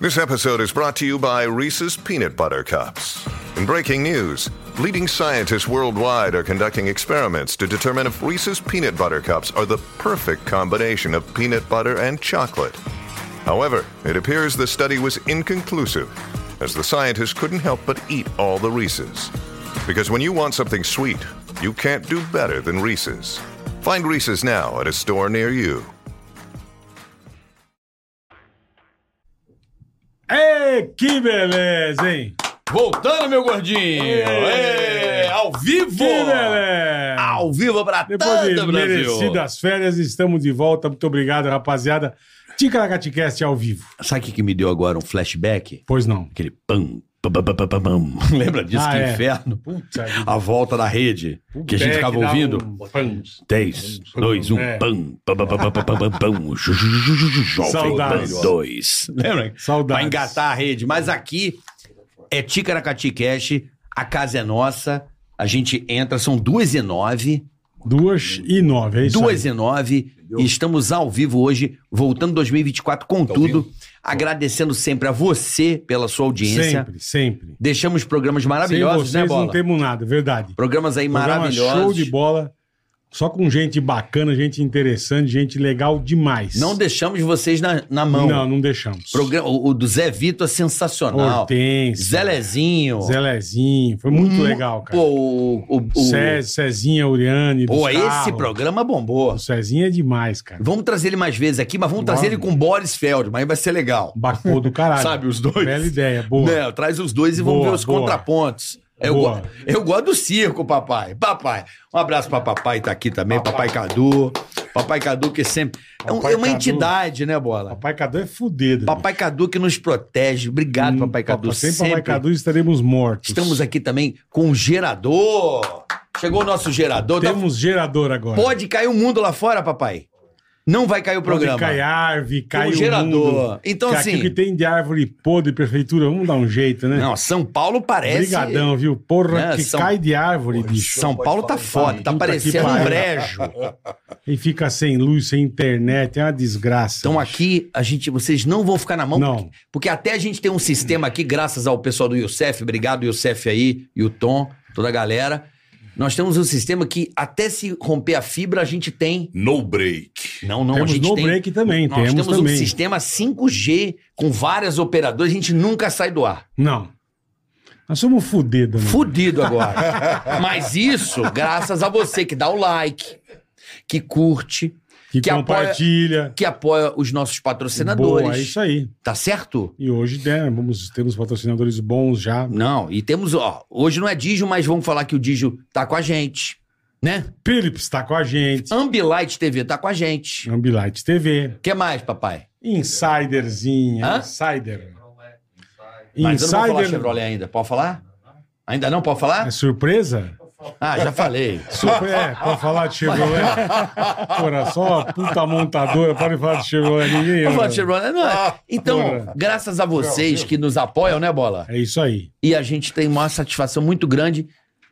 This episode is brought to you by Reese's Peanut Butter Cups. In breaking news, leading scientists worldwide are conducting experiments to determine if Reese's Peanut Butter Cups are the perfect combination of peanut butter and chocolate. However, it appears the study was inconclusive, as the scientists couldn't help but eat all the Reese's. Because when you want something sweet, you can't do better than Reese's. Find Reese's now at a store near you. Ê, que beleza, hein? Voltando, meu gordinho! Ê, ao vivo! Que beleza! Ao vivo pra Depois todo de o Brasil! merecidas férias, estamos de volta. Muito obrigado, rapaziada. Ticaracatecast ao vivo. Sabe o que, me deu agora? Um flashback? Pois não. Aquele pam, pam, pam, pam, pam. Lembra disso? Ah, que é. inferno. Puta a volta da rede, que a gente ficava ouvindo. Um... 10, 2, 1, é. pam, pam, pam, pam, pam, pam, pam. Jovem Pan 2. Lembra? Saudades. Pra engatar a rede. Mas aqui é Ticaracatecast, a casa é nossa. A gente entra, são duas e nove. Duas e nove, é isso Duas aí. e nove e estamos ao vivo hoje, voltando 2024 com tudo, agradecendo sempre a você pela sua audiência. Sempre, sempre. Deixamos programas maravilhosos, Sem né, vocês Bola? não temos nada, verdade. Programas aí Programa maravilhosos. show de bola. Só com gente bacana, gente interessante, gente legal demais. Não deixamos vocês na, na mão. Não, não deixamos. Programa, o, o do Zé Vitor é sensacional. Hortência. Zelezinho. Zelezinho. Foi muito Hum, legal, cara. Pô, o. o, o Cé- Cezinha, Uriane. pô, dos esse carros. programa bombou. O Cezinha é demais, cara. Vamos trazer ele mais vezes aqui, mas vamos trazer ele com Boris Feldman, aí vai ser legal. Bacou do caralho. Sabe, os dois. Bela ideia, boa. Né, traz os dois e vamos Boa, ver os boa. contrapontos. Eu, go- eu gosto do circo, papai. Papai. Um abraço pra papai, tá aqui também, papai, Cadu. Papai Cadu, que sempre. É, um- Papai é uma Cadu. entidade, né, Bola? Papai Cadu é fudido. Papai Cadu que nos protege. Obrigado, Hum, papai Cadu. Sem sempre. Papai Cadu estaremos mortos. Estamos aqui também com o gerador. Chegou o nosso gerador. Tá- Temos gerador agora. Pode cair o mundo lá fora, papai. Não vai cair o programa. Pode cair árvore, cai o gerador. mundo. Então, que assim- que tem de árvore podre, prefeitura, vamos dar um jeito, né? Não, São Paulo parece. Obrigadão, viu? Porra, Né, que São- cai de árvore, bicho. São Paulo tá foda, tá parecendo um brejo. E fica sem luz, sem internet, é uma desgraça. Então bicho. aqui, a gente, vocês não vão ficar na mão. Não. Porque, porque até a gente tem um sistema aqui, graças ao pessoal do Youssef, obrigado Youssef aí, e o Tom, toda a galera. Nós temos um sistema que até se romper a fibra, a gente tem. No break. Não, não, Temos a gente no tem. break também, Nós temos temos também. um sistema 5G com várias operadoras, a gente nunca sai do ar. Não. Nós somos fudidos, né? Fudido agora. Mas isso, graças a você que dá o like, que curte, Que, que apoia- compartilha. que apoia os nossos patrocinadores. Boa, é isso aí. Tá certo? E hoje né, vamos, temos patrocinadores bons já. Não, e temos, ó, hoje não é Digio, mas vamos falar que o Digio tá com a gente, né? Philips tá com a gente. Ambilight TV tá com a gente. Ambilight TV. que mais, papai? Insiderzinha. Hã? Insider. Mas eu não vou falar Insider. Chevrolet ainda. Pode falar? Ainda não? Pode falar? É surpresa? Ah, já falei. Surpre... É, pode falar de Chevrolet. Porra, só puta montadora, pode falar de Chevrolet. Ninguém. Vamos falar de Chevrolet? Não. Então, porra. graças a vocês que nos apoiam, né, Bola? É isso aí. E a gente tem uma satisfação muito grande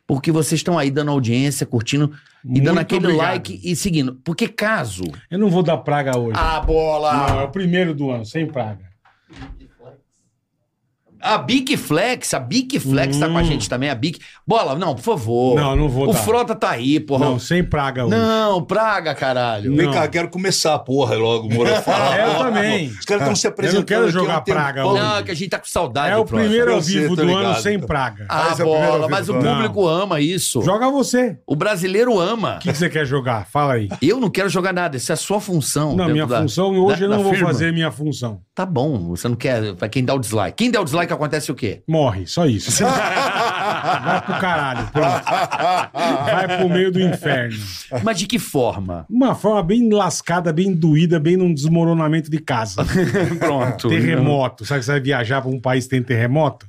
porque vocês estão aí dando audiência, curtindo e Muito dando aquele obrigado. like e seguindo. Porque caso... Eu não vou dar praga hoje. Ah, Bola! Não, é o primeiro do ano, sem praga. A Bic Flex, a Bic Flex tá com a gente também, a Bic. Bola, não, por favor. Não, não vou O dar. Frota tá aí, porra. Não, sem praga hoje. Não, praga, caralho. Vem Não. cá, quero começar a porra logo, Moura. Fala, eu porra, também. Os caras estão se Eu não apresentando. quero aqui jogar praga hoje. Não, que a gente tá com saudade É o primeiro ao vivo do ligado. ano sem praga. Ah, é bola, mas o público ama isso. Joga você. O brasileiro ama. O que, que você quer jogar? Fala aí. Eu não quero jogar nada, isso é a sua função. Não, minha da- função, hoje da- eu não vou firma. fazer minha função. Tá bom, você não quer. Pra quem dá o dislike. Quem der o dislike, acontece o quê? Morre, só isso. Vai pro caralho, pronto. Vai pro meio do inferno. Mas de que forma? Uma forma bem lascada, bem doída, bem num desmoronamento de casa. Pronto. Terremoto. Sabe que você vai viajar pra um país que tem terremoto?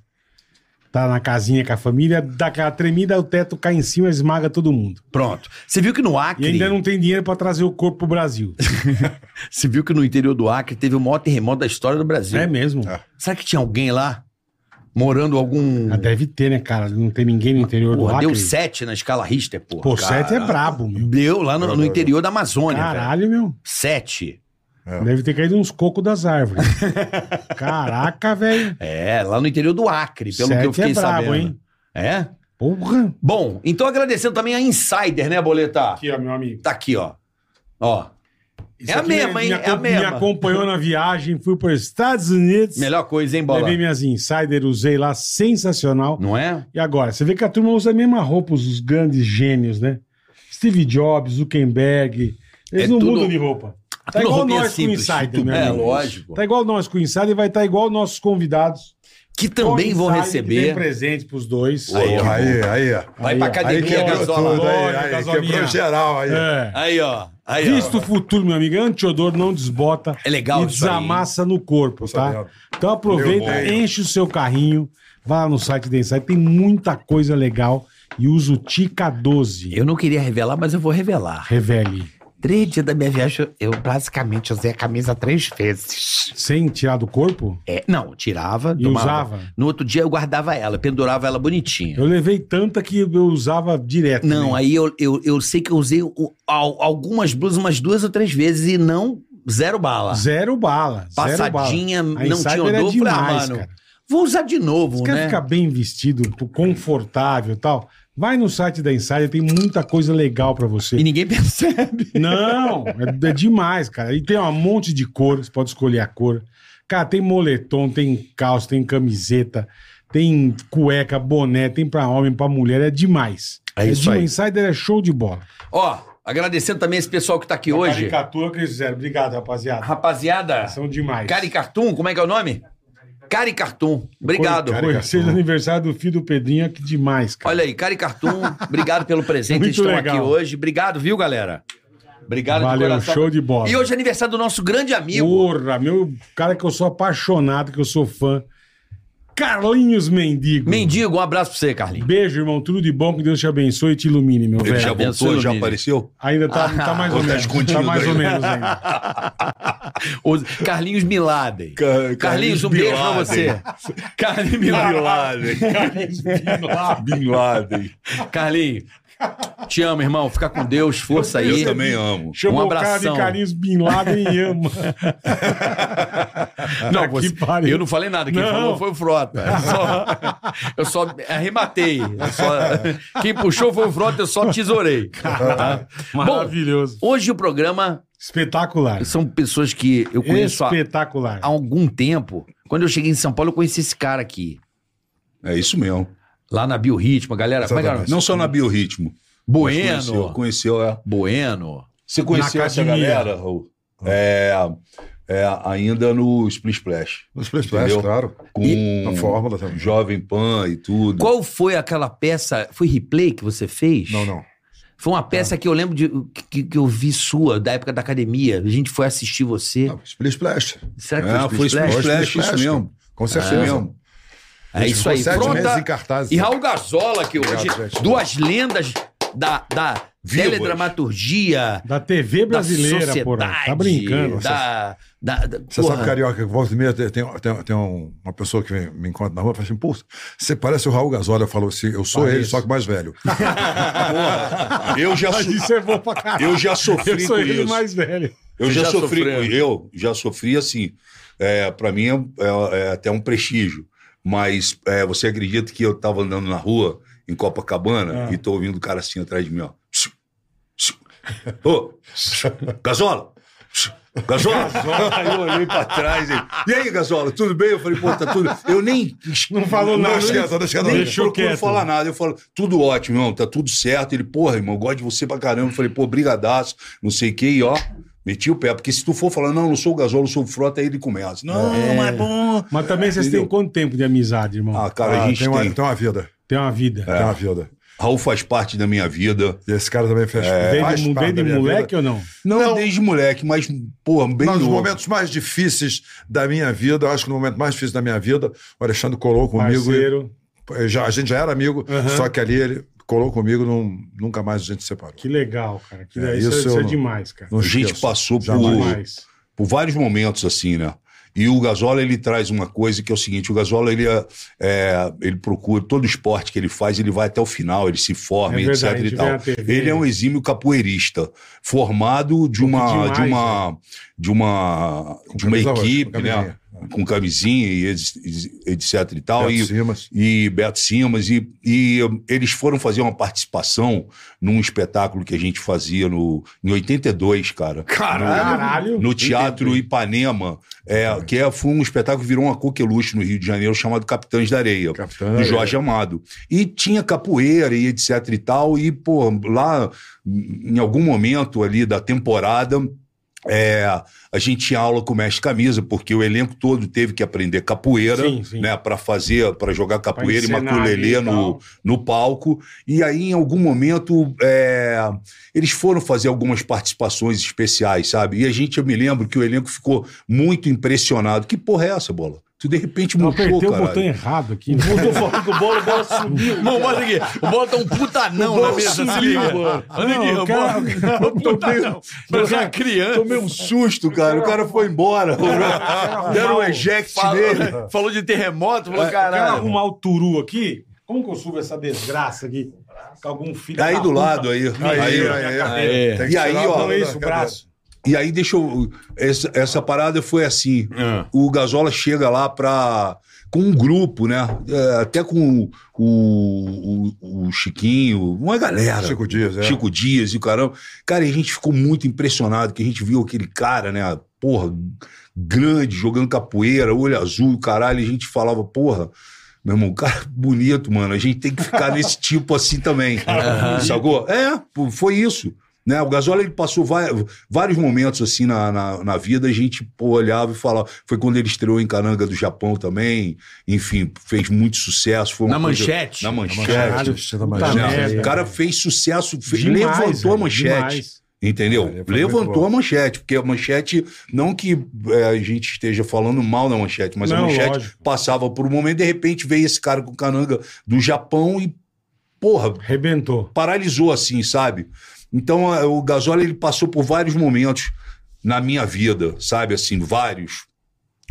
tá na casinha com a família, dá aquela tremida, o teto cai em cima, esmaga todo mundo. Pronto. Você viu que no E Acre. ainda não tem dinheiro pra trazer o corpo pro Brasil. Você viu que no interior do Acre teve o maior terremoto da história do Brasil. é mesmo? Será que tinha alguém lá morando algum. Ah, deve ter, né, cara? Não tem ninguém no interior do Porra, Acre. deu sete na escala Richter, porra. Pô, sete é brabo, meu. Deu lá no, no interior da Amazônia. velho. Caralho, meu. Sete. Deve ter caído uns cocos das árvores. Caraca, velho. É, lá no interior do Acre, pelo Sete que eu fiquei é brabo, sabendo. hein? É? Porra. Bom, então agradecendo também a Insider, né, Boleta? Aqui, ó, meu amigo. Tá aqui, ó. Ó. Isso É a mesma, me- hein? Me, É a acom- me mesma. acompanhou na viagem, fui para os Estados Unidos. Melhor coisa, hein, Bola? Levei minhas insider, usei lá, sensacional. Não é? E agora, você vê que a turma usa a mesma roupa, os grandes gênios, né? Steve Jobs, Zuckerberg. Eles É não tudo- mudam de roupa. Tá igual nós com Insider, meu É, amigo. lógico. Tá igual nós com o Insider e vai estar igual nossos convidados. Que também vão que Tem receber. presente pros dois. Aí, ó. Aí, aí. ó. Vai Aí, pra ó. Aí academia, quebrou gasola. tudo, aí, aí, gasolinha. quebrou geral aí. É. Aí, ó. Aí, ó. Visto o futuro, meu amigo. Antiodor não desbota. É legal E isso aí, desamassa no corpo, tá? Então aproveita, enche o seu carrinho, vai lá no site da Insight, tem muita coisa legal e usa o Tica 12. Eu não queria revelar, mas eu vou revelar. Revele. Três dias da minha viagem, Eu basicamente usei a camisa três vezes. Sem tirar do corpo? É, não, tirava, E tomava. usava? No outro dia eu guardava ela, pendurava ela bonitinha. Eu levei tanta que eu usava direto. Não, né? aí eu, eu, eu sei que eu usei algumas blusas umas duas ou três vezes e não zero bala. Zero bala. zero Passadinha, bala. A não tinha odor. é falei, ah, demais, mano, cara. vou usar de novo, Você quer né? ficar bem vestido, confortável e tal? Vai no site da Insider, tem muita coisa legal pra você. E ninguém percebe. Não, é, é demais, cara. E tem um monte de cor, você pode escolher a cor. Cara, tem moletom, tem calça, tem camiseta, tem cueca, boné, tem pra homem, pra mulher, é demais. É isso demais. aí. Insider é show de bola. Ó, agradecendo também esse pessoal que tá aqui A hoje. caricatura que eles fizeram. Obrigado, rapaziada. Rapaziada, São demais. Cari Cartoon, como é que é o nome? Cari Cartoon. Obrigado. Seja aniversário do filho do Pedrinho, que demais, cara. Olha aí, Cari Cartoon, obrigado pelo presente. Muito estão legal. aqui hoje. Obrigado, viu, galera? Obrigado Valeu, show de bola. E hoje é aniversário do nosso grande amigo. Porra, meu cara que eu sou apaixonado, que eu sou fã. Carlinhos Mendigo. Mendigo, um abraço pra você, Carlinhos. Beijo, irmão. Tudo de bom. Que Deus te abençoe e te ilumine, meu Ele velho. já voltou, já apareceu? Ainda tá, tá mais ou tá menos. Tá escondido mais ou menos ainda. Os- Carlinhos Miladen. Ca- Carlinhos, um beijo pra você. Carlinhos Bin Miladen. Laden. Bin Laden. Carlinhos, te amo, irmão. Fica com Deus, força aí. Eu também amo. Chamou Um o cara de abração. Carlinhos Bin Laden e ama. Não, Que você, eu não falei nada. Quem Não. falou foi o Frota. Eu só, eu só arrematei. Eu só- quem puxou foi o Frota, eu só tesourei. Tá? Maravilhoso. Hoje o programa Espetacular. são pessoas que eu conheço há, Espetacular. há algum tempo. Quando eu cheguei em São Paulo, eu conheci esse cara aqui. É isso mesmo. Lá na Biorritmo, galera. Como é? Exatamente. Não só na biorritmo. mas Conheceu, Bueno. conheceu, é. Bueno. Você conheceu Na essa galera, Raul? É, é, ainda no Split Splash. No Splash Splash, Entendeu? claro. Com A fórmula também. Jovem Pan e tudo. Qual foi aquela peça? Foi replay que você fez? Não, não. Foi uma peça que eu lembro de que, que eu vi sua, da época da academia. A gente foi assistir você. Não, Split Splash. Será que É, foi foi Split Splash? Split Splash, isso mesmo. Com certeza. mesmo. É isso aí. Meses Fronta em cartaz. e Raul Gazola, que hoje, Obrigado, duas lendas da, da teledramaturgia, Da TV brasileira, da porra. Tá brincando. Da, da, da- Você porra. sabe, Carioca, que volta e meia tem, tem, tem- um- uma pessoa que me, me encontra na rua e fala assim, pô, você parece o Raul Gazola. Eu falo assim, eu sou Parece. ele, só que mais velho. Eu já, so- isso é bom pra caralho. eu já sofri Eu sou com ele isso. mais velho. Eu Você já, já sofri sofreu? Eu já sofri assim. É, para mim é, é- é até um prestígio. Mas é, você acredita que eu tava andando na rua, em Copacabana, Ah. e tô ouvindo o cara assim atrás de mim, ó. Ô, Gasola! Gasola! Aí eu olhei pra trás e. E aí, Gasola, tudo bem? Eu falei, pô, tá tudo. Eu nem. Não falou nada. Deixa quieto, deixa quieto. Nem procuro quieto. falar nada. Eu falo, tudo ótimo, irmão, tá tudo certo. Ele, porra, irmão, eu gosto de você pra caramba. Eu falei, pô, brigadaço, não sei o que, e ó, meti o pé. Porque se tu for falar, não, não sou o gasol, eu sou o frota, aí ele começa. Não, mas é bom. Mas também vocês Entendeu? têm quanto tempo de amizade, irmão? Ah, cara, Ah, a gente tem, tem. uma, tem uma vida. Tem uma vida. Tem uma vida. Raul faz parte da minha vida. E esse cara também fez Desde, faz mu- parte desde da minha moleque vida. ou não? Não, Não. desde moleque, mas, porra, bem Nos novo. momentos mais difíceis da minha vida, eu acho que no momento mais difícil da minha vida, o Alexandre colou comigo. e- Parceiro. Eu já- a gente já era amigo, Aham. só que ali ele colou comigo, não, nunca mais a gente se separou. Que legal, cara. Que É, isso, isso isso eu é não- demais, cara. A gente passou por, por vários momentos assim, né? E o Gasola, ele traz uma coisa que é o seguinte, o Gasola, ele, é, é, ele procura, todo esporte que ele faz, ele vai até o final, ele se forma, É verdade, etc e tal. TV. Ele é um exímio capoeirista, formado de uma, demais, de uma, de uma, de uma camisa roxa, equipe, né? Com camisinha e etc e tal. Beto e, Simas. e Beto Simas, e, e eles foram fazer uma participação num espetáculo que a gente fazia no, em 82, cara. Caralho. No Teatro Ipanema, é, que é, foi um espetáculo que virou uma coqueluche no Rio de Janeiro, chamado Capitães da Areia, Capitão, do Jorge Amado. E tinha capoeira e etc e tal, e, pô, lá, em algum momento ali da temporada, é, a gente tinha aula com o mestre camisa, porque o elenco todo teve que aprender capoeira, Sim, sim. né, para fazer, para jogar capoeira e encenar ali maculelê e no, no palco. E aí, em algum momento, é, eles foram fazer algumas participações especiais, sabe? E a gente, eu me lembro que o elenco ficou muito impressionado. Que porra é essa, bola? Tu de repente murchou, apertei o cara. botão errado aqui. né? Eu tô falando que o bola, o bola sumiu. Irmão, olha aqui. O bola tá um putanão na mesa. se liga. Olha aqui, Não, o o cara- bola. Um putanão. Parece uma criança. Tomei um susto, cara. O cara foi embora. Deram um eject nele. Falou, falou de terremoto, falou, Eu quero caralho. arrumar o turu aqui. Como que eu subo essa desgraça aqui? Com algum filho Aí do puta lado, aí. Aí, aí, E aí, ó, Não é isso, o braço. E aí, deixa eu. Essa, essa parada foi assim: Ah. o Gasola chega lá pra. com um grupo, né? É, até com o, o, o Chiquinho, uma galera. Chico Dias, é. Chico Dias e o caramba. Cara, a gente ficou muito impressionado que a gente viu aquele cara, né? Porra, grande, jogando capoeira, olho azul, o caralho. E a gente falava, porra. Meu irmão, cara bonito, mano. A gente tem que ficar nesse tipo assim também. Sacou? É, foi isso. Né? O Gasola ele passou vários momentos assim na, na, na vida, a gente pô, olhava e falava. Foi quando ele estreou em Caranga do Japão também. Enfim, fez muito sucesso. Foi uma Na manchete. Na manchete. Caralho, Você tá imaginando? Né? merda. O cara fez sucesso, Demais, levantou a manchete. demais. Entendeu? Levantou a manchete, porque a manchete, não que é, a gente esteja falando mal da manchete, mas a Não, manchete lógico. passava por um momento, de repente veio esse cara com cananga do Japão e, porra, Rebentou. paralisou assim, sabe? Então a- o Gasola ele passou por vários momentos na minha vida, sabe? Assim, vários.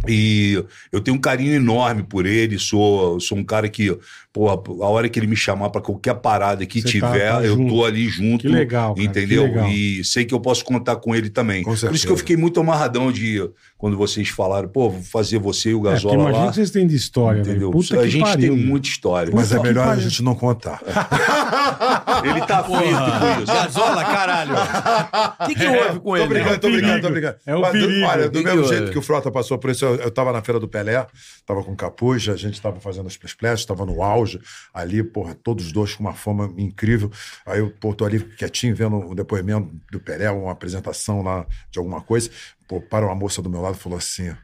E eu tenho um carinho enorme por ele, sou, sou um cara que, pô, a hora que ele me chamar pra qualquer parada que Você tá- tiver, tá eu junto. tô ali junto. Que legal, cara, Entendeu? que legal. E sei que eu posso contar com ele também. Com Por isso que eu fiquei muito amarradão de quando vocês falaram, pô, vou fazer você e o É, porque Gasola imagina lá. que vocês têm de história, Entendeu? a que gente pariu. tem muita história. Mas é Puta que melhor a gente não contar. Ele tá frito com isso. Gasola, caralho. O que, que houve com Tô ele? brincando, tô perigo. brincando, tô brincando. É o Mas, do- perigo. Olha, do Que mesmo que jeito houve? que o Frota passou por isso, eu, eu tava na Feira do Pelé, tava com capuz, a gente tava fazendo as splash, tava no auge, ali, porra, todos os dois com uma fama incrível. Aí eu, pô, tô ali quietinho, vendo o depoimento do Pelé, uma apresentação lá de alguma coisa. Pô, para uma moça do meu lado falou assim: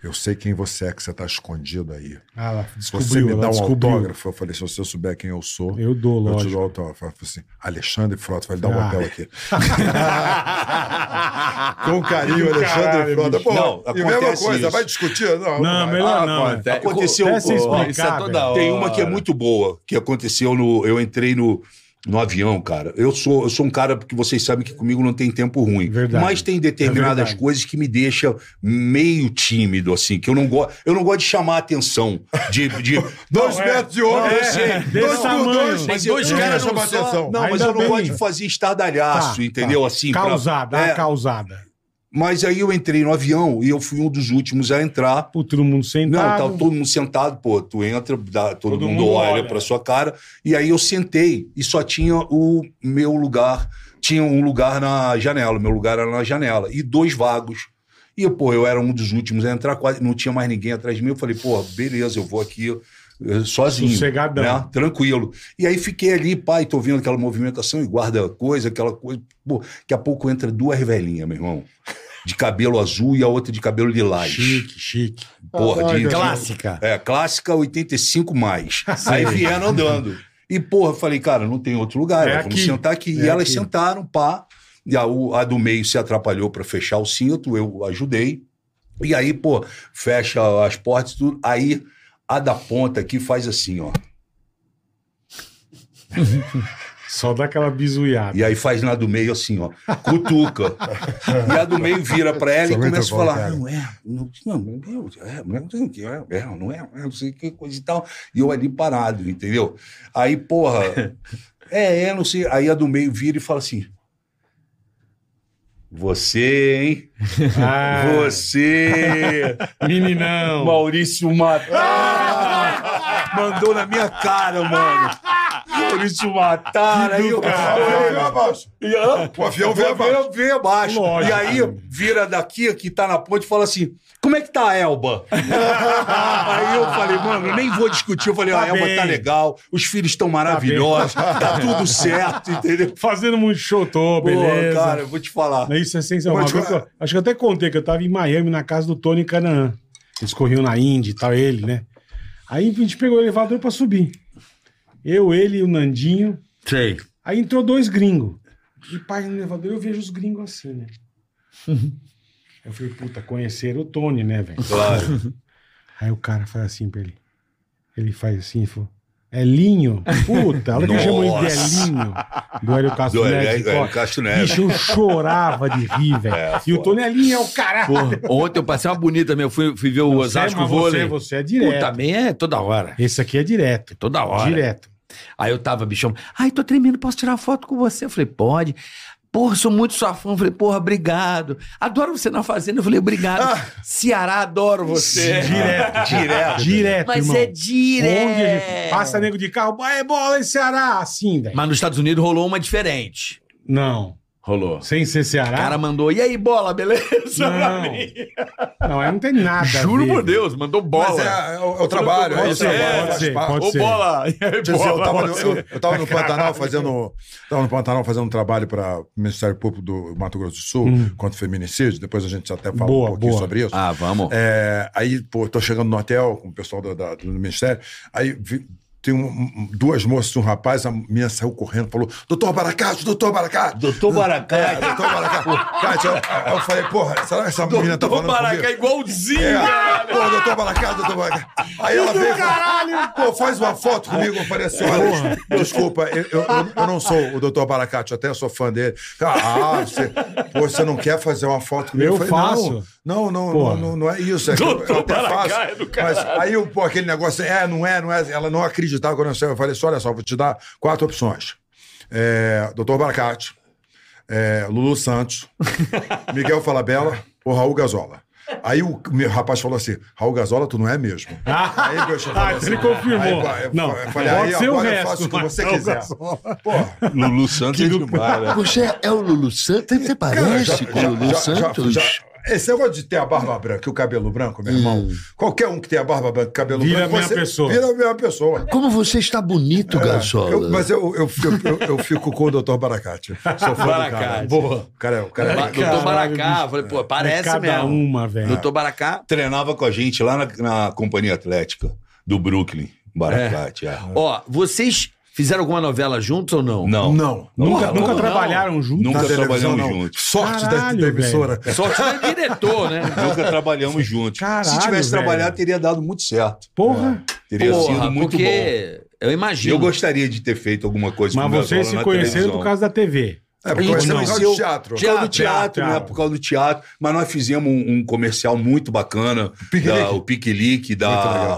Eu sei quem você é, que você tá escondido aí. Ah, ela Você descobriu, me ela dá um descobriu. autógrafo? Eu falei, se você souber quem eu sou, Eu dou, eu te lógico. dou autógrafo. Ela falou assim, Alexandre Frota, vai lhe dar um Ah. papel aqui. Com carinho, Alexandre Caralho, Frota. Pô, Não, e mesma acontece coisa, isso. vai discutir? Não, Não, melhor Ah, não. é. Até- Aconteceu, explicar, isso é toda hora. Tem uma que é muito boa, que aconteceu no. Eu entrei no, no avião, cara. Eu sou, eu sou um cara que vocês sabem que comigo não tem tempo ruim. Verdade. Mas tem É determinadas verdade. coisas que me deixam meio tímido, assim, que eu não gosto. Eu não gosto de chamar a atenção. De. de Dois Não, é. metros de homem, eu é. sei. Dois por dois, mas eu dois eu caras quero num chamar só. atenção. Não, mas eu não bem. gosto de fazer estardalhaço, Tá, entendeu? tá. Assim, pra- Causada, é, a causada. Mas aí eu entrei no avião e eu fui um dos últimos a entrar. Pô, todo mundo Não, sentado. tá todo mundo sentado, pô, tu entra, dá- todo, Todo mundo, mundo olha, olha. pra sua cara. E aí eu sentei e só tinha o meu lugar, tinha um lugar na janela, meu lugar era na janela, e dois vagos. E, pô, eu era um dos últimos a entrar, quase não tinha mais ninguém atrás de mim. Eu falei, pô, beleza, eu vou aqui sozinho. Sossegadão. Né? Tranquilo. E aí fiquei ali, pai, tô vendo aquela movimentação e guarda coisa, aquela coisa. Pô, daqui a pouco entra duas velhinhas, meu irmão. De cabelo azul e a outra de cabelo lilás. Chique, chique. Porra, de, Clássica. é, clássica 85 mais. Aí vieram andando. E, porra, eu falei, cara, não tem outro lugar, É vamos aqui. sentar aqui. É e elas aqui. sentaram, pá. E a, a do meio se atrapalhou para fechar o cinto, eu ajudei. E aí, pô, fecha as portas e tudo. Aí a da ponta aqui faz assim, ó. Só dá aquela bizuiada. E aí faz na do meio assim, ó, cutuca. e a do meio vira pra ela Isso e é começa a falar: cara. não é, não, não, meu Deus, é, não sei o que, é, é, não é, é, não sei o que, coisa e tal. E eu ali parado, entendeu? Aí, porra, é, é, não sei. Aí a do meio vira e fala assim: Você, hein? Ah, Você, meninão. Maurício Matar, mandou na minha cara, mano. Maurício Matar, aí eu. O avião veio abaixo. O avião veio abaixo. veio abaixo. E aí vira daqui, que tá na ponte, e fala assim: como é que tá a Elba? aí eu falei, mano, nem vou discutir. Eu falei, Tá a Elba bem. tá legal, os filhos estão maravilhosos, tá, tudo certo, entendeu? Fazendo muito show, tô, Pô, beleza. cara, eu vou te falar. Isso é sensacional. Eu- acho que eu até contei que eu tava em Miami, na casa do Tony Canaan. Eles corriam na Indy e tal, ele, né? Aí a gente pegou o elevador pra subir. Eu, ele e o Nandinho. Sei. Aí entrou dois gringos. E pai no elevador, eu vejo os gringos assim, né? Eu falei, puta, conheceram o Tony, né, velho? Claro. Aí o cara faz assim pra ele. Ele faz assim e falou. É Linho? Puta, a hora que eu chamo ele de. Elinho, do Hélio Castro Do Neves. Hélio- Hélio ó, Castro Neves. Bicho, eu chorava de rir, velho. e o Tony Elinho é o caralho. Porra, ontem eu passei uma bonita mesmo. Fui, fui ver o Não, Osasco mas Vôlei. Você, você é direto. também é toda hora. Esse aqui é direto. Toda hora. Direto. Aí eu tava, bichão, ai, tô tremendo, posso tirar foto com você? Eu falei, pode. Porra, sou muito sua fã. Eu falei, porra, obrigado. Adoro você na fazenda. Eu falei, obrigado. Ceará, adoro você. Direto. Direto. Direto, Mas irmão. é direto. Onde a gente passa nego de carro, é bola em Ceará, assim, velho. Mas nos Estados Unidos rolou uma diferente. Não. Rolou. Sem ser O Ceará? cara mandou, e aí, bola, beleza? Não. mim. Não, aí não tem nada. Juro por. Deus, mandou bola. Mas é, é o, é o trabalho, é Pode ser, é, pode ser, parte. pode Ô, ser. bola. E aí, dizer, eu bola, tava, no, você- eu, eu tava no Pantanal fazendo. Tava no Pantanal fazendo um trabalho para o Ministério Público do Mato Grosso do Sul contra o feminicídio. Depois a gente até fala Hum. Boa, um pouquinho boa. sobre isso. Ah, vamos. É, aí, pô, tô chegando no hotel com o pessoal do, da- do Ministério. Aí vi- tem um- duas moças e um rapaz, a menina saiu correndo falou: Doutor Baracate, doutor Baracate. Doutor É, Baracate. doutor Baracate. Eu, aí eu falei, porra, será que essa menina tá Doutor falando Baracá comigo? igualzinho, É, velho. pô, doutor Baracate, doutor Baracate. Aí ela veio falou, pô, faz uma foto comigo. Eu falei assim, olha, desculpa, eu, eu, eu- eu não sou o doutor Baracate, eu até sou fã dele. Ah, você, pô, você não quer fazer uma foto comigo? Eu falei, faço. Não, não, Porra. não, não, não é isso. É que eu, eu Doutor até faço. É Mas aí, eu, pô, aquele negócio, é, não é, não é. Ela não acreditava quando eu saí. Eu falei assim, olha só, vou te dar quatro opções. É, doutor Baracate, é, Lulu Santos, Miguel Falabella ou Raul Gazola. Aí o meu rapaz falou assim: Raul Gazola, tu não é mesmo? Aí o bicho falou Ah, então ele confirmou. Aí, eu, Não, eu falei, aí pode ser o agora eu resto, faço o que você não quiser. Porra, Lulu Santos é demais, né? Você é o Lulu Santos? Você parece com o Lulu Santos? Esse negócio de ter a barba branca e o cabelo branco, meu irmão, qualquer um que tem a barba branca e o cabelo Vira branco. a mesma pessoa. Vira a mesma pessoa. Como você está bonito, É, Gasola. eu- mas eu, eu, eu, eu, eu fico com o doutor Baracate. Sou fã do cara. Baracate. Boa. O cara, é- o cara é- Ba- Doutor Baracá. Falei, pô, É parece cada mesmo. uma, velho. Doutor Baracá. Treinava com a gente lá na, na Companhia Atlética do Brooklyn, Baracate. é. Ó, vocês fizeram alguma novela juntos ou não? Não. Não. Nunca, nunca não. trabalharam juntos? Nunca Na televisão, trabalhamos não. juntos. Sorte da- Caralho, da emissora. Sorte do diretor, né? Nunca trabalhamos juntos. Caralho, Se tivesse velho. trabalhado, teria dado muito certo. Porra. Teria Porra, sido muito bom. porque eu imagino. Eu gostaria de ter feito alguma coisa Mas com o vocês se conheceram por causa da TV. É, porque A gente conhecemos por causa do teatro. Por causa do Teatro, teatro, né? Por causa do teatro. Mas nós fizemos um, um comercial muito bacana. Da- o Piquelique da.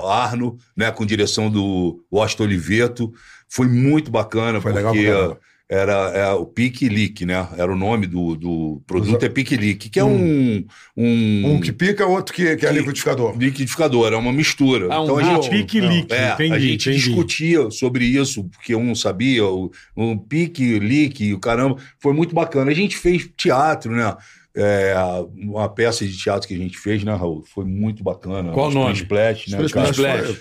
Arno, né? Com direção do Washington Oliveto. Foi muito bacana, Foi legal porque pra caramba. era é, o Piquelique, né? Era o nome do, do produto, é Piquelique, que é um... Um, Um que pica, outro que, que é Que- liquidificador. liquidificador, é uma mistura. Ah, um então a gente... Pique líquido, É, entendi, a gente entendi. discutia sobre isso, porque um não sabia, o, um pique, lique, o caramba. Foi muito bacana. A gente fez teatro, né? É, uma peça de teatro que a gente fez, né, Raul? Foi muito bacana. Qual o nome? Splash, né? Splash Splash.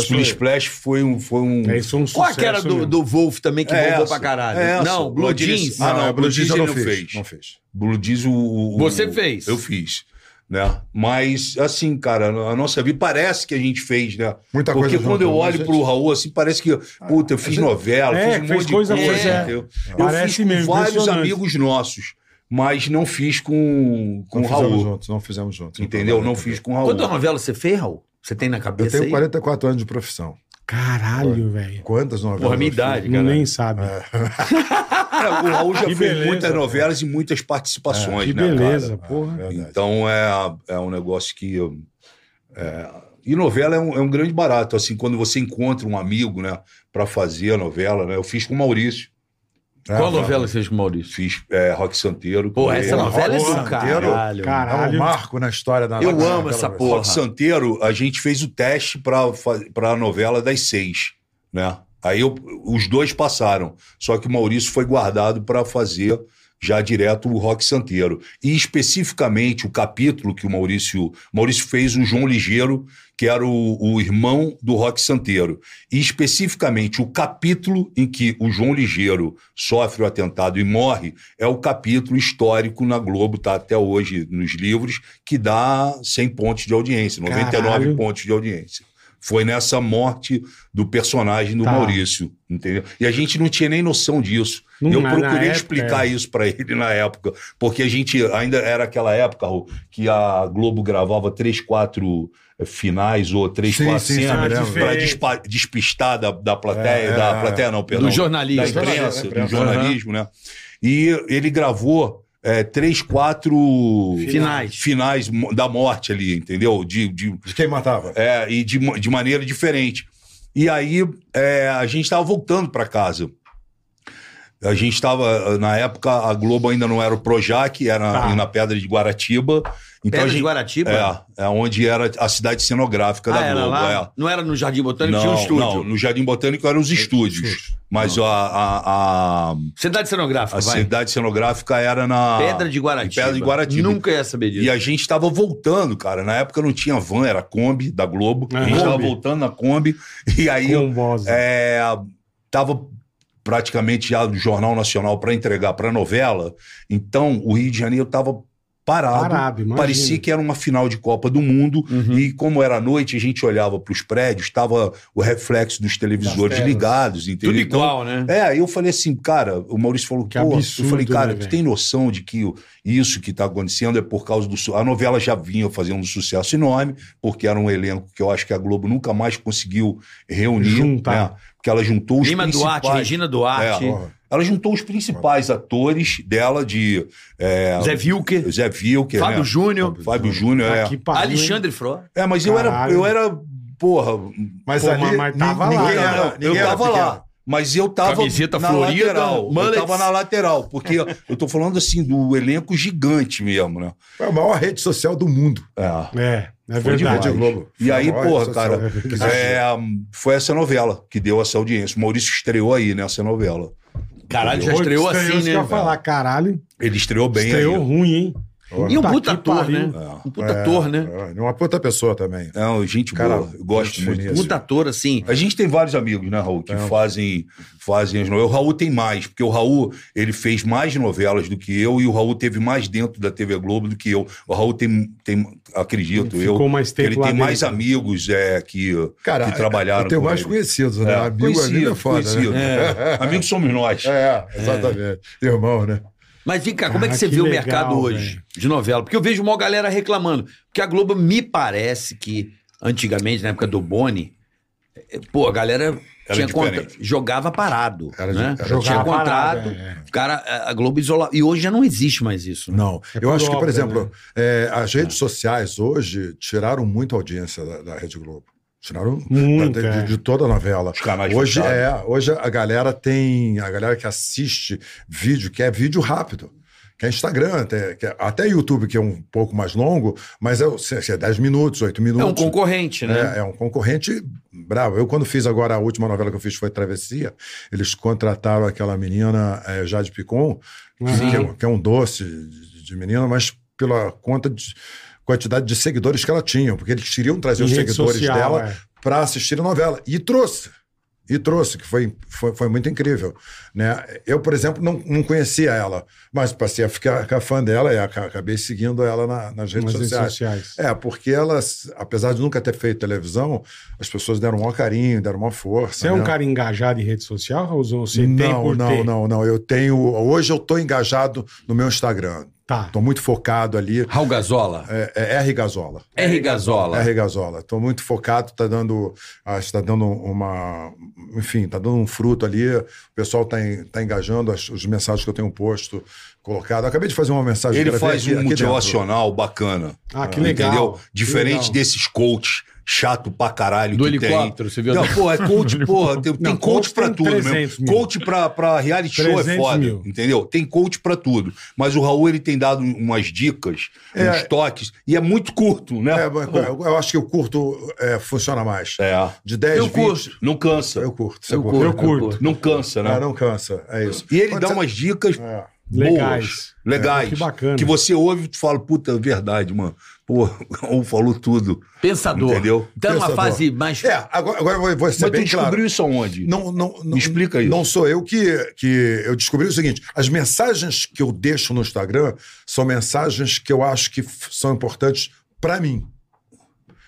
Split Splash foi um. Foi um... É, isso é um Qual era do, do Wolf também, que É bombou essa, pra caralho? é não, Blue Blue Jeans. Jeans. Ah, não, Blue Jeans ele não fez. fez. Não fez. Blue Jeans, o, o- Você o- fez. Eu fiz. Né? Mas, assim, cara, a nossa vida parece que a gente fez, né? Muita Porque coisa quando junto, eu né, olho gente? pro Raul, assim, parece que, puta, eu fiz novela, É, fiz um monte coisa de coisa, pra- é. entendeu? Eu Parece fiz com mesmo, vários amigos nossos, mas não fiz com, com não o fizemos Raul. juntos, não fizemos juntos. Entendeu? Não fiz com o Raul. Quanta novela você fez, Raul? Você tem na Eu cabeça tenho aí? 44 anos de profissão. Caralho, velho. Quantas novelas? Porra, minha eu idade, Não cara. nem sabe. É, o Raul já Que fez beleza, muitas cara. novelas e muitas participações, que né, cara? beleza, porra. Verdade. Então é, é um negócio que. é, e novela é um, é um grande barato, assim, quando você encontra um amigo, né, pra fazer a novela, né? Eu fiz com o Maurício, Qual É, novela que você fez com o Maurício? fiz é, Rock Santeiro. Pô, essa ele. novela é do Rock Santeiro. caralho. É um Caralho. marco na história da Eu amo essa vez. porra. Rock Santeiro, a gente fez o teste pra, pra novela das seis, né? Aí eu- os dois passaram, só que o Maurício foi guardado pra fazer já direto o Rock Santeiro. E especificamente o capítulo que o Maurício, Maurício fez o João Ligeiro, que era o, o irmão do Rock Santeiro. E especificamente o capítulo em que o João Ligeiro sofre o atentado e morre é o capítulo histórico na Globo, tá até hoje nos livros, que dá 100 pontos de audiência, 99 Caralho. pontos de audiência. Foi nessa morte do personagem do Tá. Maurício, entendeu? E a gente não tinha nem noção disso. Não, eu procurei época, explicar é. isso pra ele na época, porque a gente ainda era aquela época, Raul, que a Globo gravava três, quatro eh, finais ou três, Sim, quatro cenas para despistar da, da plateia, É, da é. plateia não, perdão, Do jornalismo. da imprensa, Da imprensa. do jornalismo, né? E ele gravou eh, três, quatro Finais. finais da morte ali, entendeu? De, de, De quem matava? é, e de, de maneira diferente. E aí é, a gente estava voltando para casa. A gente estava, na época, a Globo ainda não era o Projac, era Tá. na Pedra de Guaratiba. Então Pedra a de gente, Guaratiba? É, é onde era a cidade cenográfica Ah, da era Globo. lá? é. Não era no Jardim Botânico, Não, tinha um estúdio. não, no Jardim Botânico eram os estúdios. Mas a, a, a, Cidade cenográfica, a vai. cidade cenográfica era na. Pedra de Guaratiba. Pedra de Guaratiba. Nunca ia saber disso. E a gente tava voltando, cara. Na época não tinha van, era Kombi da Globo. A gente tava Kombi. voltando na Kombi. E aí Combosa. é, tava praticamente já no Jornal Nacional para entregar para novela. Então o Rio de Janeiro tava parado. Parado, imagina. Parecia que era uma final de Copa do Mundo. Uhum. E como era noite, a gente olhava para os prédios, estava o reflexo dos televisores ligados, entendeu? Tudo Então, igual, né? é, aí eu falei assim, cara, o Maurício falou, Que pô, absurdo, eu falei, cara, né, tu tem noção de que isso que tá acontecendo é por causa do... A novela já vinha fazendo um sucesso enorme, porque era um elenco que eu acho que a Globo nunca mais conseguiu reunir, Juntar. né? Porque ela juntou os Lima principais... Duarte, Regina Duarte, É. Ela juntou os principais atores dela de... é, Zé Vilker, Zé Vilker, Fábio né? Júnior, Fábio Júnior, é. que pariu, hein? Alexandre Frota. É, mas eu era, eu era, porra... Mas Pô, ali mas tava ni- lá, ninguém né? era, Não, ninguém eu era tava pequeno. lá. Mas eu tava Camiseta na florida, lateral. mullets. Eu tava na lateral, porque eu tô falando assim do elenco gigante mesmo, né? Foi a maior rede social do mundo. É. É, é Foi verdade. Rede Globo. E aí, porra, social cara, é, foi essa novela que deu essa audiência. O Maurício estreou aí nessa novela. Caralho, já estreou isso assim, eu ia né? falar, caralho. Ele estreou bem estreou aí. ruim, hein? E um Puta puta que ator, pariu. né? Um puta ator, né? É, uma puta pessoa também. Não, gente Cara, boa. Eu gosto gente muito. Puta ator, assim. A gente tem vários amigos, né, Raul, que fazem, fazem as novelas. O Raul tem mais, porque o Raul ele fez mais novelas do que eu e o Raul teve mais dentro da TV Globo do que eu. O Raul tem, tem acredito Ficou eu, mais que tempo ele tem mais dentro. amigos é, que, Cara, que trabalharam eu tenho com mais ele. conhecidos, né? É, amigo, conhecido, amigo é foda, conhecido. né? É. Amigos somos nós. É, exatamente. Irmão, né? Mas vem cá, como é que Ah, você que vê o legal, mercado hoje velho. de novela? Porque eu vejo uma galera reclamando. Porque a Globo me parece que, antigamente, na época do Boni, eh, pô, a galera tinha contra- jogava parado. Era né? era tinha Jogava contrato, parado, é. o cara, a Globo isola. E hoje já não existe mais isso. né? Não. É eu acho que, por exemplo, né? é, as redes sociais hoje tiraram muita audiência da, da Rede Globo. Tiraram Muito, de, é. de toda a novela. Os canais Hoje fechados. é, hoje a galera tem, a galera que assiste vídeo, quer vídeo rápido. Que é Instagram, até, que é- até YouTube, que é um pouco mais longo, mas é, é 10 minutos, 8 minutos. É um concorrente, né? É, é um concorrente bravo. Eu, quando fiz agora, a última novela que eu fiz foi Travessia, eles contrataram aquela menina, eh, Jade Picon, que, que é, um- que é um doce de, de menina, mas pela conta de quantidade de seguidores que ela tinha, porque eles queriam trazer Em os seguidores social, dela é. para assistir a novela. E trouxe. E trouxe, que foi, foi, foi muito incrível. Né? Eu, por exemplo, não, não conhecia ela, mas passei a ficar, ficar fã dela e aca- acabei seguindo ela na- nas redes Nas redes sociais. sociais. É, porque elas, apesar de nunca ter feito televisão, as pessoas deram um maior carinho, deram uma força. Você é um né? cara engajado em rede social, Raulzão? Você tem não, por não, ter? não, não. Eu tenho. Hoje eu estou engajado no meu Instagram. Tá. Tô muito focado ali. Raul Gazola. É, é R Gasola. R. Gazola. R Gasola. Tô muito focado, tá dando, acho que tá dando uma, enfim, tá dando um fruto ali. O pessoal tá, en- tá engajando as, os mensagens que eu tenho posto, colocado. Acabei de fazer uma mensagem. Ele faz aqui- um aqui dentro. motivacional bacana. Ah, que legal. Entendeu? Que Diferente legal. desses coaches chato pra caralho Do que helicóptero, tem. você viu? Não, pô, é coach, porra, tem, tem Não, coach coach pra tem tudo 300 mesmo. mil. Coach pra, pra reality show é 300 foda, mil. entendeu? Tem coach pra tudo. Mas o Raul, ele tem dado umas dicas, É. uns toques, e é muito curto, né? É, eu, eu acho que o curto é, funciona mais. É. De 10, Eu 20. curto. Não cansa. Eu curto. Eu curto. Eu curto. Não cansa, né? Ah, não cansa. É isso. E ele Quando dá você- umas dicas É. Legais. boas, legais. É, que bacana. Que você ouve e tu fala, puta, é verdade, mano. Pô, o Raul falou tudo. Pensador. Entendeu? Então é uma Pensador. fase mais. É, agora, agora eu vou- vou ser Mas tu bem descobriu claro. isso aonde? Não, não, não, Me explica isso. Não sou eu que, que eu descobri o seguinte: as mensagens que eu deixo no Instagram são mensagens que eu acho que são importantes para mim.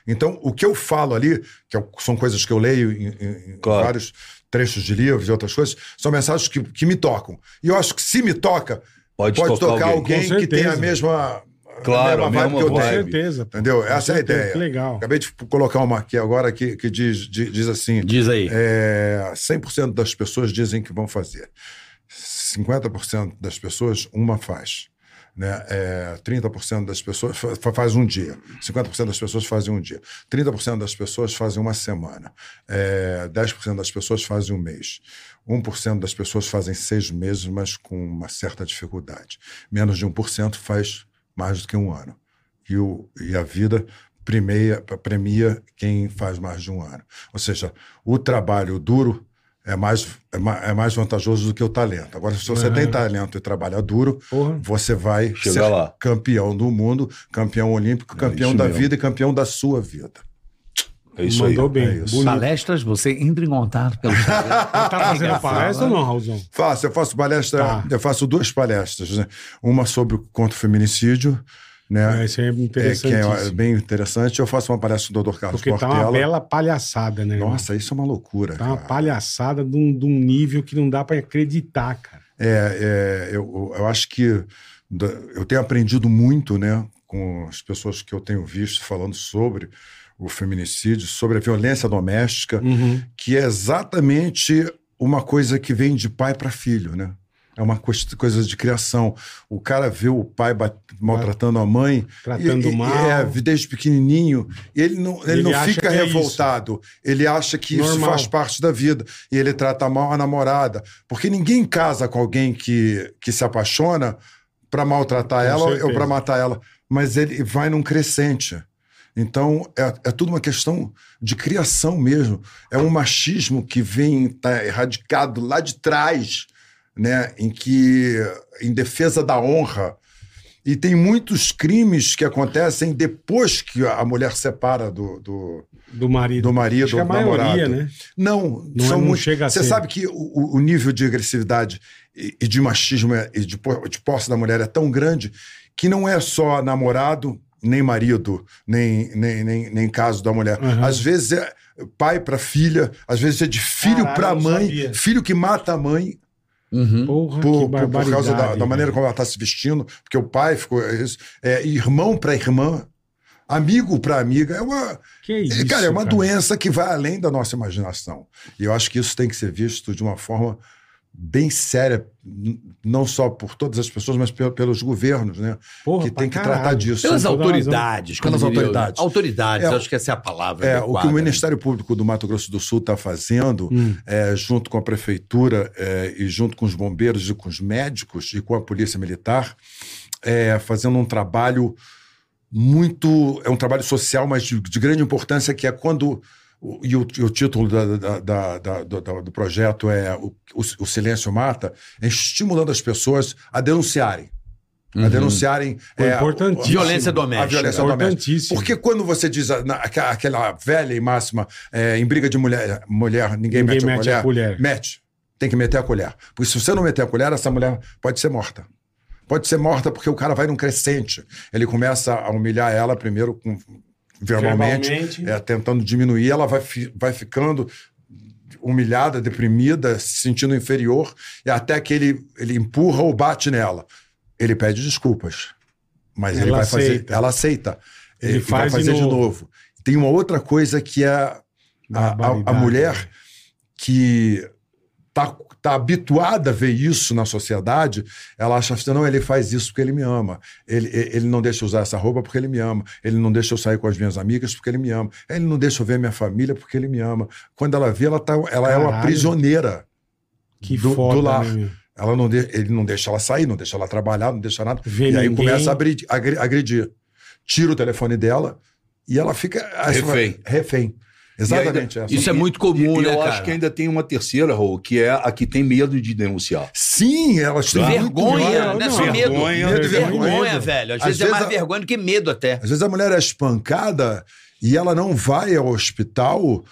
Então, o que eu falo ali, que eu- são coisas que eu leio em, em- Claro. vários trechos de livros e outras coisas, são mensagens que, que me tocam. E eu acho que se me toca, Pode pode, tocar tocar, alguém. alguém, que tem a mesma, Claro, a a mesma vibe mesma que eu Com certeza. pô. Entendeu? Com Essa é a certeza, ideia. Que legal. Acabei de colocar uma aqui agora que, que diz, diz, diz assim: Diz aí. é, 100% das pessoas dizem que vão fazer. 50% das pessoas, uma faz. Né? É, 30% das pessoas fa- faz um dia. 50% das pessoas fazem um dia. 30% das pessoas fazem uma semana. É, 10% das pessoas fazem um mês. 1% das pessoas fazem seis meses, mas com uma certa dificuldade. Menos de 1% faz mais do que um ano. E, o, e a vida premia, premia quem faz mais de um ano. Ou seja, o trabalho duro é mais, é é mais vantajoso do que o talento. Agora, se você Uhum. tem talento e trabalha duro, Porra. você vai Chega ser lá. campeão do mundo, campeão olímpico, campeão isso da mesmo. vida e campeão da sua vida. É isso Mandou aí. bem. é isso. Palestras, você entra em contato pelo. Tá fazendo palestra ou não, Raulzão? Faço, eu faço palestra, Tá. eu faço duas palestras, né? Uma sobre o contra o feminicídio, né? É, isso é É, que interessantíssimo. é bem interessante. Eu faço uma palestra do Dr. Carlos Porque tá Portela. uma bela palhaçada, né? irmão? Nossa, isso é uma loucura. Tá uma cara. palhaçada de um, de um nível que não dá pra acreditar, cara. É, é, eu, eu acho que eu tenho aprendido muito, né, com as pessoas que eu tenho visto falando sobre o feminicídio, sobre a violência doméstica, Uhum. que é exatamente uma coisa que vem de pai para filho, né? É uma cois- coisa de criação. O cara vê o pai maltratando a mãe, Tratando e- mal. É, desde pequenininho. Ele não, ele Ele não fica é revoltado. ele acha que isso Normal. faz parte da vida. E ele trata mal a namorada. Porque ninguém casa com alguém que, que se apaixona para maltratar Com ela ou certeza. para matar ela. Mas ele vai num crescente. Então, é, é tudo uma questão de criação mesmo. É um machismo que vem tá erradicado lá de trás, né? Em que, em defesa da honra. E tem muitos crimes que acontecem depois que a mulher separa do, do, Do marido. do marido, Acho a do namorado. maioria, né? Não, Não é- são não muito- chega a Você ser. sabe que o- o, nível de agressividade e, e de machismo e de, de posse da mulher é tão grande que não é só namorado, nem marido, nem, nem, nem, nem caso da mulher. Uhum. Às vezes é pai para filha, às vezes é de filho para mãe, sabia. filho que mata a mãe Uhum. Porra, por, que por- por causa da, da maneira como ela está se vestindo, porque o pai ficou. é Isso, é, irmão para irmã, amigo para amiga. É uma, Que isso, cara, é uma cara. doença que vai além da nossa imaginação. E eu acho que isso tem que ser visto de uma forma bem séria, não só por todas as pessoas, mas pe- pelos governos, né? Porra, que tem que caralho. tratar disso. Pelas autoridades. Pelas o- autoridades. Autoridades, É, acho que essa é a palavra. É, o adequada, que o né? Ministério Público do Mato Grosso do Sul está fazendo, Hum. é, junto com a prefeitura é, e junto com os bombeiros e com os médicos e com a polícia militar, é, fazendo um trabalho muito. É um trabalho social, mas de, de grande importância, que é quando. O- E o, e o título da- da- da- do, projeto é o, o, Silêncio Mata, é estimulando as pessoas a denunciarem. A denunciarem. É, importantíssimo. Violência doméstica. A violência doméstica. Importantíssimo. Porque quando você diz a- na- aquela, velha e máxima, é, em briga de mulher, mulher ninguém, Ninguém mete, mete a, a colher, colher. Mete. Tem que meter a colher. Porque se você não meter a colher, essa mulher pode ser morta. Pode ser morta porque o cara vai num crescente. Ele começa a humilhar ela primeiro com, verbalmente, Verbalmente. é, tentando diminuir, ela vai, fi- vai ficando humilhada, deprimida, se sentindo inferior, e até que ele, ele empurra ou bate nela. ele pede desculpas. Mas ele Ela vai fazer. aceita. Ela aceita. Ele Ele faz vai de fazer de novo. novo. Tem uma outra coisa que é a, a- a, mulher que tá, tá habituada a ver isso na sociedade, ela acha assim, não, ele faz isso porque ele me ama. Ele, ele não deixa eu usar essa roupa porque ele me ama. Ele não deixa eu sair com as minhas amigas porque ele me ama. Ele não deixa eu ver minha família porque ele me ama. Quando ela vê, ela, tá, ela é uma prisioneira. Que do- do foda, lar. né, meu? Ela não de- ele não deixa ela sair, não deixa ela trabalhar, não deixa nada. Vê e aí ninguém. começa a agredir, agre- agredir. Tira o telefone dela e ela fica. Refém. Refém. Exatamente. essa. Isso é muito comum, e, né, eu cara? acho que ainda tem uma terceira, Raul, que é a que tem medo de denunciar. Sim, elas têm muito Vergonha, medo. não é só medo. vergonha, medo, vergonha, vergonha. velho. Às, Às vezes, é vezes mais a- vergonha do que medo até. Às vezes a mulher é espancada e ela não vai ao hospital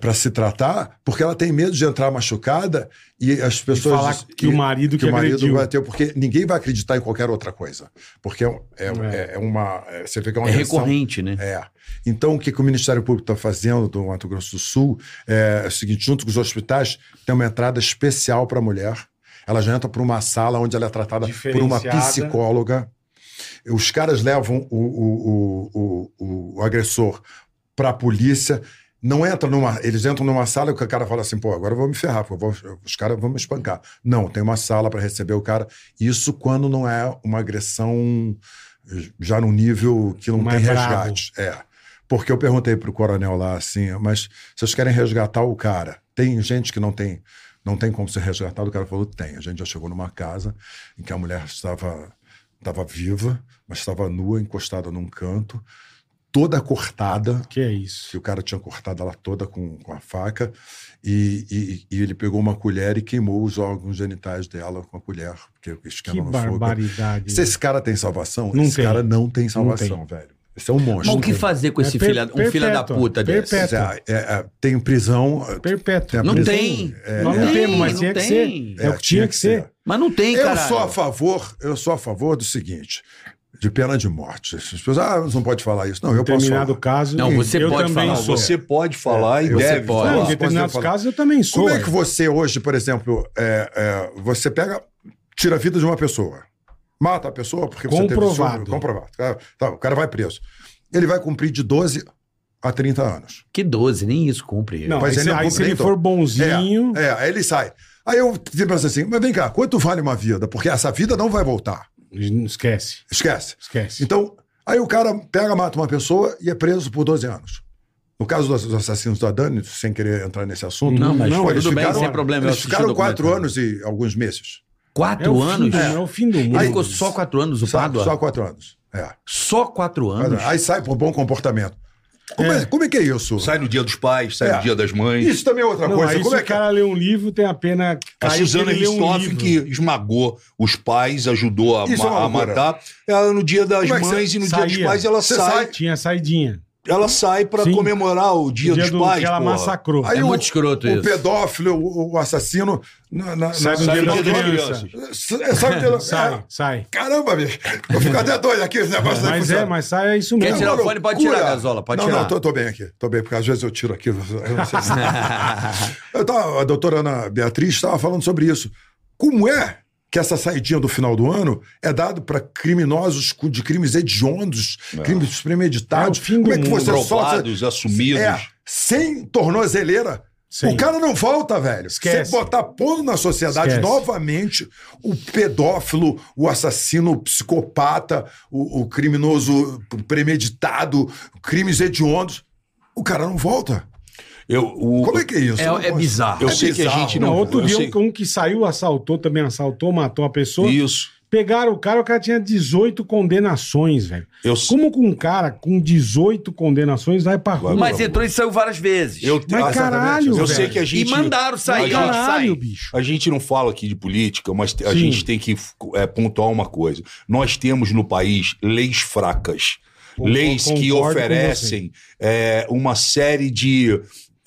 para se tratar porque ela tem medo de entrar machucada e as pessoas. falar que o marido que o marido agrediu. vai ter, porque ninguém vai acreditar em qualquer outra coisa. Porque é, é, É. é uma. é- você vê que é uma É recorrente, né? É. Então, o que, que o Ministério Público está fazendo do Mato Grosso do Sul é o seguinte: junto com os hospitais, tem uma entrada especial para a mulher. Ela já entra para uma sala onde ela é tratada por uma psicóloga. Os caras levam o, o, o, o, o agressor para a polícia. Não entra numa. Eles entram numa sala e o cara fala assim: pô, agora eu vou me ferrar, eu vou- os caras vão me espancar. Não, tem uma sala para receber o cara. Isso quando não é uma agressão já num nível que não Mais tem resgate. É. Porque eu perguntei pro coronel lá assim, mas vocês querem resgatar o cara? Tem gente que não tem, não tem como ser resgatado. O cara falou: tem. A gente já chegou numa casa em que a mulher estava, estava viva, mas estava nua, encostada num canto, toda cortada Que é isso? que o cara tinha cortado ela toda com, com a faca e, e- e ele pegou uma colher e queimou os órgãos genitais dela com a colher, porque Que no fogo. barbaridade. Se esse cara tem salvação, Não esse tem. cara não tem salvação, velho. Esse é um Mas monstro. o que fazer com É esse per- filha, um filho da puta desse? perpétua. É, é, é, tem prisão. Perpétuo. a Não prisão- tem. é, Nós não é, temos, mas não tinha que tem. ser. É o que tinha que ser. Mas não tem, Eu cara. sou a favor, eu sou a favor do seguinte, de pena de morte. As pessoas, ah, você não pode falar isso. Não, eu posso Determinado falar. caso. Não, você eu pode também falar, sou. Você pode falar e eu- deve você pode. Não, em falar. determinados Posso falar? casos eu também sou. Como é que você hoje, por exemplo, é, é, você pega, tira a vida de uma pessoa, mata a pessoa porque você teve Comprovado. sono- comprovado. Tá, tá, o cara vai preso. Ele vai cumprir de 12 a 30 anos. Que 12, nem isso cumpre. Não, Mas aí, ele se- é aí se ele for bonzinho. É, é, aí ele sai. Aí eu penso assim, mas vem cá, quanto vale uma vida? Porque essa vida não vai voltar. Esquece. Esquece. Esquece. Então, aí o cara pega, mata uma pessoa e é preso por 12 anos. No caso dos assassinos da Dani, sem querer entrar nesse assunto, Não, mas Não, eles tudo bem, ficaram- sem problema. eles ficaram quatro anos e alguns meses. é, Quatro fim anos? do, é o fim do mundo. Ele ficou só quatro anos, o Só, Pádua? só quatro anos. É. Só quatro anos? Aí sai por bom comportamento. Como é, como é que é isso? Sai no dia dos pais, sai É. no dia das mães. Isso também é outra Não, coisa. aí Como se é o que cara lê um livro, tem a pena A cair Suzana ele lê um livro. que esmagou os pais, ajudou a, Isso é uma a loucura. matar. Ela, no dia das Como é que mães e no dia saía? dos pais, ela Você sai, sai- Tinha saidinha. Ela sai pra Sim. comemorar o dia, O dia dos do pais. que ela porra. massacrou. Aí É o, muito escroto o isso. pedófilo, o, o assassino. Na, na, Sai do dia da dia das criança. Sai, sai, do dia- Sai, é, sai. Caramba, bicho. Vou ficar até doido aqui esse negócio. Mas é, mas sai é isso Quer mesmo. tirar o fone? Pode tirar, Gazola, pode não, tirar. Não, tô, tô bem aqui. Tô bem, porque às vezes eu tiro aqui. Eu não sei se... eu tava, a doutora Ana Beatriz estava falando sobre isso. Como é que essa saidinha do final do ano é dado para criminosos de crimes hediondos, crimes premeditados? É Como é que mundo. você solta... Provados, assumidos. É, sem tornozeleira. Sim. O cara não volta, velho. Esquece. Você botar pondo na sociedade Esquece. novamente o pedófilo, o assassino, o psicopata, o, o criminoso premeditado, crimes hediondos, o cara não volta. Eu, o- Como é que é isso? É- é bizarro. Eu É sei que a bizarro. gente Não, não. outro dia sei- um que saiu, assaltou, também assaltou, matou uma pessoa. Isso. Pegaram o cara, o cara tinha 18 condenações, velho. Eu, Como que um cara com 18 condenações vai pra rua? Mas entrou e saiu várias vezes. eu, Mas ah, caralho, Eu velho. sei que a gente. E mandaram sair, a gente- Caralho, bicho. A gente não fala aqui de política, mas a Sim. gente tem que é, pontuar uma coisa. Nós temos no país leis fracas. Leis que oferecem é, uma série de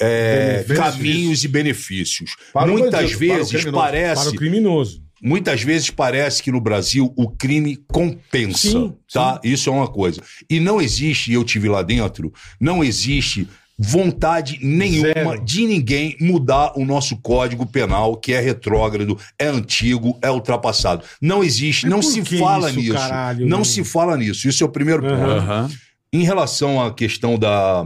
é, caminhos e benefícios. Para Muitas bandido, para o vezes. Para parece. o criminoso. Muitas vezes parece que no Brasil o crime compensa, Sim, tá? Isso é uma coisa. E não existe, eu tive lá dentro, não existe vontade nenhuma Zero. de ninguém mudar o nosso código penal, que é retrógrado, é antigo, é ultrapassado. Não existe, não se fala isso, nisso. caralho, não mano? se fala nisso. Isso é o primeiro ponto. Aham. Em relação à questão da,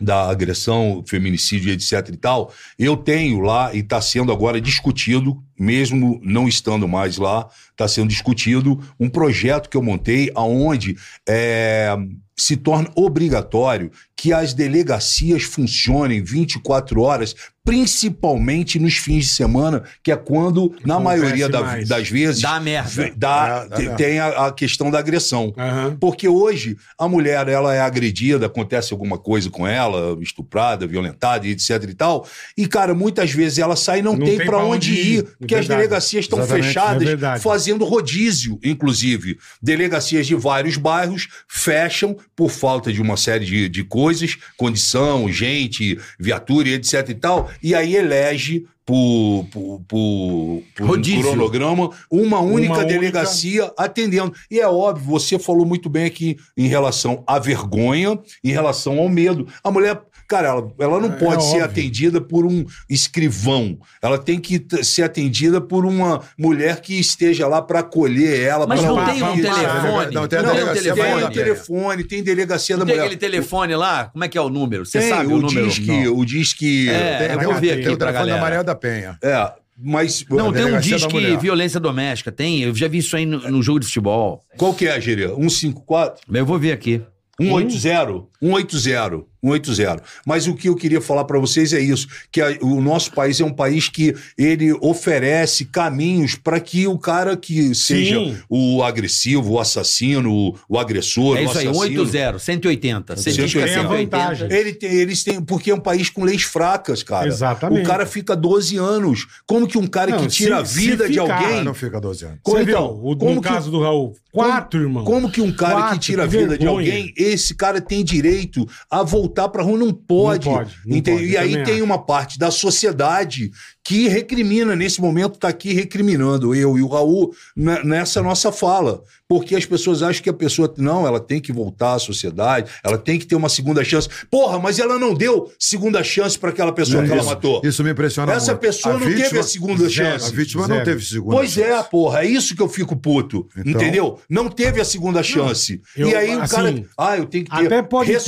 da agressão, feminicídio, etc e tal, eu tenho lá e está sendo agora discutido, mesmo não estando mais lá, está sendo discutido um projeto que eu montei aonde é, se torna obrigatório que as delegacias funcionem 24 horas, principalmente nos fins de semana, que é quando, na acontece maioria da- das vezes, Dá merda. dá- É, dá te- merda. tem a- a questão da agressão. Aham. Porque hoje a mulher ela é agredida, acontece alguma coisa com ela, estuprada, violentada e etc e tal. E cara, muitas vezes ela sai e não, Não tem tem pra pra onde ir, ir, porque é as verdade. delegacias estão Exatamente, fechadas, é verdade. fazendo rodízio, inclusive. Delegacias de vários bairros fecham por falta de uma série de, de coisas, condição, gente, viatura e etc e tal, e aí elege por, por, por, por um cronograma uma única única- delegacia atendendo. E é óbvio, você falou muito bem aqui em relação à vergonha, em relação ao medo. A mulher, cara, ela, ela não É pode ser óbvio. atendida por um escrivão. Ela tem que ser atendida por uma mulher que esteja lá para acolher ela. Mas não pra- tem um pra- telefone? Não, tem Não delegacia tem o telefone, tem delegacia Não da tem mulher. aquele telefone lá? Como é que é o número? Você Tem, sabe o, o número? disque, o disque. É, Tem, eu tem, vou ver tem aqui o pra telefone galera. da Maria da Penha. É, mas Não, tem um disque violência doméstica. Tem, eu já vi isso aí no, no jogo de futebol. qual que é, Gerê? 154? Eu vou ver aqui. 180, 180, 180. Mas o que eu queria falar para vocês é isso, que a- o nosso país é um país que ele oferece caminhos para que o cara que seja Sim. o agressivo, o assassino, o, o agressor, É o isso aí, assassino, 180, 180. Você diz que é Tem a 180. vantagem. ele tem, eles têm, porque é um país com leis fracas, cara. Exatamente. O cara fica 12 anos. Como que um cara Não, que tira a se- vida se de ficar, alguém, não fica 12 anos. Como Você então? viu? O, Como no que- caso do Raul, quatro, irmão. Como que um cara Quatro, que tira a vida de alguém, esse cara tem direito a voltar pra rua? Não pode. Não pode, não pode, e aí tem acho. uma parte da sociedade que recrimina, nesse momento tá aqui recriminando eu e o Raul ne- nessa nossa fala. Porque as pessoas acham que a pessoa, não, ela tem que voltar à sociedade, ela tem que ter uma segunda chance. Porra, mas ela não deu segunda chance pra aquela pessoa que ela isso, matou. Isso me impressiona Essa muito. pessoa A não teve vítima- a segunda Zero. chance. A vítima Zero. não teve segunda Pois é, chance. porra, é isso que eu fico puto. Então- entendeu? Não teve a segunda chance. eu- e aí o assim, cara. Ah, eu tenho que ter Até pode ter,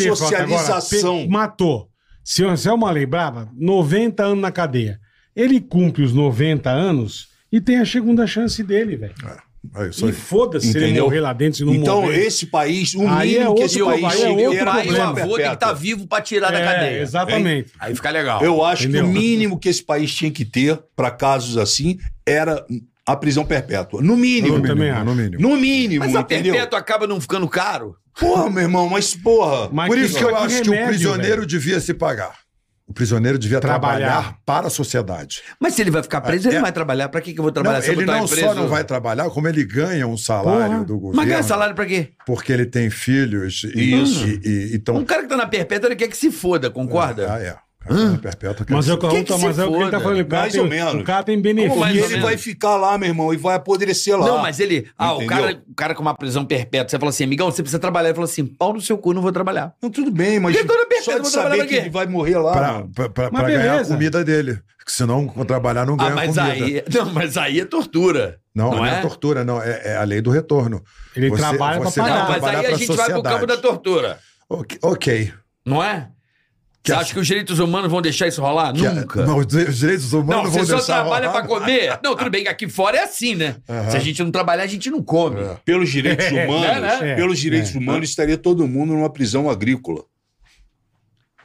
Pe- matou. Se se é uma lei brava, 90 anos na cadeia. Ele cumpre os 90 anos e tem a segunda chance dele, velho. É isso E aí. foda-se se ele Entendeu? morrer lá dentro, se não então, morrer. esse país, o Aí mínimo é que esse país aí é tinha outro que O pai e o problema. avô tem que estar perpétua. vivo pra tirar da É, cadeia. exatamente. Aí fica legal. Eu acho Entendeu? que o mínimo que esse país tinha que ter para casos assim era a prisão perpétua. No mínimo. Eu também acho. no mínimo. No mínimo, Mas a entendeu? perpétua acaba não ficando caro. Porra, meu irmão, mas porra. Mas Por isso que eu acho que o remédio, prisioneiro velho. devia se pagar. O prisioneiro devia Trabalhar. trabalhar, para a sociedade. Mas se ele vai ficar preso, É, ele é. não vai trabalhar. Pra que, que eu vou trabalhar Não, se eu ele não preso? só não vai trabalhar, como ele ganha um salário Porra. do governo. Mas ganha salário pra quê? Porque ele tem filhos. E, Isso. E, e, então, Um cara que tá na perpétua, ele quer que se foda, concorda? Ah, é. Perpétua, Mas é o que, Que que se mas é o que ele tá falando. O cara, Mais tem, ou menos. o cara tem benefício. mas ele vai ficar lá, meu irmão, e vai apodrecer lá. Não, mas ele. Ah, o cara, o cara com uma prisão perpétua, você fala assim, amigão, você precisa trabalhar. Ele fala assim, pau no seu cu, não vou trabalhar. Não, tudo bem, mas perpétua só eu de vou trabalhar saber pra que quê? ele vai morrer lá. Pra, mano. pra, pra- pra ganhar a comida dele. Porque se não trabalhar, não Ah, ganha mas comida. aí. Não, mas aí é tortura. Não, não não é? é tortura, não. É, é a lei do retorno. Ele trabalha pra você pagar. vai Não, mas aí a pra gente vai pro campo da tortura. Ok. Não é? Que Você a- acha que os direitos humanos vão deixar isso rolar? Que a- Nunca. não, os dire- os direitos humanos Não, não você vão só deixar trabalha rolar. pra comer. Não, tudo bem que aqui fora é assim, né? Se a gente não trabalhar, a gente não come. Pelos direitos humanos, né? pelos direitos É. humanos, estaria todo mundo numa prisão agrícola.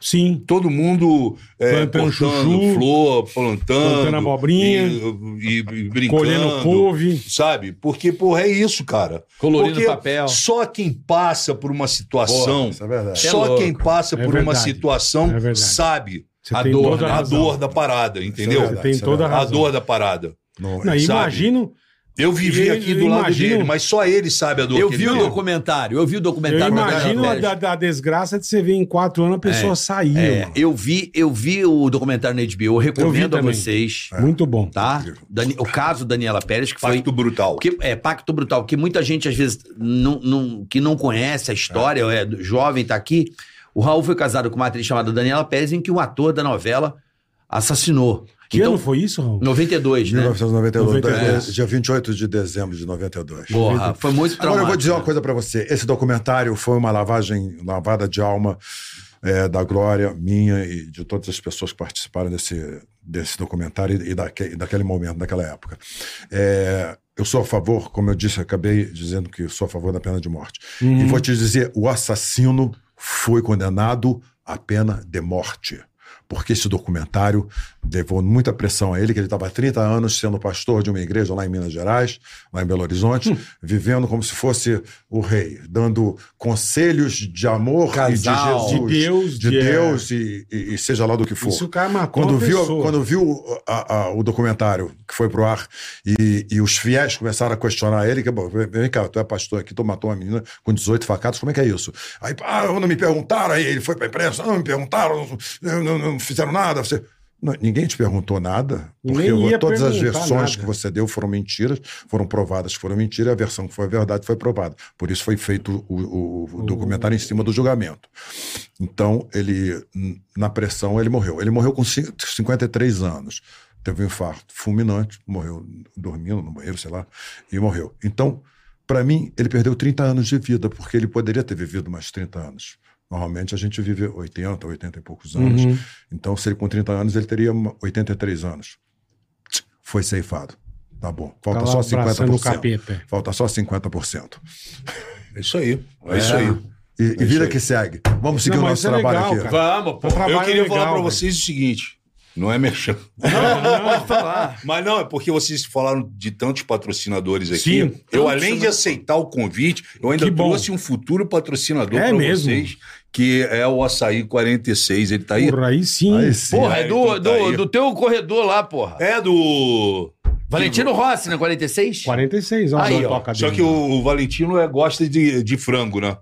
Sim. Todo mundo é, Plantando chuchu, flor, plantando. plantando abobrinha, E, e- e brincando. Colhendo couve. Sabe? Porque, porra, é isso, cara. Colorindo Porque papel. Só quem passa por uma situação. Isso é verdade. Só É quem passa É por uma situação É sabe A dor, a a dor da parada, entendeu? É Você tem é toda a a razão. dor da parada. Não, Não, sabe? imagino. Eu vivi Eu- aqui eu do lado imagino- dele, mas só ele sabe a dor Eu que vi ele o tem. documentário, eu vi o Eu documentário da imagino a, da, da desgraça de você ver em quatro anos a pessoa sair. É, eu vi, eu vi o documentário na HBO, eu recomendo a vocês, Muito bom. tá? Dani- o caso Daniela Pérez, que foi Pacto brutal. que, é pacto brutal, que muita gente às vezes não, não- que não conhece a história, é. do jovem tá aqui. O Raul foi casado com uma atriz chamada Daniela Pérez, em que um ator da novela assassinou. Que então, ano foi isso, Raul? 92, né? 1992, 92. é, dia 28 de dezembro de 92. Porra, foi muito traumático. Agora eu vou dizer uma né? coisa pra você. Esse documentário foi uma lavagem, lavada de alma é, da Glória, minha e de todas as pessoas que participaram desse, desse documentário e, daque, e daquele momento, daquela época. É, eu sou a favor, como eu disse, acabei dizendo que sou a favor da pena de morte. E vou te dizer, o assassino foi condenado à pena de morte. Porque esse documentário levou muita pressão a ele, que ele estava há 30 anos sendo pastor de uma igreja lá em Minas Gerais, lá em Belo Horizonte, vivendo como se fosse o rei, dando conselhos de amor Casal. e de Jesus, De Deus, de de- Deus e, e- e seja lá do que for. Isso o cara matou Quando viu, pessoa. quando viu a- a- o documentário que foi pro ar e, e os fiéis começaram a questionar ele, que, bom, vem cá, tu é pastor aqui, tu matou uma menina com 18 facadas, como é que é isso? Aí, ah, não me perguntaram, aí ele foi pra imprensa, não me perguntaram, não, não- não fizeram nada. Você... Não, ninguém te perguntou nada, porque ia todas as versões nada. que você deu foram mentiras, foram provadas que foram mentiras, e a versão que foi verdade foi provada. Por isso foi feito o, o- o documentário em cima do julgamento. Então, ele, na pressão, ele morreu. Ele morreu com cin- 53 anos. Teve um infarto fulminante, morreu dormindo no banheiro, sei lá, e morreu. Então, para mim, ele perdeu 30 anos de vida, porque ele poderia ter vivido mais 30 anos. Normalmente a gente vive 80, 80 e poucos anos. Uhum. Então, se ele com 30 anos, ele teria uma- 83 anos. Foi ceifado. Tá bom. Falta Tá lá só abraçando o 50%. capeta. Falta só 50%. É isso aí. É, isso aí. E, e isso vida aí. que segue. Vamos seguir Não, o nosso é trabalho legal, aqui. cara. Vamos, Um trabalho Eu queria legal, falar pra velho. vocês o seguinte. Não é merchan. Pode falar. Mas não, é porque vocês falaram de tantos patrocinadores aqui. Sim, eu, além de aceitar o convite, eu ainda trouxe um futuro patrocinador É pra mesmo? vocês, que é o Açaí 46. Ele tá aí? Porra, aí sim. Aí sim. Porra, é do, então tá do, do teu corredor lá, porra. É do. Valentino Rossi, né? 46? 46, ó. Aí, a ó. Só que o, o Valentino é, gosta de, de frango, né?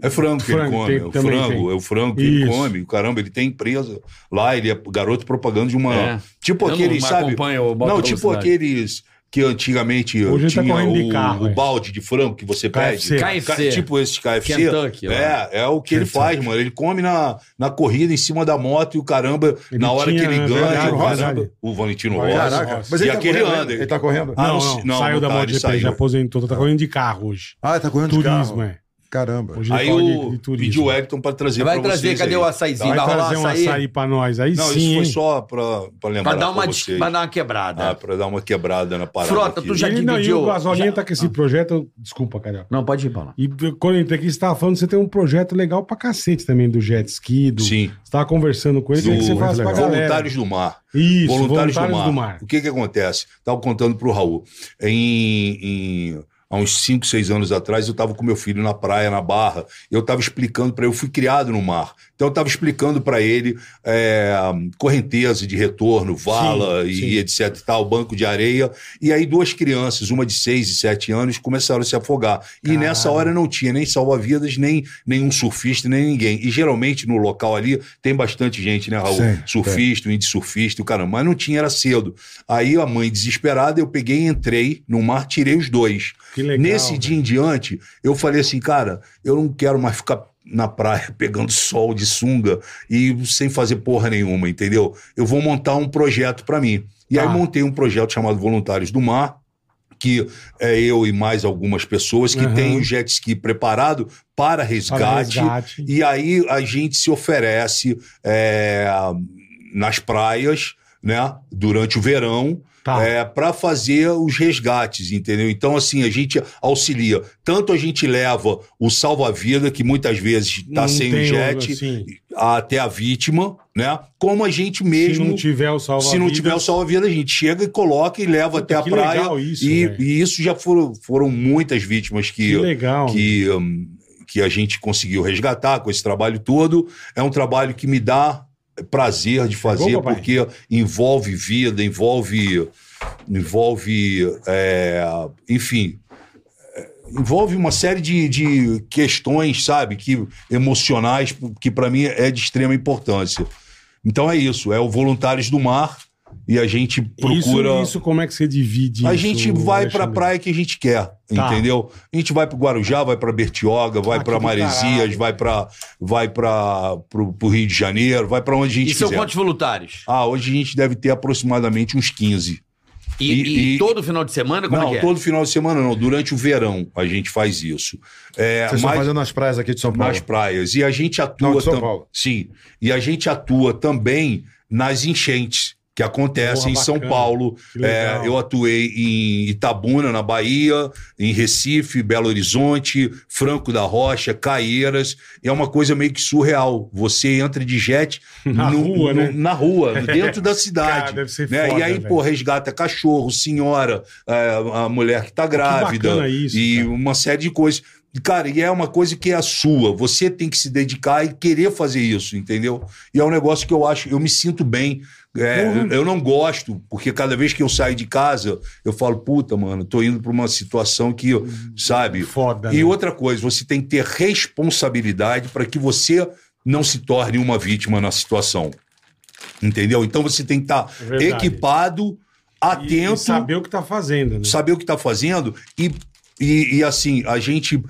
É frango que Frango, ele come, tem- é o frango, tem. é o frango que ele Isso. come. Caramba, ele tem empresa lá, ele é garoto propaganda de uma. É. Tipo Eu não aqueles, sabe? acompanho o Bota Não, tipo aqueles que antigamente Hoje ele tá tinha de o, carro, o é. balde de frango que você KFC. pede. KFC. Tipo esse KFC. Kentucky, é, é o que ele faz, mano. Ele come na, na corrida em cima da moto e o caramba, Ele na hora tinha, que ele é ganha, verdade, o, caramba, o Valentino. Caraca, mas E ele tá aquele correndo, anda. Ele tá correndo? Ah, Não, não, não, não, saiu não da tá, ele MotoGP, saiu. já aposentou, tá correndo de carro hoje. Ah, ele tá correndo de Turismo, carro. é. Caramba. Hoje Aí o pediu o Elton pra trazer Vai pra trazer, vocês cadê aí. o açaizinho? Vai Vai rolar trazer um açaí? açaí pra nós. Aí Não, sim, isso foi só pra, pra lembrar Pra dar, uma, pra vocês. dar uma quebrada. Ah, pra dar uma quebrada na parada Frota, aqui. tu já Ele, não, e dividiu- o Gasolinha já- tá com esse projeto... Desculpa, Carioca. Não, pode ir, Paulo. E quando eu entrei aqui, você tava falando, você tem um projeto legal pra cacete também, do jet ski, do... Sim. Você tava conversando com ele, Do o que você faz pra galera. Voluntários do Mar. Isso, Voluntários, Voluntários do, mar. O que que acontece? Estava contando pro Raul. Em, em- há uns 5, 6 anos atrás, eu estava com meu filho na praia, na Barra. Eu estava explicando para ele, eu fui criado no mar. Então eu estava explicando para ele é, correnteza de retorno, vala Sim, e sim. etc e tal, banco de areia. E aí duas crianças, uma de 6 e 7 anos, começaram a se afogar. E nessa hora não tinha nem salva-vidas, nem nenhum surfista, nem ninguém. E geralmente no local ali tem bastante gente, né, Raul? Sim, surfista, windsurfista, o caramba. Mas não tinha, era cedo. Aí a mãe desesperada, eu peguei, entrei no mar, tirei os dois. Que legal, Nesse dia em diante, eu falei assim, cara, eu não quero mais ficar na praia pegando sol de sunga e sem fazer porra nenhuma, entendeu? Eu vou montar um projeto para mim. E aí Tá. montei um projeto chamado Voluntários do Mar, que é eu e mais algumas pessoas que Aham. têm o jet ski preparado para Para resgate. resgate. E aí a gente se oferece é, nas praias, né, durante o verão, Tá. é, para fazer os resgates, entendeu? Então, assim, a gente auxilia. Tanto a gente leva o salva-vida, que muitas vezes está sem o jet, assim, até a vítima, né? Como a gente mesmo. se não tiver o salva Se não tiver o salva-vida, a gente chega e coloca e leva Puta, até a que praia. legal isso, e, e isso já foram, foram muitas vítimas que, Que legal. que, hum, que a gente conseguiu resgatar com esse trabalho todo. É um trabalho que me dá prazer de fazer, porque envolve vida, envolve. envolve. é, enfim. é, Envolve uma série de, de questões, sabe, que emocionais, que para mim é de extrema importância. Então é isso, é o Voluntários do Mar. E a gente procura. Isso, isso, como é que você divide a isso, gente vai pra Alexandre? praia que a gente quer, Tá. entendeu? A gente vai pro Guarujá, vai pra Bertioga, vai Ah, do Maresias, vai para vai para pro Rio de Janeiro, vai pra onde a gente E são quiser. quantos voluntários? Ah, hoje a gente deve ter aproximadamente uns 15. E, E- e e- todo final de semana, como não, é que é? todo final de semana não, durante o verão a gente faz isso. É, Vocês estão mas- fazendo nas praias aqui de São Paulo. nas praias. E a gente atua Não, de São tam- Paulo. Sim. E a gente atua também nas enchentes que acontecem Porra, em São bacana. Paulo. Que. É, eu atuei em Itabuna, na Bahia, em Recife, Belo Horizonte, Franco da Rocha, Caieiras. É uma coisa meio que surreal. Você entra de jet Na rua, né? na rua, dentro da cidade. Cara, deve ser né? foda, e aí, velho. pô, resgata cachorro, senhora, é, a mulher que tá grávida. bacana isso, e cara. uma série de coisas. Cara, e é uma coisa que é a sua. Você tem que se dedicar e querer fazer isso, entendeu? E é um negócio que eu acho, eu me sinto bem. É, eu não gosto, porque cada vez que eu saio de casa, eu falo, puta, mano, tô indo pra uma situação que, sabe? Foda, E né? outra coisa, você tem que ter responsabilidade para que você não se torne uma vítima na situação. Entendeu? Então você tem que estar É verdade. equipado, E- atento E saber o que tá fazendo, né? saber o que está fazendo e, e, e, assim, a gente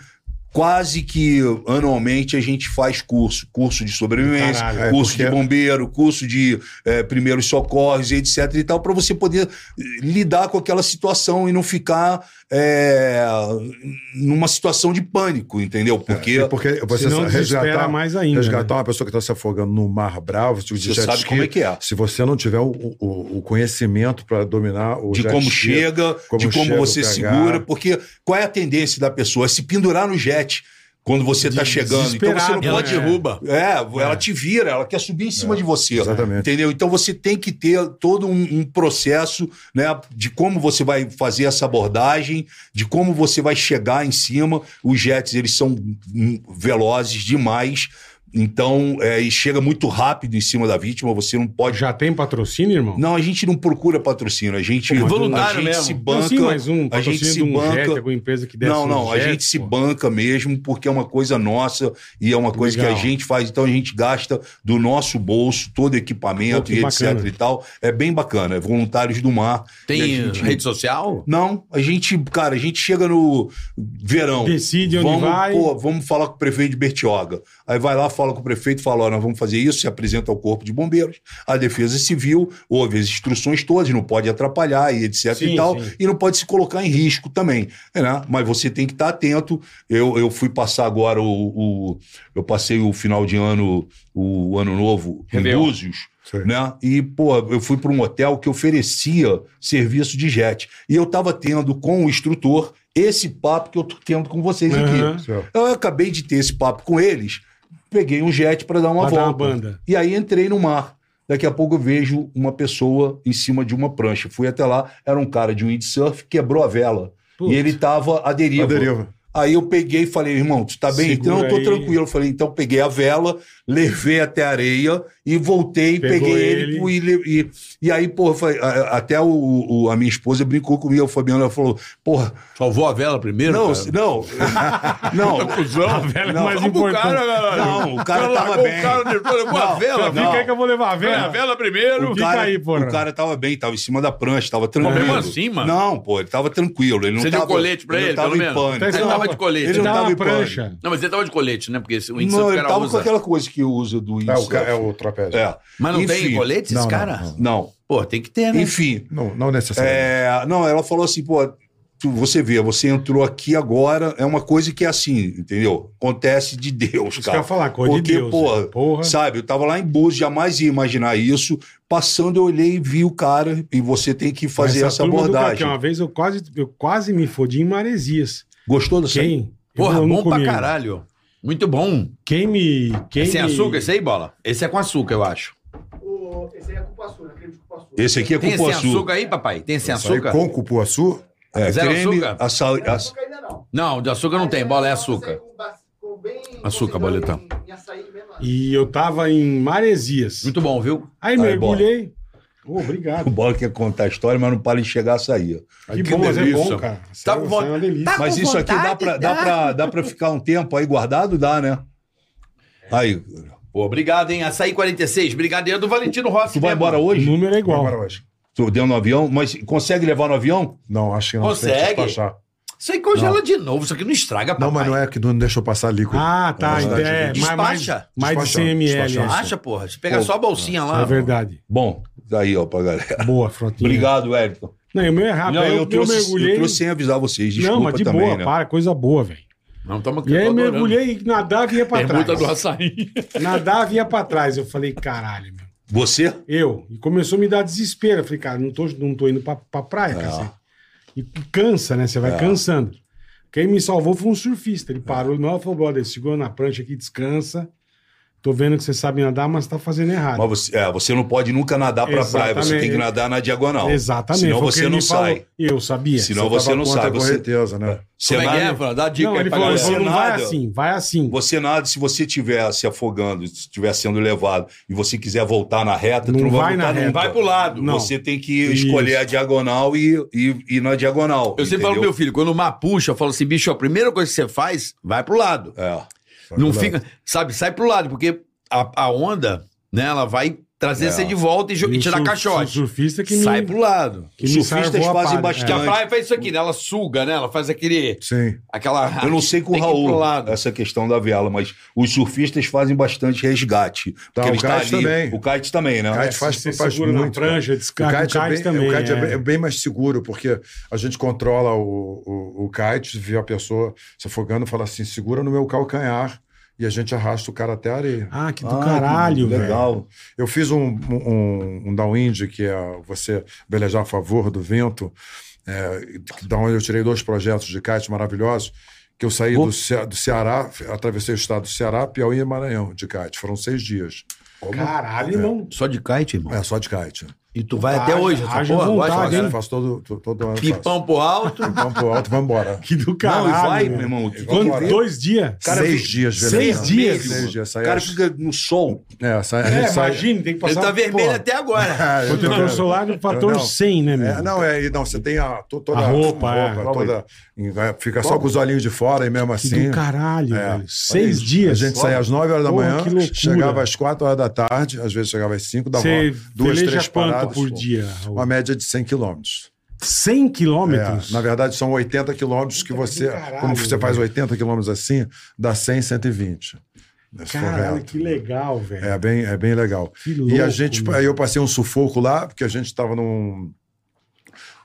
quase que anualmente a gente faz curso, curso de sobrevivência, Caralho. É, curso porque- de bombeiro, curso de eh, primeiros socorros, etc e tal, para você poder eh, lidar com aquela situação e não ficar eh, numa situação de pânico, entendeu? Porque E porque você Senão desespera resgatar, mais ainda, resgatar né? uma pessoa que está se afogando no mar bravo, de Você sabe ski, como é que é. Se você não tiver o, o, o conhecimento para dominar o de como ski, chega, como de como chega, você pegar. segura, porque qual é a tendência da pessoa? É se pendurar no jet quando você está chegando. Então você não Ela pode. né? derruba. É, ela te vira, ela quer subir em cima de você. exatamente. Entendeu? Então você tem que ter todo um, um processo né, de como você vai fazer essa abordagem, de como você vai chegar em cima. Os jets, eles são velozes demais. Então, é, e chega muito rápido em cima da vítima, você não pode. Já tem patrocínio, irmão? Não, a gente não procura patrocínio, a gente, Pô, voluntário a gente mesmo. se Não, banca. sim, mas um a gente se um banca. jet, alguma empresa que desse Não, não, um a jet, gente se pô. banca mesmo porque é uma coisa nossa e é uma coisa Legal. que a gente faz, então a gente gasta do nosso bolso todo o equipamento Pô, e bacana. etc e tal. É bem bacana, é Voluntários do Mar. Tem a gente- rede social? Não, a gente, cara, a gente chega no verão. Decide onde vamos, vai. Pô, vamos falar com o prefeito de Bertioga. Aí vai lá, fala com o prefeito, fala: ó, nós vamos fazer isso, se apresenta ao Corpo de Bombeiros, a Defesa Civil, ouve as instruções todas, não pode atrapalhar e etc Sim, e tal, sim. e não pode se colocar em risco também. Né? Mas você tem que estar atento. Eu, eu fui passar agora o, o- Eu passei o final de ano, o ano novo, em Réveillon. Búzios né? E, pô, eu fui para um hotel que oferecia serviço de jet. E eu tava tendo com o instrutor esse papo que eu tô tendo com vocês Aham. aqui. Certo. Eu acabei de ter esse papo com eles, peguei um jet para dar uma Pra dar volta. uma banda. E aí entrei no mar. Daqui a pouco eu vejo uma pessoa em cima de uma prancha. Fui até lá, era um cara de windsurf, quebrou a vela. Putz. E ele tava à deriva. A deriva. Aí eu peguei e falei, irmão, tu tá bem? Segura não, eu tô aí. tranquilo. Eu falei, então peguei a vela, levei até a areia e voltei, Pegou peguei ele, ele. e, e, e aí, porra, a- até o, o- a minha esposa brincou comigo, o Fabiano, ela falou, porra, Salvou a vela primeiro? não, cara? não, não, A vela é Não, mais Vamos pro importante. cara, galera. Não, o cara tava bem. O cara depois levou a Não, vela. não. Fica aí que eu vou levar a Vela, a vela primeiro. o Fica cara, aí, porra. o cara tava bem, tava em cima da prancha, tava tranquilo. mesmo assim, mano? Não, pô, ele tava tranquilo, ele não Você deu tava... colete pra ele, não tava pelo em menos? pânico. Ele Não, tava de colete. ele não tava uma em prancha. Não, mas ele tava de colete, né? Porque o Não, windsurf o ele tava usa. com aquela coisa que usa do É o, é o trapézio. É. Mas não tem Enfim, colete, Não, esse não, cara? não. Não. Pô, tem que ter, né? Enfim, Não, não necessariamente. é, não, ela falou assim, pô, tu- você vê, você entrou aqui agora, é uma coisa que é assim, entendeu? Acontece de Deus, que cara. ia falar, coisa de Porque, Deus, porra, né? Porra. sabe, eu tava lá em Búzios, jamais ia imaginar isso. Passando, eu olhei e vi o cara, e você tem que fazer essa, do abordagem. Uma vez eu quase, eu quase me fodi em Maresias. Gostou dessa? Quem? Porra, eu não bom pra caralho. Muito bom. Quem me. Quem É sem me... açúcar esse aí, bola? Esse é com açúcar, eu acho. O- Esse aí é cupuaçu, né? Creme de cupuaçu. Esse aqui é Tem sem cupuaçu. açúcar aí, papai? Tem sem Isso aí açúcar? com cupuaçu, É, Zero creme, açúcar? Não aç- açúcar ainda não. Não, de açúcar não tem, bola é açúcar. Açúcar, boletão. Em, em açaí mesmo. E eu tava em Maresias. Muito bom, viu? Aí Aí, mergulhei. Ô, O obrigado. Bola quer contar a história, mas não para de chegar a sair. Que, bom, mas é delícia. bom, cara. Tá com é uma vontade- delícia. Tá Mas com isso aqui dá pra, dá, Dá. pra, dá pra ficar um tempo aí guardado? Dá, né? Aí, Pô, obrigado, hein? Açaí 46. Obrigado, é do Valentino Rossi. Tu vai mesmo. embora O hoje? número é igual. Agora hoje. Tu deu no avião, mas consegue levar no avião? Não, acho que não. Consegue? Isso aí congela de novo, isso aqui não estraga, papai. Não, mas não é que não deixou passar líquido. Ah, tá. É verdade. É, mais, mais, mais de 100 Despacha, ml. despacha. é. Acha, porra. Você pega só a bolsinha lá. É verdade. Bom, daí, ó, pra galera. Boa, Frotinha. Obrigado, Wellington. Não, o meu é rápido. Não, eu, eu, trouxe, eu mergulhei. eu trouxe sem avisar vocês, desculpa não, mas de também, boa, né? para, coisa boa, velho. Não, tamo aqui. E aí eu mergulhei e nadava e ia pra Permuta trás. do açaí. Nadava e ia pra trás. Eu falei, caralho, meu. Você? Eu. E começou a me dar desespero. Eu falei, cara, não tô, não tô indo pra, pra praia, É. cacete. E cansa, né? Você vai cansando. Quem me salvou foi um surfista. Ele parou e falou, brother, segura na prancha aqui, descansa. Tô vendo que você sabe nadar, mas tá fazendo errado. Mas você, é, você não pode nunca nadar pra praia, você Exatamente. tem que nadar na diagonal. Exatamente. Senão foi você não sai. E eu sabia. Senão você tava não sai. Você, correnteza, né? você Como é que é, nada, Fran? Dá dica Não, aí ele pra falou, galera. falou, não vai nada. assim, vai assim. você nada, se você estiver se afogando, se estiver sendo levado e você quiser voltar na reta, Não tu não vai vai na voltar reta. nunca. Vai pro lado. Não. Você tem que Isso. escolher a diagonal e e- ir na diagonal. Eu sempre falo pro entendeu? meu filho, quando o mar puxa, eu falo assim, bicho, a primeira coisa que você faz, vai pro lado. É. não fica, sabe, sai pro lado, porque a, a onda, né, ela vai trazer É. você de volta e, e o tirar caixote. surfista que me- Sai pro lado. que Os me surfistas a fazem par- Porque a bastante. praia faz isso aqui, né? Ela suga, né? Ela faz aquele. Sim. Aquela. Eu não sei com o Raul lado. essa questão da vela, mas os surfistas fazem bastante resgate. Tá, o está kite também. O kite também, né? O kite É, faz, faz segura na muito. prancha, o descarga, kite, o é kite bem, também, o kite é. é. bem, é bem mais seguro, porque a gente controla o, o, o kite, vê a pessoa se afogando e fala assim: segura no meu calcanhar e a gente arrasta o cara até a areia. Ah, que do Ah, caralho, que velho. legal. Eu fiz um, um, um downwind, que é você velejar a favor do vento, é, da onde eu tirei dois projetos de kite maravilhosos, que eu saí do, Ce- do Ceará, atravessei o estado do Ceará, Piauí e Maranhão de kite. Foram seis dias. Caralho, irmão. Só de kite, irmão. É, só de kite. E tu vai até hoje, essa haja porra? vontade, Gosta, hein? Eu faço todo, todo, ano. Pipão pro alto. Vamos pro alto, vamos embora. Que do caralho. Não, e vai, meu. irmão. Quando- que dois dias? Cara, seis dias, seis dias? Seis dias. O cara fica no sol. É, sai, a É, sai... imagina, tem que Ele passar... tá vermelho Porra, até agora. É, eu Protetor tô- solar no fator Não. 100, né, meu? É, não, é, não, você tem a, to- toda A roupa, é. toda, é, fica só com os olhinhos de fora e mesmo Que assim. do caralho, É. velho. Seis dias. A gente saía às 9 horas da manhã, que chegava às 4 horas da tarde, às vezes chegava às 5, dava duas, três paradas. Por dia? Uma média de 100 quilômetros. 100 É, quilômetros? na verdade, são 80 quilômetros que você. caralho, como você faz velho. 80 quilômetros assim, dá 100, 120. Se for Caralho, que legal, velho. É bem, é bem legal. Que e a louco, gente, aí eu passei um sufoco lá, porque a gente estava num.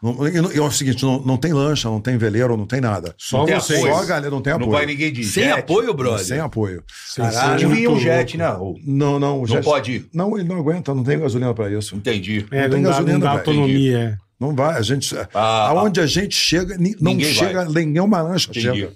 Num- e, e é o seguinte, não, não tem lancha, não tem veleiro, não tem nada. Só Não tem vocês. Só a galera, não tem Não apoio. vai ninguém de Sem jet. apoio, brother. Sem apoio. Caralho, são um jet, né? Não, não. o Não jet- pode ir. Não, ele não aguenta, não tem gasolina para isso. Entendi. É, Não não, tem dá, gasolina, não dá autonomia, é. Não vai. A gente. Ah, aonde a gente chega, não Ninguém chega vai. nenhuma lancha. Entendi. Chega.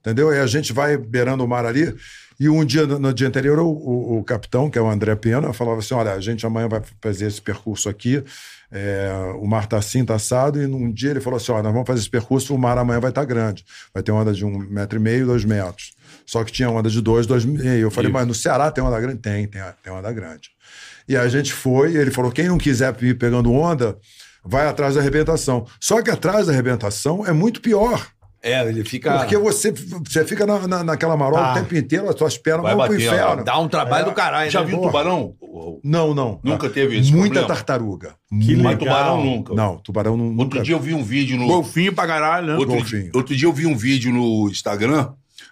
Entendeu? E a gente vai beirando o mar ali. E um dia, no, no dia anterior, o, o- o capitão, que é o André Pena, falava assim: olha, a gente amanhã vai fazer esse percurso aqui. É, o mar tá assim, tá assado. E num dia ele falou assim: olha, nós vamos fazer esse percurso, o mar amanhã vai estar grande. Vai ter onda de um metro e meio, dois metros. Só que tinha onda de dois, dois e meio. Eu falei, mas no Ceará tem onda grande? Tem, tem, tem onda grande. E a gente foi, ele falou: quem não quiser ir pegando onda, vai atrás da arrebentação. Só que atrás da arrebentação é muito pior. É, ele fica. Porque você, você fica na, na- naquela marola Tá. o tempo inteiro, as suas pernas Vai vão pro batendo, inferno. Dá um trabalho do caralho. Já né? viu Porra. tubarão? Não, não. Nunca teve esse Muita problema? tartaruga. Que Mas legal. tubarão nunca. Não, tubarão não, nunca. Outro dia eu vi um vídeo no. Golfinho pra caralho, né? Outro, Golfinho. outro dia eu vi um vídeo no Instagram.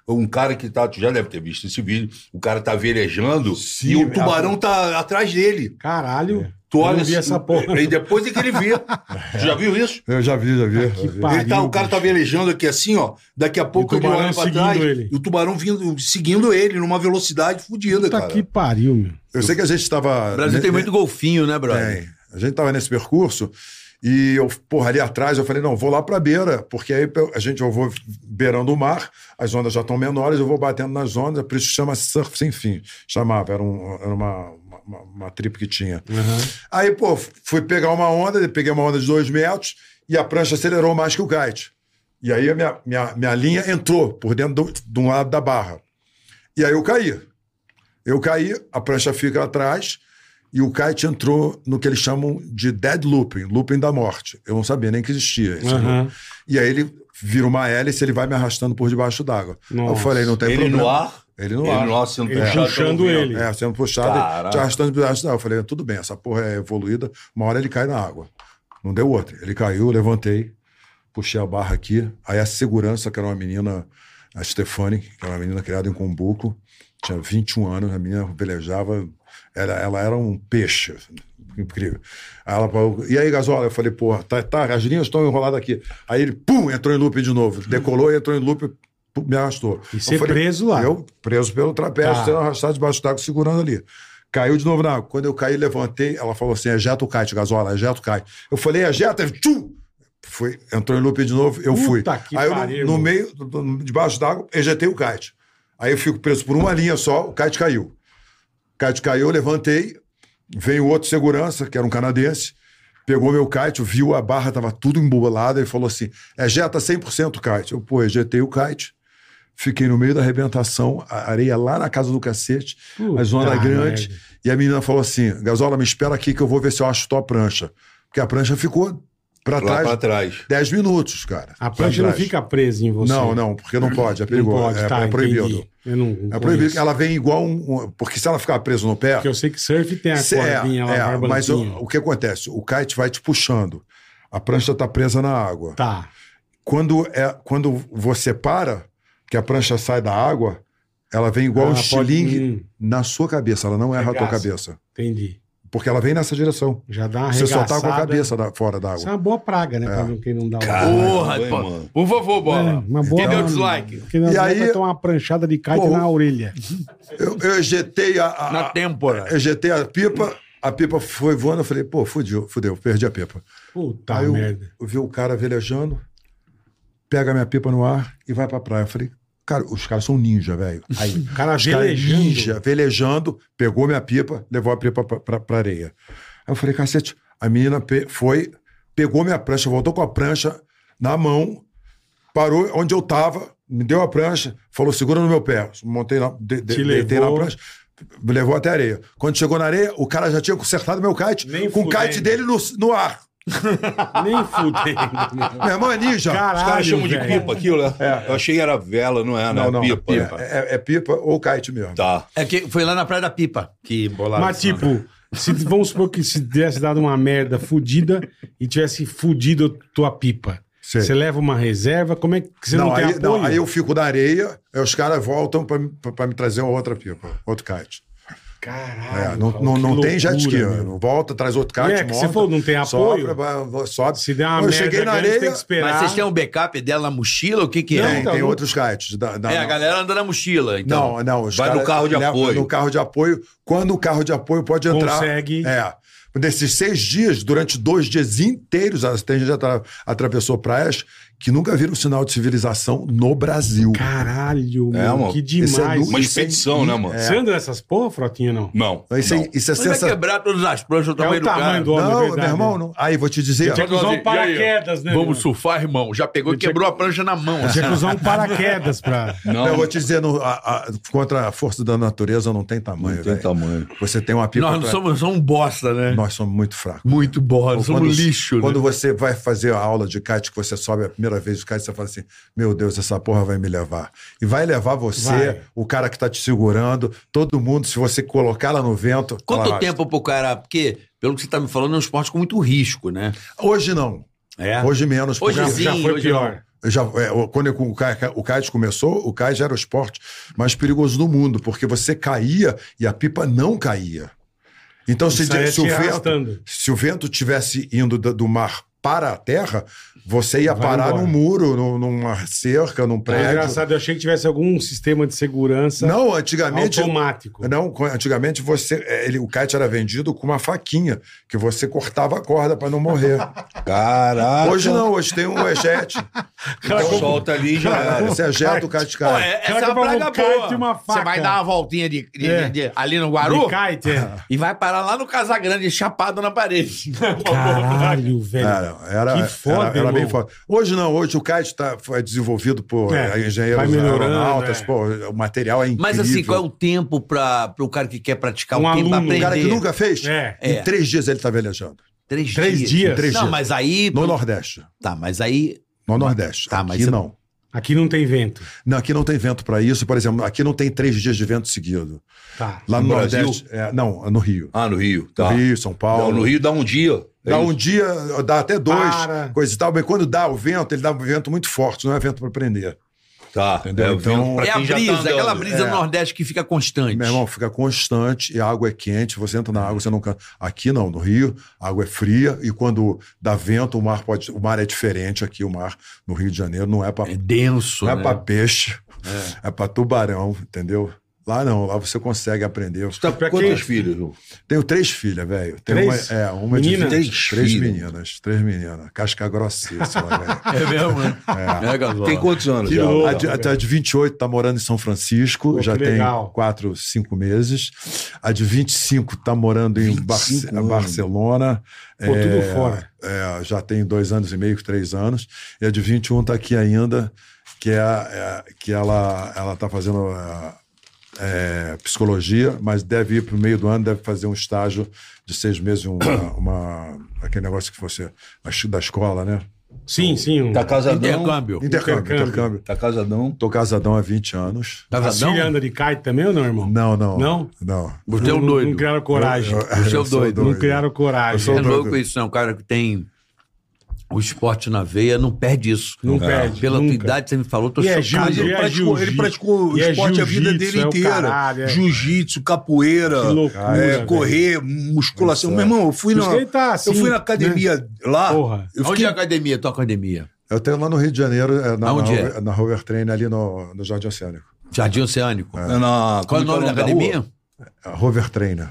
Um cara que tá. Tu já deve ter visto esse vídeo. O cara tá velejando Sim, e o é. tubarão tá atrás dele. Caralho. Tu Eu olha assim, essa porra. E depois é que ele vê. tu já viu isso? Eu já vi, já vi. já Que pariu. ele tá, o cara tá velejando aqui assim, ó. Daqui a pouco ele tubarão olha pra seguindo trás ele. e o tubarão vindo, seguindo ele numa velocidade fodida, Puta cara. que pariu, meu. Eu sei que a gente estava. O Brasil tem muito golfinho, né, brother? Tem. A gente tava nesse percurso e eu, porra, ali atrás eu falei, não, vou lá pra beira, porque aí a gente, eu vou beirando o mar, as ondas já estão menores, eu vou batendo nas ondas, por isso chama surf sem fim. Chamava, era, um, era uma, uma, uma trip que tinha. Aí, pô, fui pegar uma onda, peguei uma onda de dois metros e a prancha acelerou mais que o kite. E aí a minha, minha, minha linha entrou por dentro do, de um lado da barra. E aí eu caí. Eu caí, a prancha fica atrás e o kite entrou no que eles chamam de dead looping, looping da morte. Eu não sabia nem que existia. esse Aham. looping. E aí ele vira uma hélice, ele vai me arrastando por debaixo d'água. Eu falei, não tem Ele problema. no ar. Ele no Ele ar. lá sendo Ele puxado puxando ele. É, sendo puxado, Caralho. e te arrastando de braço. Não, eu falei, tudo bem, essa porra é evoluída, uma hora ele cai na água. Não deu outra. Ele caiu, levantei, puxei a barra aqui. Aí a segurança, que era uma menina, a Stefani, que era uma menina criada em Combuco, tinha 21 anos, a menina velejava, ela, ela era um peixe. Incrível. Aí ela falou, e aí, Gasola? Eu falei, porra, tá, tá, as linhas estão enroladas aqui. Aí ele, pum, entrou em loop de novo. Decolou e entrou em loop, pum, me arrastou. E Eu ser preso lá. Eu preso pelo trapézio, Tá. sendo arrastado debaixo d'água, segurando ali. Caiu de novo na água. Quando eu caí, levantei, ela falou assim: ejeta o kite, gasola, ejeta o kite. Eu falei, ejeta, ele, tchum! Foi, entrou em loop de novo, eu fui. Puta que Aí eu, pariu, no, meio, debaixo d'água, ejetei o kite. Aí eu fico preso por uma linha só, o kite caiu. O kite caiu, eu levantei, veio outro segurança, que era um canadense, pegou meu kite, viu a barra, tava tudo embolada, e falou assim: ejeta 100% o kite. Eu, pô, ejetei o kite. Fiquei no meio da arrebentação, a areia lá na casa do cacete, Puta a zona grande. merda. E a menina falou assim: Gasola, me espera aqui que eu vou ver se eu acho tua prancha. Porque a prancha ficou pra Lá pra trás trás. 10 minutos, cara. A prancha Pra não trás. fica presa em você. Não, não, porque não pode, é Não perigoso. pode, é, tá, é proibido. entendi. Eu não, não É proibido. conheço. Ela vem igual um. um- porque se ela ficar presa no pé. Porque eu sei que surf tem a Cê- cordinha lá, é, o é, mas o, o que acontece? O kite vai te puxando. A prancha tá presa na água. Tá. Quando, é, quando você para, que a prancha sai da água, ela vem igual um Ela pode- estilingue hum. na sua cabeça. Ela não erra a tua cabeça. Entendi. Porque ela vem nessa direção. Já dá uma Você só tá com a cabeça da- fora da Isso é uma boa praga, né? Pra não- quem não dá o... Porra, pô. mano. por favor, É, bola. uma boa... Quem deu dislike? Porque não E aí- tomar uma pranchada de kite na orelha. Eu, eu ejetei a, a, Na têmpora. eu ejetei a pipa, a pipa foi voando, eu falei, pô, fudeu, fudeu, perdi a pipa. Puta Aí eu, merda. eu vi o cara velejando, pega a minha pipa no ar e vai pra praia. Eu falei, cara, os caras são ninja, velho. Aí, O cara os caras velejando. ninja, velejando, pegou minha pipa, levou a pipa pra, pra, pra areia. Aí eu falei, cacete, a menina pe- foi, pegou minha prancha, voltou com a prancha na mão, parou onde eu tava, me deu a prancha, falou, segura no meu pé. Montei na, de, de, Te deitei na prancha, levou até a areia. Quando chegou na areia, o cara já tinha consertado meu kite, Nem com o kite dele no, no ar. Nem fudendo. Meu irmão é ninja. Caralho, Os caras chamam de velho. pipa aquilo, né? Eu achei que era vela, não é, né? Não, não, pipa. É, é- é pipa ou kite mesmo. Tá. É que foi lá na Praia da Pipa que bolaram. Mas, isso, né? tipo, se, vamos supor que se tivesse dado uma merda fudida e tivesse fudido tua pipa. Sei. Você leva uma reserva, como é que você não, não, tem aí, apoio? não, aí eu fico na areia, aí os caras voltam pra, me- pra- pra me trazer uma outra pipa, outro kite. Caralho, É, não cara, não, não tem jet ski. meu. Volta, traz outro kite, É, que você monta, falou, não tem apoio. Sopra, vai- sobe. Se der uma eu merda cheguei na areia, tem que esperar. Mas vocês têm um backup dela na mochila? O que que Não, é? tem, então, tem não- outros kites. Da, da- É, a galera anda na mochila, então. Não, não. Os Vai no carro de apoio. No carro de apoio. Quando o carro de apoio pode entrar. Consegue. É. Nesses seis dias, durante dois dias inteiros, a tem gente que atra- atravessou praias que nunca viram sinal de civilização no Brasil. Caralho, É, meu, mano. que é demais. nu- Uma expedição, né, mano? Você anda nessas porra, Frotinha, não? Não. Isso, não. isso é Mas vai sensacional. quebrar todas as pranchas do É tamanho o do cara. tamanho do homem, é Não, verdade. meu irmão, não. Aí, vou te dizer. Tinha que usar um paraquedas, né? Vamos surfar, irmão. Já pegou e quebrou a prancha na mão. Tinha que usar um paraquedas pra... Não, Não, eu vou te dizer, no- a- a- contra a força da natureza não tem tamanho. não tem tamanho. Você tem uma pipa. Nós não somos, somos um bosta, né? Nós somos muito fracos. Muito bosta, somos lixo. Quando né? você vai fazer a aula de kite, que você sobe a primeira vez de kite, você fala assim: Meu Deus, essa porra vai me levar. E vai levar você, Vai. o cara que tá te segurando, todo mundo, se você colocar ela no vento. Quanto ela arrasta. tempo pro cara... Porque, pelo que você tá me falando, é um esporte com muito risco, né? Hoje não. É. Hoje menos. Hoje porque- sim, já foi hoje pior. Já, é, o- quando eu- o, kite, o kite começou, o kite era o esporte mais perigoso do mundo, porque você caía e a pipa não caía. Então, se, se o vento, se o vento tivesse indo do, do mar para a terra, você ia Vai parar embora. num muro, num- numa cerca, num É prédio. engraçado, eu achei que tivesse algum sistema de segurança Não, antigamente. automático. Não, co- antigamente você, é, ele, o kite era vendido com uma faquinha, que você cortava a corda para não morrer. Caraca. Hoje não, hoje tem um ejete. Então, solta ali e já Cara, era. você ejeta o kite Pô, cai. é- Cara, essa é uma praga kite boa. e uma faca. Você vai dar uma voltinha de, de- É. de- de- ali no Guaru De kite, é. e vai parar lá no Casagrande, chapado na parede. Caralho, velho. Era, era, que foda, era, era bem foda. Hoje não, hoje o kite tá, foi desenvolvido por É, eh, engenheiros aeronautas, é. pô, o material é incrível. Mas assim, qual é o tempo para o cara que quer praticar Um o tempo pra aluno, aprender? O cara que nunca fez, É. em É. três dias ele tá velejando. Três, Três dias. dias? Três não, dias. mas aí... No Nordeste. Tá, mas aí... No Nordeste. Tá, mas Aqui você- não. Aqui não tem vento. Não, aqui não tem vento para isso. Por exemplo, aqui não tem três dias de vento seguido. Tá. Lá no, No Brasil? Nordeste. é, não, no Rio. Ah, no Rio. Tá. No Rio, São Paulo. Não, no Rio dá um dia. É Dá isso. um dia, dá até dois, Para. coisa e tal. Mas quando dá o vento, ele dá um vento muito forte, não é vento para prender. Tá, Entendeu? É, Então, É a tá brisa, andando. aquela brisa É. do Nordeste que fica constante. Meu irmão, fica constante e a água é quente, você entra na água, você não cansa. Aqui não, no Rio, a água é fria e quando dá vento, o mar pode. O mar é diferente aqui, o mar no Rio de Janeiro não é para É denso, não é né? para peixe, é, para tubarão, entendeu? Lá não, lá você consegue aprender. Eu Tá com quantas filhas, Lu? Tenho três filhas, velho. Tenho Três? Uma, é, uma de Meninas? três, Três meninas, três meninas. Casca grossíssima, velho. É mesmo, né? É. Tem quantos anos? Que já? louco. A de, a de 28 tá morando em São Francisco, Pô, já tem legal. 4, 5 meses. A de 25 tá morando em Barce- 25 anos. Barcelona. Pô, tudo fora. é, já tem dois anos e meio, três anos. E a de 21 tá aqui ainda, que é, é que ela ela tá fazendo é, é, psicologia, mas deve ir para o meio do ano, deve fazer um estágio de seis meses, uma, uma- aquele negócio que você da escola, né? Sim, sim. Um... Tá casadão? Intercâmbio. Intercâmbio, Intercâmbio. intercâmbio. Tá casadão? Tô casadão há 20 anos. A Casadão? filha anda de kite também ou não, irmão? Não, não. Não? Não. Você é um Não- doido. Não criaram coragem. Eu- eu- Você é eu doido. Não criaram coragem. Eu sou É doido. louco isso, não. O cara que tem o esporte na veia não perde isso. Não perde, Pela nunca. tua idade, você me falou, tô E é chocado. Ele E é praticou, ele praticou E é esporte a vida dele é o inteira. é. Jiu-jitsu, capoeira, loucura, é, correr, musculação. Meu irmão, eu fui, na, tá assim, eu fui na academia lá. Porra. Eu Onde fiquei, é a academia, tua academia? Eu tenho lá no Rio de Janeiro, é, na, na, é? Rover- na Rover Train, ali no, no Jardim Oceânico. Jardim Oceânico. na, Qual é o nome da academia? Rover Trainer.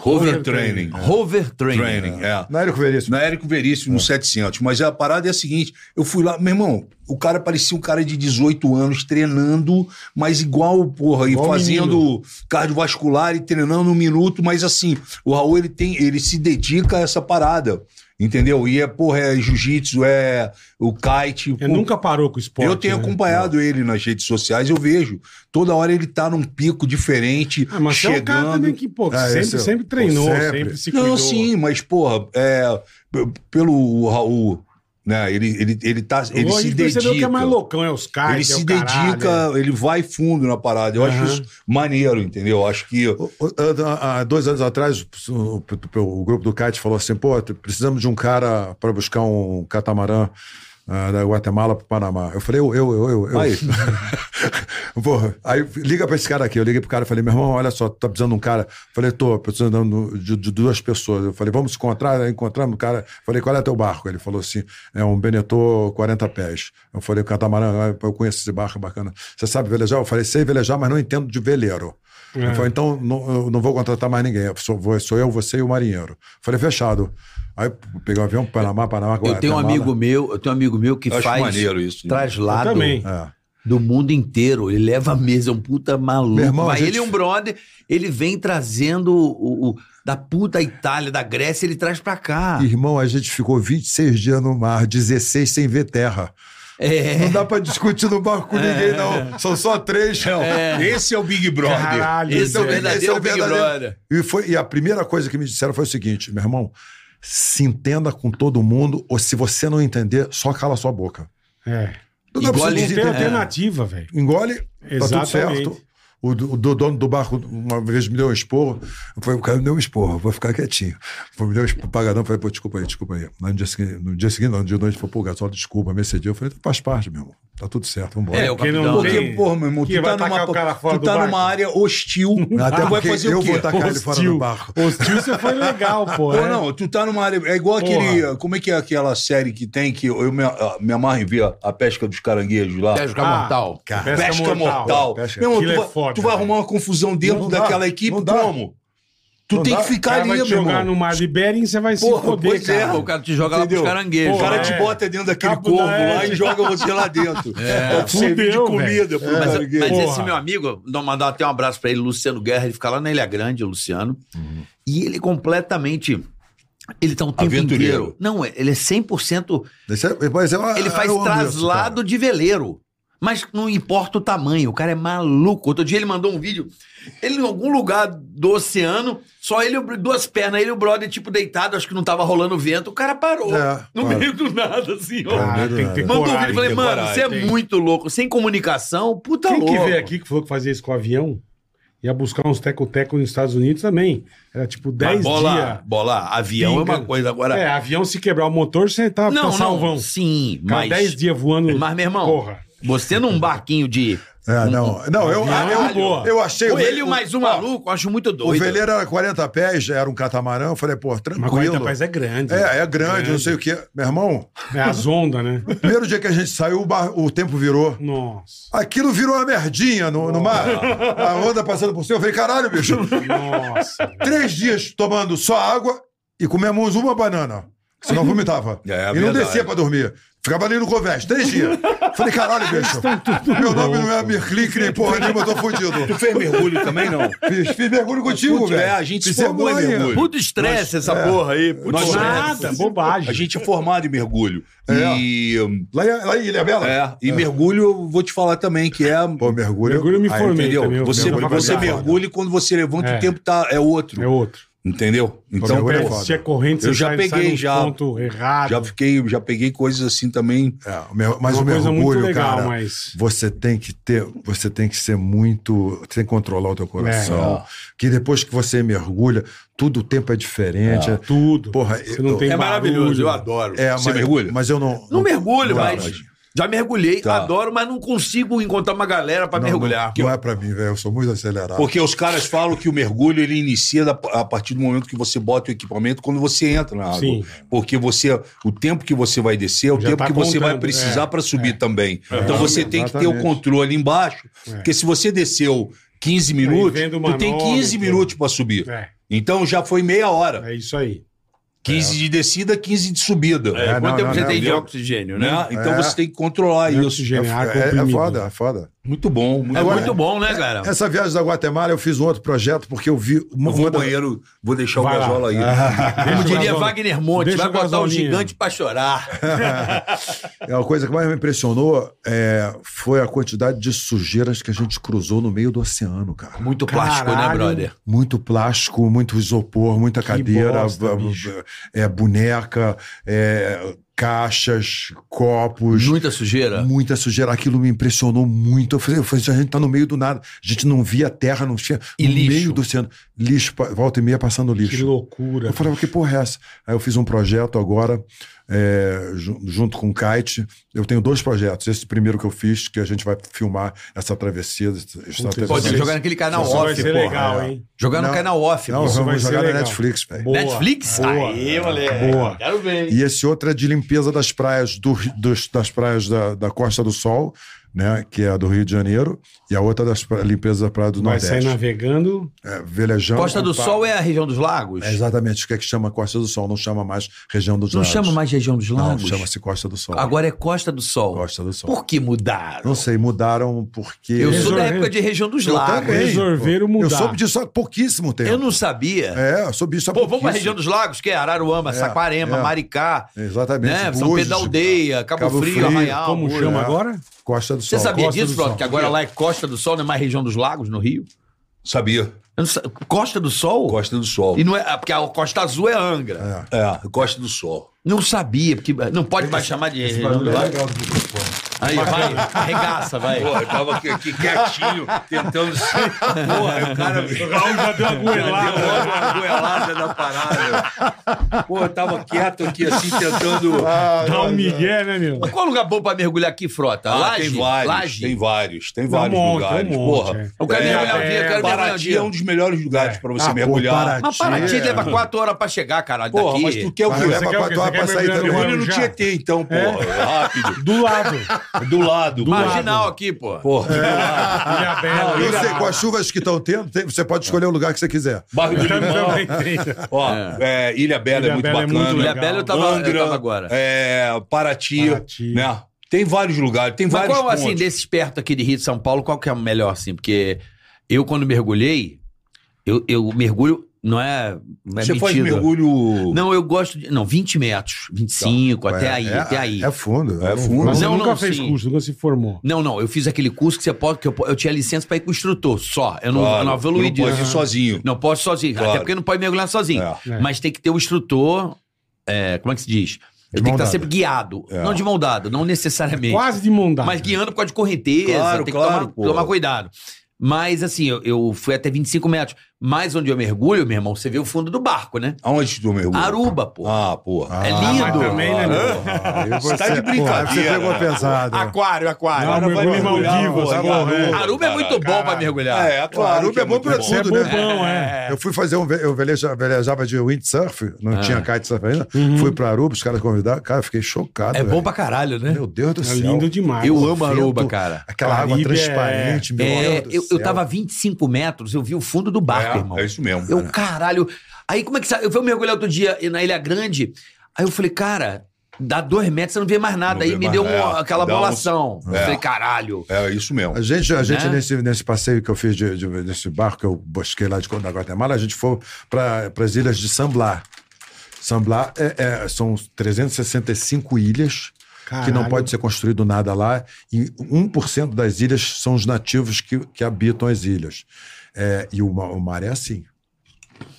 Rover Training. Rover Training. Training, é. Na Érico Veríssimo. Na Érico Veríssimo, no 700. Mas a parada é a seguinte: eu fui lá, meu irmão, o cara parecia um cara de 18 anos treinando, mas igual, porra, Igual e fazendo cardiovascular e treinando um minuto, mas assim, o Raul ele tem, ele se dedica a essa parada. Entendeu? E é, porra, é jiu-jitsu, é o kite. Ele pô, nunca parou com o esporte. eu tenho né? acompanhado ele nas redes sociais, eu vejo. Toda hora ele tá num pico diferente, Ah, mas você é um cara chegando. também que, pô, Ah, sempre, esse é- sempre treinou, sempre. sempre, se cuidou. Não, sim, mas, porra, é, pelo Raul, né? Ele, ele, ele, tá, ele a se percebeu que é mais dedica. loucão, é os caras. Ele é se caralho, dedica, ele vai fundo na parada. Eu Aham. acho isso maneiro, entendeu? Eu acho que. O- o- Há há dois anos atrás, o, o- o grupo do kite falou assim: pô, precisamos de um cara para buscar um catamarã ah, da Guatemala para o Panamá. Eu falei: eu, eu, eu, eu. eu. Aí. Porra, aí liga para esse cara aqui. Eu liguei pro cara e falei: meu irmão, olha só, tá precisando de um cara. Eu falei: tô, precisando de, de duas pessoas. Eu falei: vamos se encontrar. Aí Encontramos o cara. Eu falei: qual é teu barco? Ele falou assim: é um Benetô 40 pés. Eu falei: catamarã, eu conheço esse barco, bacana. Você sabe velejar? Eu falei: sei velejar, mas não entendo de veleiro. É. Ele falou, então não, eu não vou contratar mais ninguém. Sou, sou eu, você e o marinheiro. Falei, fechado. Aí peguei o avião para Panamá, Panamá, Eu tenho um amigo meu, eu tenho um amigo meu que Eu faz maneiro isso, né? traslado Eu também. É. do mundo inteiro. Ele leva a mesa, é um puta maluco. Irmão, Mas gente- ele é um brother, ele vem trazendo o, o- da puta Itália, da Grécia, ele traz pra cá. Irmão, a gente ficou 26 dias no mar, 16 sem ver terra. É. Não dá para discutir no barco com ninguém, não. São só três. Esse é o Big Brother. Caralho, Esse é o verdadeiro esse é o Big verdadeiro. Brother. E, foi, e a primeira coisa que me disseram foi o seguinte, meu irmão, se entenda com todo mundo, ou se você não entender, só cala sua boca. É. Não dá pra Engole- Não tem alternativa, velho. Engole, tá tudo Exatamente. certo. O, o do dono do barco uma vez me deu um esporro. Eu falei, o cara me deu um esporro, vou ficar quietinho. Foi, me deu um esporro, pagadão, falei, pô, desculpa aí, desculpa aí. No dia seguinte, no dia seguinte, não, no dia noite, falou, pô, Gasol, desculpa, me excedi. Eu falei, faz parte, meu irmão. Tá tudo certo, vambora. É, o Porque não capitão. Porque, tem- porra, meu irmão, tu tá, numa, cara tu tá barco? numa área hostil. Até tu vai fazer eu o quê? vou tacar ele fora do barco. Hostil você foi legal, pô. Pô, é. não, tu tá numa área. É igual Porra. aquele. Como é que é aquela série que tem que eu me, ah, me amarro em ver a, a pesca dos caranguejos lá? Pesca Ah, mortal. Pesca, Pesca mortal. Pesca- Meu irmão, tu, é vai, foda, tu vai arrumar uma confusão dentro Não dá, daquela equipe não como? Tu Não tem dá. que ficar ali, meu jogar irmão. no mar de Bering, você vai se Porra, foder, pois é, cara. O cara te joga lá Entendeu? pros caranguejos. O cara é. te bota dentro daquele Cabo corvo da lá e joga você lá dentro. É. Você servir de Fudeu, comida pro Mas, caranguejo. mas Porra. esse meu amigo, mandar até um abraço pra ele, Luciano Guerra, ele fica lá na Ilha Grande, Luciano. E ele completamente. Ele tá o tempo Aventureiro. inteiro. Não, ele é 100%. Esse é- mas eu- Ele eu faz isso, traslado cara. de veleiro. Mas não importa o tamanho, o cara é maluco. Outro dia ele mandou um vídeo, ele em algum lugar do oceano, só ele, e duas pernas, ele e o brother, tipo, deitado, acho que não tava rolando vento, o cara parou. É, no claro. meio do nada, assim, ó. Ah, Mandou um vídeo, falei, tem mano, você é tem. muito louco. Sem comunicação, puta Quem louco. que veio aqui que falou que fazia isso com o avião? Ia buscar uns teco-teco nos Estados Unidos também. Era tipo 10 bola, dias. bola, avião é uma coisa. Agora, É, avião se quebrar o motor, você tá, não, tá não, salvão. sim, Cara, mas... 10 dias voando. Mas, meu irmão, Porra. você num barquinho de... É, não, não, eu, eu, boa. eu achei. Ou ele e o- mais um maluco, eu acho muito O doido. veleiro era 40 pés, era um catamarã. Eu falei, pô, Mas tranquilo. 40 pés é grande. É, é grande, não sei o quê. Meu irmão, É as ondas, né? primeiro dia que a gente saiu, o, bar- o tempo virou. Nossa. Aquilo virou uma merdinha no, no mar. A onda passando por cima. Eu falei, caralho, bicho. Nossa. Três dias tomando só água e comemos uma banana. Senão vomitava. É, é e não verdade. descia pra dormir. Ficava ali no convés, três dias. Falei, caralho, bicho. Meu nome não é Mirklick nem porra nenhuma, eu tô fudido. Tu fez mergulho também, não? Fiz, fiz mergulho contigo, velho. é, a gente Fiz se formou em mergulho. Puto estresse essa porra aí. Puto Nós- estresse. Nada, bobagem. A gente é formado em mergulho. É. E, Lá em, lá em Ilha Bela? é, e mergulho, eu vou te falar também, que é. Pô, mergulho. Mergulho eu me Aí, formei Entendeu? também. Você, mergulho você é mergulha e quando você levanta, É. o tempo tá, é outro. É outro. Entendeu? Então, é. Se é corrente, Eu você já sai, peguei, sai já. ponto errado. já fiquei, já peguei coisas assim também. É, o mer- mas Uma o muito mergulho, legal, cara, mas- você tem que ter, você tem que ser muito, você tem que controlar o teu coração. Que depois que você mergulha, tudo o tempo é diferente. É, Tudo. Porra, Você não eu- tem É maravilhoso, eu adoro. é, Você mas, mergulha? Mas eu não. Não mergulho, Tá, mas. Já mergulhei, Tá. adoro, mas não consigo encontrar uma galera pra não, mergulhar. Não, não é pra mim, velho. Eu sou muito acelerado. Porque os caras falam que o mergulho ele inicia da- a partir do momento que você bota o equipamento quando você entra na água. Sim. Porque você, o tempo que você vai descer é o Já tempo tá que você vai contando, precisar é, para subir é. também. então você tem que ter o controle embaixo, É. porque se você desceu 15 minutos, tu tem manobra, 15 tudo. minutos para subir. É, Então já foi meia hora. é isso aí. 15 de descida, 15 de subida. É, É, quanto não, tempo não, você não, tem de oxigênio, né? Então É. você tem que controlar É isso. oxigênio, ar É, é comprimido. foda, é foda. Muito bom. Muito É bom. muito bom, né, cara? Essa viagem da Guatemala eu fiz um outro projeto porque eu vi uma, Eu vou uma da- banheiro, vou deixar Vai o lá. gasolo aí. Como o diria Wagner Monte, deixa vai o botar o gasolinho. gigante pra chorar. É, a coisa que mais me impressionou é, foi a quantidade de sujeiras que a gente cruzou no meio do oceano, cara. Muito plástico, né, Caralho. brother? Muito plástico, muito isopor, muita cadeira, bosta, é, boneca, é, caixas, copos. Muita sujeira. Muita sujeira, aquilo me impressionou muito. Eu falei, eu falei, a gente tá no meio do nada. A gente não via terra, não tinha. E no lixo? meio do oceano. Lixo, volta e meia passando Que lixo. loucura. Eu falava, que porra é essa? Aí eu fiz um projeto agora, é, ju- junto com o Kite. Eu tenho dois projetos. Esse primeiro que eu fiz, que a gente vai filmar essa travessia. essa-. Pode jogar naquele canal Isso vai off, ser porra. legal, é. hein? Jogar no Não. canal off, Não. Isso vai vamos ser jogar na legal. Netflix, velho. Netflix? Boa. Aí, moleque. Boa. Quero ver. E esse outro é de limpeza das praias do, dos- das praias da, da Costa do Sol, né? Que é a do Rio de Janeiro, e a outra das pra, limpeza da praia do Vai sair Nordeste. navegando. É, velejando. Costa do Sol é a região dos lagos? É exatamente o que é que chama Costa do Sol, não chama mais região dos Não lagos. chama mais região dos Não, lagos? chama-se Costa do Sol. Agora é Costa do Sol. Costa do Sol. Por que mudaram? Não sei, mudaram porque. Eu sou da Resolver- época de região dos Eu lagos. também. Resolveram Eu mudar. soube disso há pouquíssimo tempo. Eu não sabia. É, eu soube disso há Pô, vamos pra região dos lagos, que é Araruama, É, Saquarema, é. Maricá, Exatamente. né? São Pedro da Aldeia, Cabo, Cabo Frio, Frio, Arraial. Como chama é. agora? Costa do Você Sol. sabia Costa disso, Frota? Que agora lá é Costa do Sol, não é mais região dos lagos, no Rio? Sabia. Sa- Costa do Sol? Costa do Sol. E não é, ah, porque a Costa Azul é Angra. É, Costa do Sol. Não sabia, porque não pode mais chamar de região dos lagos. Aí, vai, arregaça, vai. Pô, eu tava aqui, aqui quietinho, tentando. Porra, o cara. O Raul já deu uma Deu goelada. logo uma goelada da parada. Pô, eu tava quieto aqui, assim, tentando. Dá um migué, né, meu? Qual lugar bom pra mergulhar aqui, Frota? Ah, Laje? tem vários, Laje? tem vários, tem Tem um vários monte, lugares. tem um monte, Porra. é. Eu quero É, mergulhar um dia, eu quero mergulhar um Paraty é um dos melhores lugares pra você Ah, pô, mergulhar. Paraty. Mas Paraty É. leva quatro horas pra chegar, caralho, Porra, daqui. mas tu quer o Mas quê? é o quê? quatro quer pra sair também. Mergulho no? Tietê, então, porra. Rápido. Do lado. Do lado. Do Marginal lado. aqui, pô. Porra. Ilha Bela. Eu Ilha sei, com as chuvas que estão tendo, tem- você pode escolher o lugar que você quiser. Barro do Limão. Ó, é, Ilha Bela Ilha é muito Bela é bacana. muito Ilha. Bela eu tava, eu Angra, tava agora. É, Paraty, Paraty. né? Tem vários lugares, tem Mas vários qual, pontos. assim, desses perto aqui de Rio de São Paulo, qual que é o melhor, assim? Porque eu, quando mergulhei, eu, eu mergulho Não é, não é Você faz metido. mergulho. Não, eu gosto de. Não, 20 metros, 25, até É, aí, é, até aí. É fundo. É fundo. Mas você Não, nunca não, fez sim. curso, nunca se formou. Não, não, eu fiz aquele curso que você pode. Que eu, eu tinha licença pra ir com o instrutor só. Eu não, Claro, eu não evoluí tu não pode ir disso. sozinho. Não posso sozinho, Claro. até porque não pode mergulhar sozinho. É. É. Mas tem que ter o instrutor. é, como é que se diz? Ele tem que estar dada. sempre guiado. É. Não de mão dada, não necessariamente. Quase de mão dada. Mas guiando por causa de correnteza, Claro, tem claro, que tomar, tomar cuidado. Mas assim, eu, eu fui até 25 metros. Mas onde eu mergulho, meu irmão, você vê o fundo do barco, né? Aonde tu mergulha? Aruba, pô. Ah, porra. é mas lindo. também, né, meu? Aí você, Tá de brincadeira. Pô, aí você pegou pesado. Aquário, aquário. Não, vai mergulhar, Maldivas, tá bom, Aruba, é. É muito bom pra mergulhar. É, claro. Aruba que é bom pra Você é tudo, né? bobão, é. Eu fui fazer um. Eu veleja- velejava de windsurf, não Ah. tinha kitesurf ainda. Uhum. Fui pra Aruba, os caras convidaram. Cara, eu fiquei chocado. É bom pra caralho, né? Meu Deus do É céu. lindo demais. Eu amo Aruba, cara. Aquela água transparente, meu É, Deus do eu, tava a 25 metros, eu vi o fundo do barco, É, irmão. é isso mesmo. Eu, caralho. Aí como é que sabe? Eu fui mergulhar outro dia na Ilha Grande. Aí eu falei, cara, dá dois metros, você não vê mais nada. Não aí me mais deu uma- aquela bolação. Eu É. falei, caralho. É isso mesmo. A gente, a gente Né? nesse, nesse passeio que eu fiz de, de- desse barco que eu busquei lá de da Guatemala, a gente foi para as ilhas de. San Blas é, é- são 365 ilhas que não Caralho. pode ser construído nada lá e 1% das ilhas são os nativos que, que habitam as ilhas. É, e o, o mar é assim.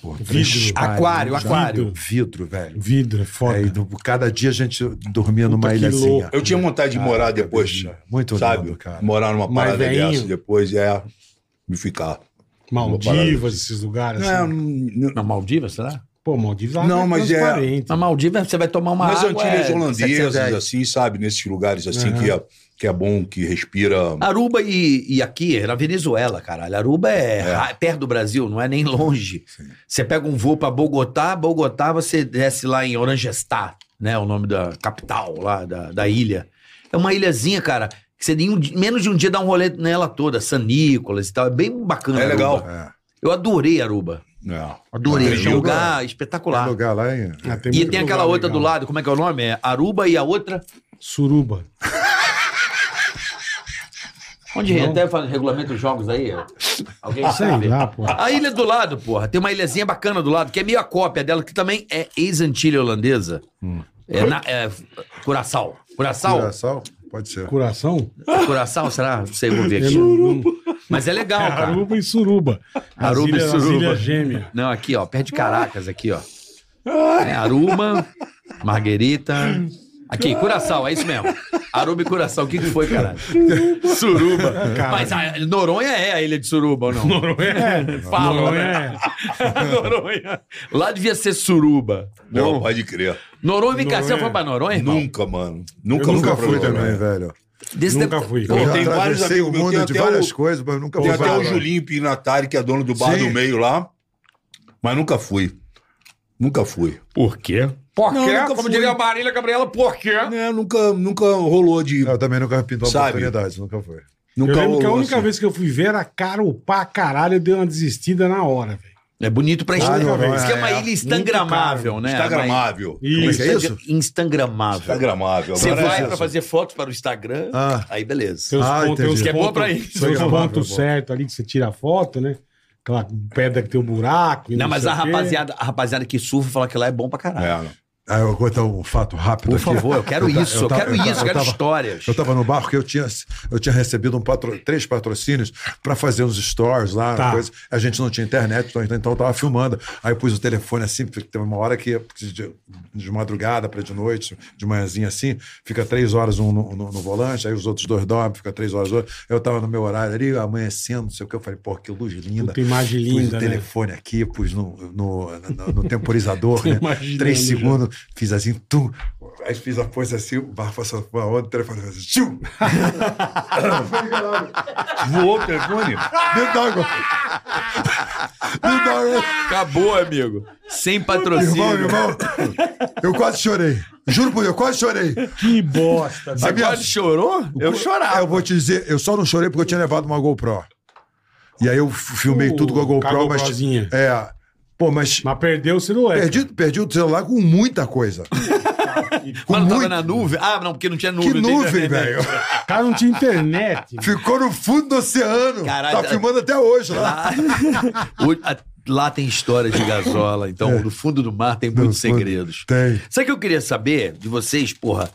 Pô, Vidro. Aquário, aquário. Vidro, velho. Vidro, é foda. É, do- cada dia a gente dormia numa que ilhazinha. louco. Eu tinha vontade de morar Caraca, depois, muito sabe? lindo, cara. Morar numa parada velhinho. dessa depois é me ficar. Maldivas, esses lugares. Não, assim. não- Na Maldivas, será? Pô, Maldivas a Não, água mas é-. Na Maldivas você vai tomar uma Nas água. Antilhas é, holandesas, 700 reais. assim, sabe? Nesses lugares assim que, é, que é bom, que respira. Aruba e, e aqui é na Venezuela, caralho. Aruba é, ra- perto do Brasil, não é nem longe. Você pega um voo pra Bogotá, Bogotá você desce lá em Orangestá, né? O nome da capital lá da, da ilha. É uma ilhazinha, cara, que você em um menos de um dia dá um rolê nela toda, San Nicolas e tal. É bem bacana. É Aruba. legal. É. Eu adorei Aruba. É. Adorei. É um lugar Tem espetacular. lugar lá em. Ah, E muito tem aquela outra legal. do lado, como é que é o nome? É Aruba e a outra. Suruba. Onde Não. até faz regulamento dos jogos aí? Alguém Sei sabe? lá, pô. A ilha do lado, porra. Tem uma ilhazinha bacana do lado, que é meio a cópia dela, que também é ex-antilha holandesa. É, na, é Curaçao. Curaçao? Curaçao? Pode ser. Coração? É Curaçao, será? Não sei, vou ver aqui. não- Mas é legal, cara. Aruba e Suruba. Aruba e Suruba. gêmeas. Não, aqui, ó, perto de Caracas, aqui, ó. É Aruba, Marguerita. Aqui, Curaçao, é isso mesmo. Aruba e Curaçao, o que, que foi, caralho? Suruba. Cara. Mas a Noronha é a ilha de Suruba ou não? Noronha. Fala, Noronha né? é. Noronha. Lá devia ser Suruba. Não, pode crer. Noronha, vem cá, você Noronha. foi pra Noronha, irmão? Nunca, mano. Nunca, Eu nunca fui Noronha. também, velho. Desse Nunca tempo- fui. Pô, Eu já tem vários amigos o mundo tem de até várias o- coisas, mas nunca Tem fui até pra o. Julinho Pinatari, que é dono do bar Sim. do meio lá. Mas nunca fui. Nunca fui. Por quê? Por Não, quê? nunca Como fui. diria a Marília Gabriela, por quê? É, nunca, nunca rolou de. Eu também nunca pintou a Sabe? oportunidade, nunca foi. Nunca Eu lembro que a rolou única assim. vez que eu fui ver era caro pra caralho, eu dei uma desistida na hora, velho. É bonito pra Ah, Instagram. não, Isso que é uma é. ilha instagramável, né? Instagramável. Como é é isso? Instagramável. Instagramável. Você Agora vai é pra fazer fotos para o Instagram, Ah. aí beleza. Tem os Ah, pontos, entendi. Que é boa pontos- pra isso. Instagramável, pontos bom. certos ali que você tira a foto, né? Aquela pedra que tem o buraco. e Não, mas a rapaziada, a rapaziada que surfa fala que lá é bom pra caralho. É, não. Ah, eu vou contar um fato rápido Por aqui. favor, eu quero ta- isso, eu, ta- quero isso, eu quero tava- histórias. Eu tava no barco que eu tinha, eu tinha recebido um patro- três patrocínios para fazer uns stories lá, Tá. coisa. A gente não tinha internet, então, então eu tava filmando. Aí eu pus o telefone assim, porque teve uma hora que de, de madrugada para de noite, de manhãzinha assim, fica três horas um no, no- no volante, aí os outros dois dormem, fica três horas outro. Eu tava no meu horário ali, amanhecendo, não sei o que. Eu falei, pô, que luz linda. Puta imagem Pus linda, o né? telefone aqui, pus no, no, no- no temporizador, né? Três já. Fiz assim, tum. Aí fiz a pose assim, o barco passou uma onda, o telefone fez assim, tchum! Voou o telefone? Dentro d'água. Dentro d'água. Acabou, amigo. Sem Irmão, patrocínio. irmão, eu quase chorei. Juro por Deus, eu quase chorei. Que bosta. Você minha- quase chorou? Eu chorava. Eu vou te dizer, eu só não chorei porque eu tinha levado uma GoPro. E aí eu filmei Uh, tudo com a GoPro, mas. É. Pô, mas. Mas perdeu o celular. Perdi, perdi o celular com muita coisa. com Mas não tava muito- na nuvem? Ah, não, porque não tinha nuvem. Que nuvem, velho. O cara não tinha internet. Ficou no fundo do oceano. Caralho, tá filmando até hoje lá. Ah, a- lá tem história de gasola, então no fundo do mar tem muitos fundo. segredos. Tem. Sabe o que eu queria saber de vocês, porra?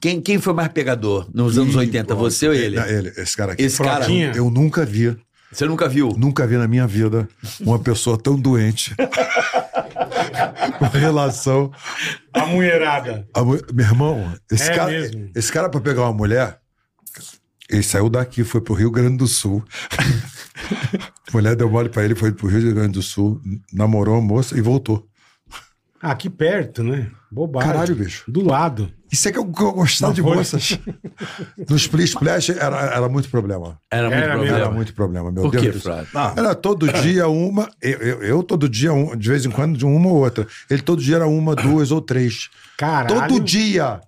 Quem, quem foi mais pegador nos anos 80, você ou ele? Não, ele, esse cara aqui. Esse cara, Frotinha. Eu nunca vi, você nunca viu? nunca vi na minha vida uma pessoa tão doente com relação A mulherada. a Meu irmão, esse É cara, mesmo. esse cara pra pegar uma mulher, ele saiu daqui, foi pro Rio Grande do Sul. a mulher deu mole pra ele, foi pro Rio Grande do Sul, namorou a moça e voltou. Ah, Aqui perto, né? Bobagem. Caralho, bicho. Do lado. Isso é que eu, que eu gostava Não de foi? moças. No Split Splash era, era muito problema. Era muito Era mesmo. problema. Era muito problema, meu Por Deus. céu. Flávio? Era todo dia uma, eu, eu, eu todo dia, um, de vez em quando, de uma ou outra. Ele todo dia era uma, duas ou três. Caralho. Todo dia.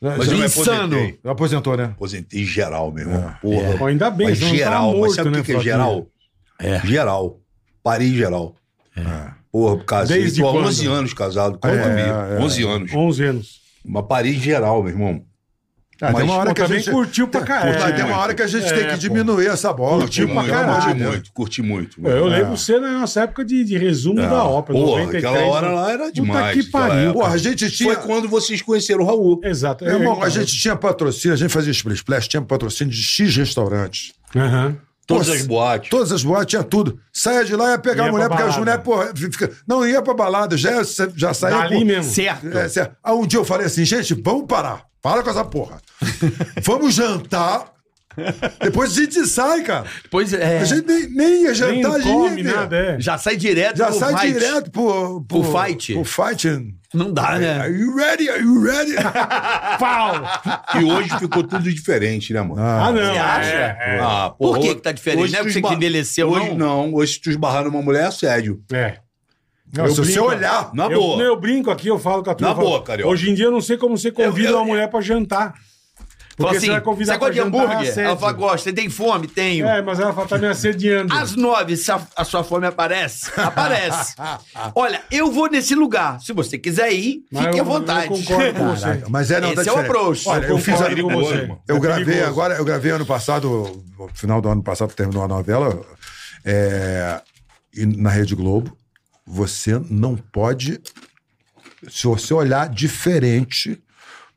Mas eu me Insano. aposentei. Não aposentou, né? Aposentei geral, meu irmão. Porra. Pô, ainda bem, Mas geral, mas morto, sabe o né, que, que é geral? É. Geral. Parei geral. Porra, casei. Desde Tô há quando? 11 anos casado com a É, é. 11 anos. 11 anos. Uma parei geral, meu irmão. Ah, tem uma hora Pô, que a gente. curtiu pra caralho. Mas tem uma hora que a gente É, tem que pô. diminuir essa bola. Curti pô, muito, pelo amor de curti muito, curti muito. Pô, Eu É. lembro você na nossa época de, de resumo da ópera. Porra, 93, aquela hora lá era Puta demais. que aquela pariu. Porra, a gente tinha. Foi quando vocês conheceram o Raul. Exato. Meu irmão, É, a gente tinha patrocínio, a gente fazia Split Splash, tinha patrocínio de X restaurantes. Aham. Todas as boates. Todas as boates, tinha tudo. Saia de lá e ia pegar Ia a mulher, porque as balada. mulheres, porra, fica, não ia pra balada, já, já saía. Dali pô, mesmo. Certo. É, certo. Aí um dia eu falei assim, gente, vamos parar. Para com essa porra. vamos jantar. Depois a gente sai, cara. Pois é. A gente nem, nem ia jantar, a gente come ia. nada, é. Já sai direto Já pro sai fight. direto pro, pro, Pro fight. Pro fight. Não dá, né? Are you ready? Are you ready? Pau! E hoje ficou tudo diferente, né, mano? Ah, não. Você acha? É, é. Ah, Por que que tá diferente? hoje Não é porque você esba- que envelheceu, hoje, não? não. Hoje se tu esbarrar numa mulher é assédio. é. Não, Eu se você olhar. Na eu, boa. eu brinco aqui, eu falo com a turma. Na boa, carioca. Hoje em dia eu não sei como você convida Eu- eu- uma mulher pra jantar. Porque assim, você vai convidar você gosta de hambúrguer? Ela fala, gosta. Você tem fome? Tenho. É, mas ela fala, tá me assediando. Às nove, se a, a sua fome aparece, aparece. Olha, eu vou nesse lugar. Se você quiser ir, Mas fique eu- à vontade. Eu concordo com você. Caraca, mas é, não, tá Esse é o approach. Olha, eu fiz a, concordo com você. Eu É gravei agora, eu gravei ano passado, no final do ano passado, terminou a novela, é, e na Rede Globo. Você não pode. Se você olhar diferente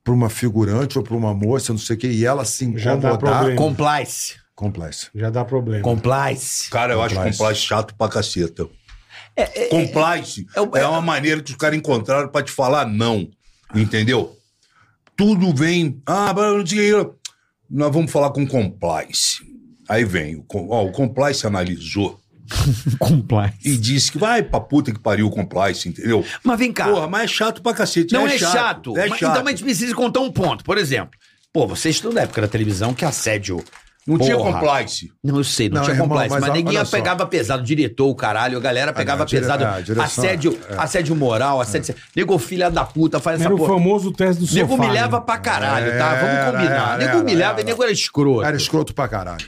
para uma figurante ou para uma moça, não sei o quê, e ela se Já dá incomodar. problema. Complice. Complice. Já dá problema. Complice. Cara, eu acho Complice. chato pra caceta. complice é o- é, uma maneira que os caras encontraram pra te falar não. Entendeu? Tudo vem. Ah, mas não sei o. Nós vamos falar com complice. Aí vem, o, com- ó, o complice analisou Complice. e disse que vai pra puta que pariu o complice, entendeu? Mas vem cá. Porra, mas é chato pra cacete. não é, chato. É Mas- chato. Então a gente precisa contar um ponto. Por exemplo, pô, vocês estão da época da televisão que assédio. Não tinha Porra. complice. Não, eu sei, não, Não, tinha irmão, compliance, mas mas, a- ninguém pegava pesado, o diretor, o caralho, a galera pegava não, a dire- pesado. é, a direção, assédio, é. assédio moral, assédio. Nego filha da puta, faz Era essa o porra. famoso teste do sofá. Nego humilhava né? pra caralho, tá? Era, Vamos combinar. era, nego era, humilhava era. e nego era escroto. Era escroto pra caralho.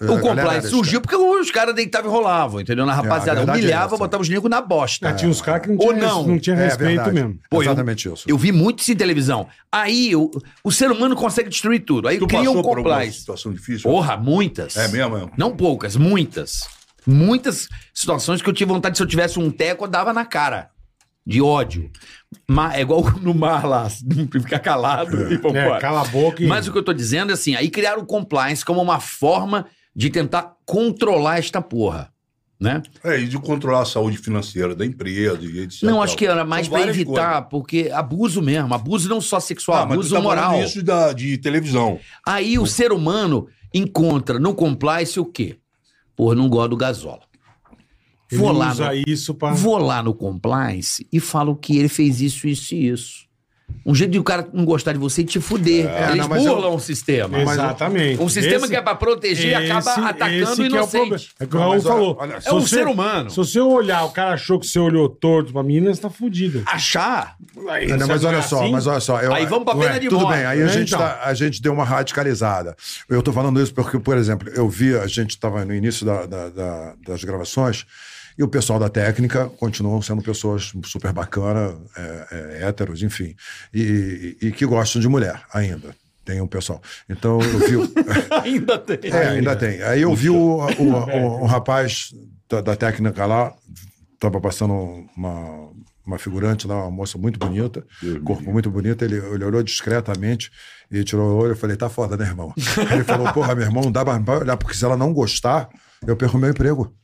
O compliance surgiu porque os caras deitavam e rolavam, entendeu? Na rapaziada, a verdade é humilhava, essa. botava os negros na bosta. Ah, tinha uns caras que não Ou tinha, não. não tinha É respeito verdade. mesmo. Pô, eu- Exatamente isso. Eu vi muito isso em televisão. Aí o, o ser humano consegue destruir tudo. Aí Tu cria um compliance. situação difícil? Porra, muitas. É mesmo, é? Não poucas, muitas. Muitas situações que eu tive vontade, se eu tivesse um teco, eu dava na cara. De ódio. Ma- é igual no mar lá, ficar calado É, vambora. cala a boca e... Mas o que eu tô dizendo é assim, aí criaram o compliance como uma forma de tentar controlar esta porra, né? É, e de controlar a saúde financeira da empresa e etc. Não, acho que era mais várias evitar, porque abuso mesmo, abuso não só sexual, Ah, mas abuso tá falando moral. isso da, de televisão. Aí o ser humano encontra no compliance o quê? Pô, não gosto do gasola. Vou lá, usa no, isso pra... vou lá no compliance e falo que ele fez isso, isso e isso. Um jeito de o cara não gostar de você e te fuder. Eles não, burlam eu- o sistema. Exatamente. Um sistema Esse- que é pra proteger e acaba esse- atacando esse o que é o inocente. É o que o Não, Raul olha- falou. olha, Se é um você- ser humano. Se você olhar, o cara achou que você olhou torto pra menina, você tá fudido. Achar. Aí, Não, mas olha é só, assim? mas olha só. eu- Aí vamos pra pena Ué, de Tudo morte. bem, aí a É, gente, então. tá- a gente deu uma radicalizada. Eu tô falando isso porque, por exemplo, eu vi, a gente estava no início da- da- da- das gravações, e o pessoal da técnica continuam sendo pessoas super bacanas, é, é, héteros, enfim, e, e- e que gostam de mulher ainda. Tem um pessoal. Então eu vi. o- Ainda tem. É, ainda tem. Aí eu vi o, o, o- o rapaz da, da técnica lá, tava passando uma, uma figurante lá, uma moça muito bonita, corpo muito bonito. Ele, ele olhou discretamente e tirou o olho. Eu falei, tá foda, né, irmão? ele falou, porra, meu irmão, não dá pra olhar, porque se ela não gostar, eu perco meu emprego.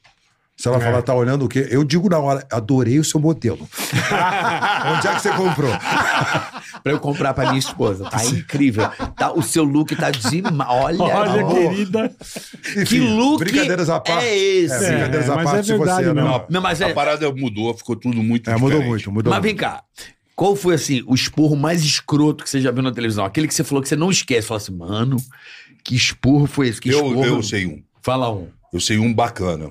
Se ela falar, tá olhando o quê? Eu digo na hora, adorei o seu modelo. Onde é que você comprou? Pra eu comprar pra minha esposa. Tá incrível. Tá, o seu look tá demais. Olha, Olha, amor. querida. Que Enfim, look Brincadeiras à parte. é esse? É, brincadeiras É, à mas parte, é se você verdade mesmo. não... Não, mas é. A parada mudou, ficou tudo muito É, mudou diferente. muito, mudou Mas muito. vem cá. Qual foi, assim, o esporro mais escroto que você já viu na televisão? Aquele que você falou que você não esquece. Fala assim, mano, que esporro foi esse? Que Eu, esporro. eu sei um. Fala um. Eu sei um bacana.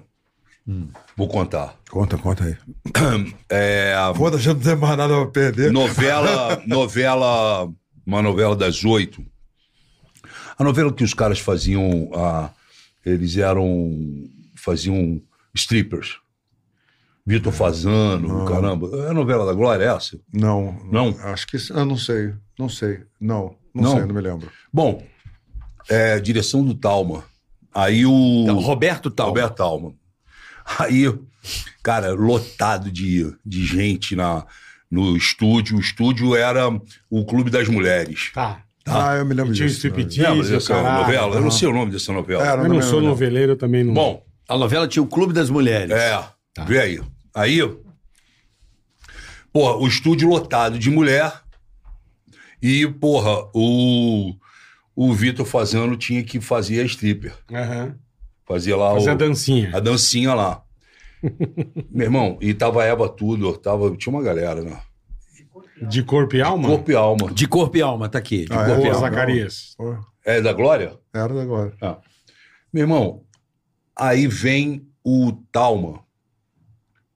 Hum. Vou contar. Conta, conta aí. É, Foda, já não tem mais nada pra perder. novela, novela, uma novela das oito. A novela que os caras faziam, ah, eles eram, faziam strippers. Vitor Fazano, caramba. É a novela da Glória essa? Não, Não? Acho que. Eu não sei. Não sei. Não, não, Não? sei, não me lembro. Bom, é direção do Talma. Aí o... Então, Roberto Tal. Roberto Talma. Aí, cara, lotado de, de gente na, no estúdio. O estúdio era o Clube das Mulheres. Tá. Ah, eu me lembro Tinha o disso. striptease, Lembra o dessa caralho. novela? Eu não sei o nome dessa novela. Era, Eu não me sou lembro. noveleiro, eu também não. Bom, A novela tinha o Clube das Mulheres. é, vê aí. Aí, porra, o estúdio lotado de mulher e, porra, o, o Vitor Fazano tinha que fazer a stripper. Aham. Fazia lá Fazer o, a dancinha. a dancinha lá. Meu irmão, e tava Eva Tudor, tava, tinha uma galera, né? De corpo e alma? Corpo e alma. De corpo e alma, tá aqui. De Ah, é? corpo e Ô, Não. alma. Zacarias. É da Glória? Era agora. Ah. Meu irmão, aí vem o Talma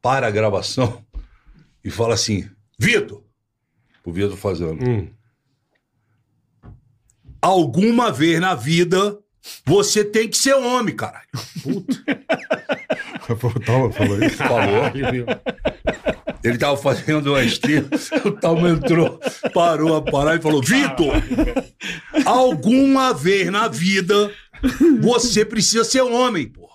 para a gravação e fala assim: Vitor, o Vitor fazendo. Hum. Alguma vez na vida você tem que ser homem, caralho. O Talma falou isso. Falou. Ele tava fazendo uma estrela, o Talma entrou, parou a parar e falou: Vitor, alguma vez na vida você precisa ser homem, porra.